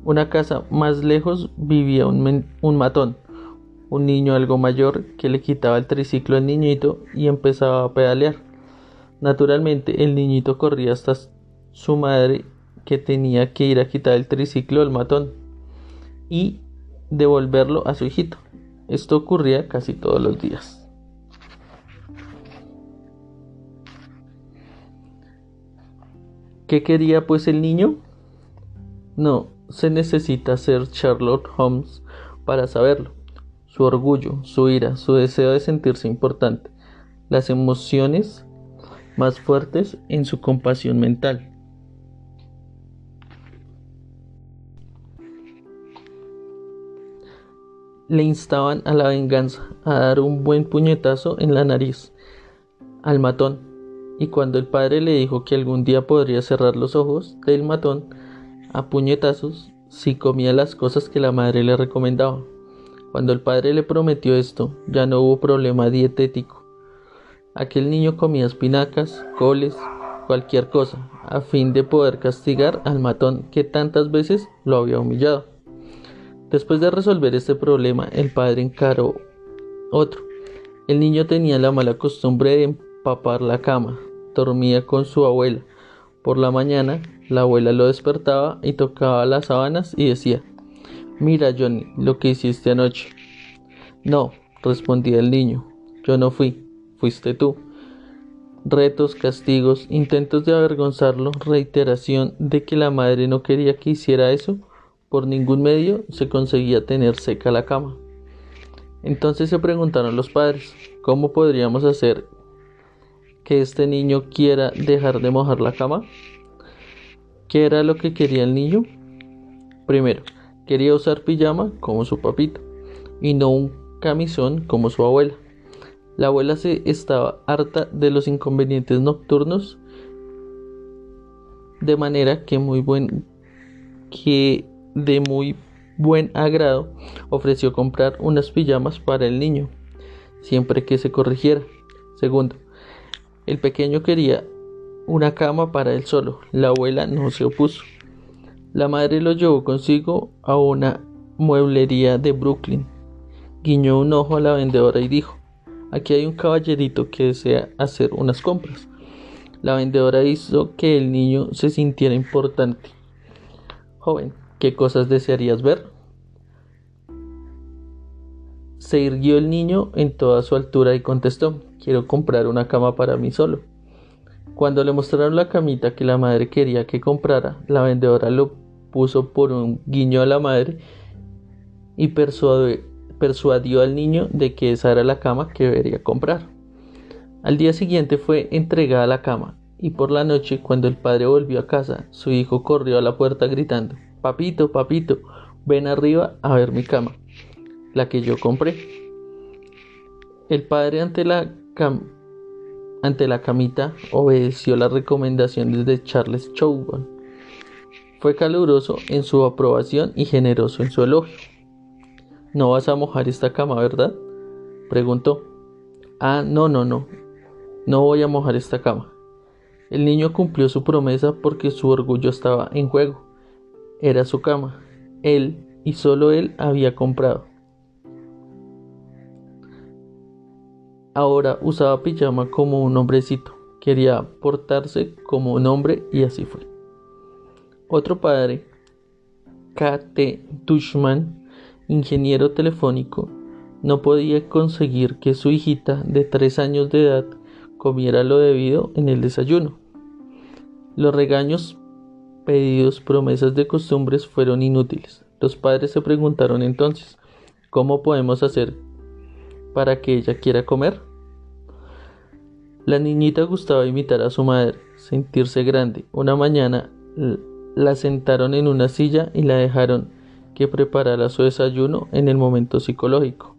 Una casa más lejos vivía un, un matón, un niño algo mayor que le quitaba el triciclo al niñito y empezaba a pedalear. Naturalmente el niñito corría hasta su madre que tenía que ir a quitar el triciclo al matón y devolverlo a su hijito. Esto ocurría casi todos los días. ¿Qué quería pues el niño? No se necesita ser Sherlock Holmes para saberlo. Su orgullo, su ira, su deseo de sentirse importante, las emociones más fuertes en su compasión mental. Le instaban a la venganza, a dar un buen puñetazo en la nariz al matón, y cuando el padre le dijo que algún día podría cerrar los ojos del matón, a puñetazos si comía las cosas que la madre le recomendaba. Cuando el padre le prometió esto, ya no hubo problema dietético. Aquel niño comía espinacas, coles, cualquier cosa, a fin de poder castigar al matón que tantas veces lo había humillado. Después de resolver este problema, el padre encaró otro. El niño tenía la mala costumbre de empapar la cama, dormía con su abuela. Por la mañana la abuela lo despertaba y tocaba las sábanas y decía, Mira, Johnny, lo que hiciste anoche. No, respondía el niño, yo no fui, fuiste tú. Retos, castigos, intentos de avergonzarlo, reiteración de que la madre no quería que hiciera eso, por ningún medio se conseguía tener seca la cama. Entonces se preguntaron los padres, ¿cómo podríamos hacer que este niño quiera dejar de mojar la cama? ¿Qué era lo que quería el niño? Primero, quería usar pijama como su papito y no un camisón como su abuela. La abuela se estaba harta de los inconvenientes nocturnos, de manera que muy buen que de muy buen agrado ofreció comprar unas pijamas para el niño, siempre que se corrigiera. Segundo, el pequeño quería una cama para él solo. La abuela no se opuso. La madre lo llevó consigo a una mueblería de Brooklyn. Guiñó un ojo a la vendedora y dijo, aquí hay un caballerito que desea hacer unas compras. La vendedora hizo que el niño se sintiera importante. Joven, ¿qué cosas desearías ver? Se irguió el niño en toda su altura y contestó, quiero comprar una cama para mí solo. Cuando le mostraron la camita que la madre quería que comprara, la vendedora lo puso por un guiño a la madre y persuadió al niño de que esa era la cama que debería comprar. Al día siguiente fue entregada la cama, y por la noche, cuando el padre volvió a casa, su hijo corrió a la puerta gritando Papito, papito, ven arriba a ver mi cama, la que yo compré. El padre ante la, ante la camita obedeció las recomendaciones de Charles Chowgon. Fue caluroso en su aprobación y generoso en su elogio. No vas a mojar esta cama, ¿verdad? Preguntó. Ah, no, no, no. No voy a mojar esta cama. El niño cumplió su promesa porque su orgullo estaba en juego. Era su cama. Él y solo él había comprado. Ahora usaba pijama como un hombrecito. Quería portarse como un hombre y así fue. Otro padre, K.T. Tushman, ingeniero telefónico, no podía conseguir que su hijita de tres años de edad comiera lo debido en el desayuno. Los regaños, pedidos, promesas de costumbres fueron inútiles. Los padres se preguntaron entonces, ¿cómo podemos hacer para que ella quiera comer? La niñita gustaba imitar a su madre, sentirse grande. Una mañana la sentaron en una silla y la dejaron que preparara su desayuno en el momento psicológico.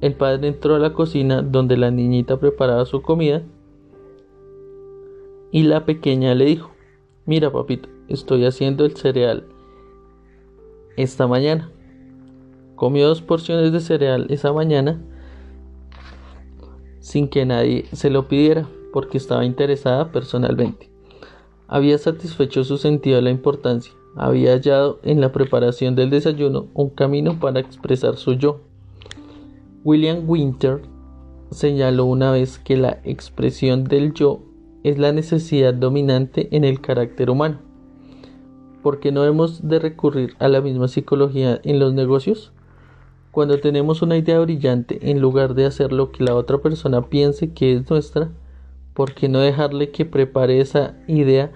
El padre entró a la cocina donde la niñita preparaba su comida y la pequeña le dijo, mira papito, estoy haciendo el cereal esta mañana. Comió dos porciones de cereal esa mañana sin que nadie se lo pidiera porque estaba interesada personalmente. Había satisfecho su sentido de la importancia había hallado en la preparación del desayuno un camino para expresar su yo. William Winter señaló una vez que la expresión del yo es la necesidad dominante en el carácter humano. ¿Por qué no hemos de recurrir a la misma psicología en los negocios? Cuando tenemos una idea brillante, en lugar de hacer lo que la otra persona piense que es nuestra, ¿por qué no dejarle que prepare esa idea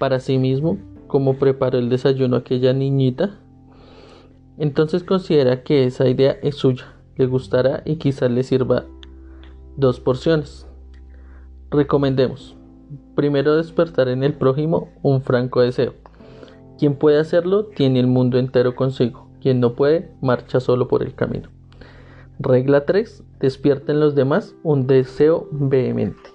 para sí mismo cómo preparó el desayuno aquella niñita, entonces considera que esa idea es suya, le gustará y quizás le sirva dos porciones. Recomendemos. Primero despertar en el prójimo un franco deseo. Quien puede hacerlo tiene el mundo entero consigo. Quien no puede, marcha solo por el camino. Regla 3. Despierta en los demás un deseo vehemente.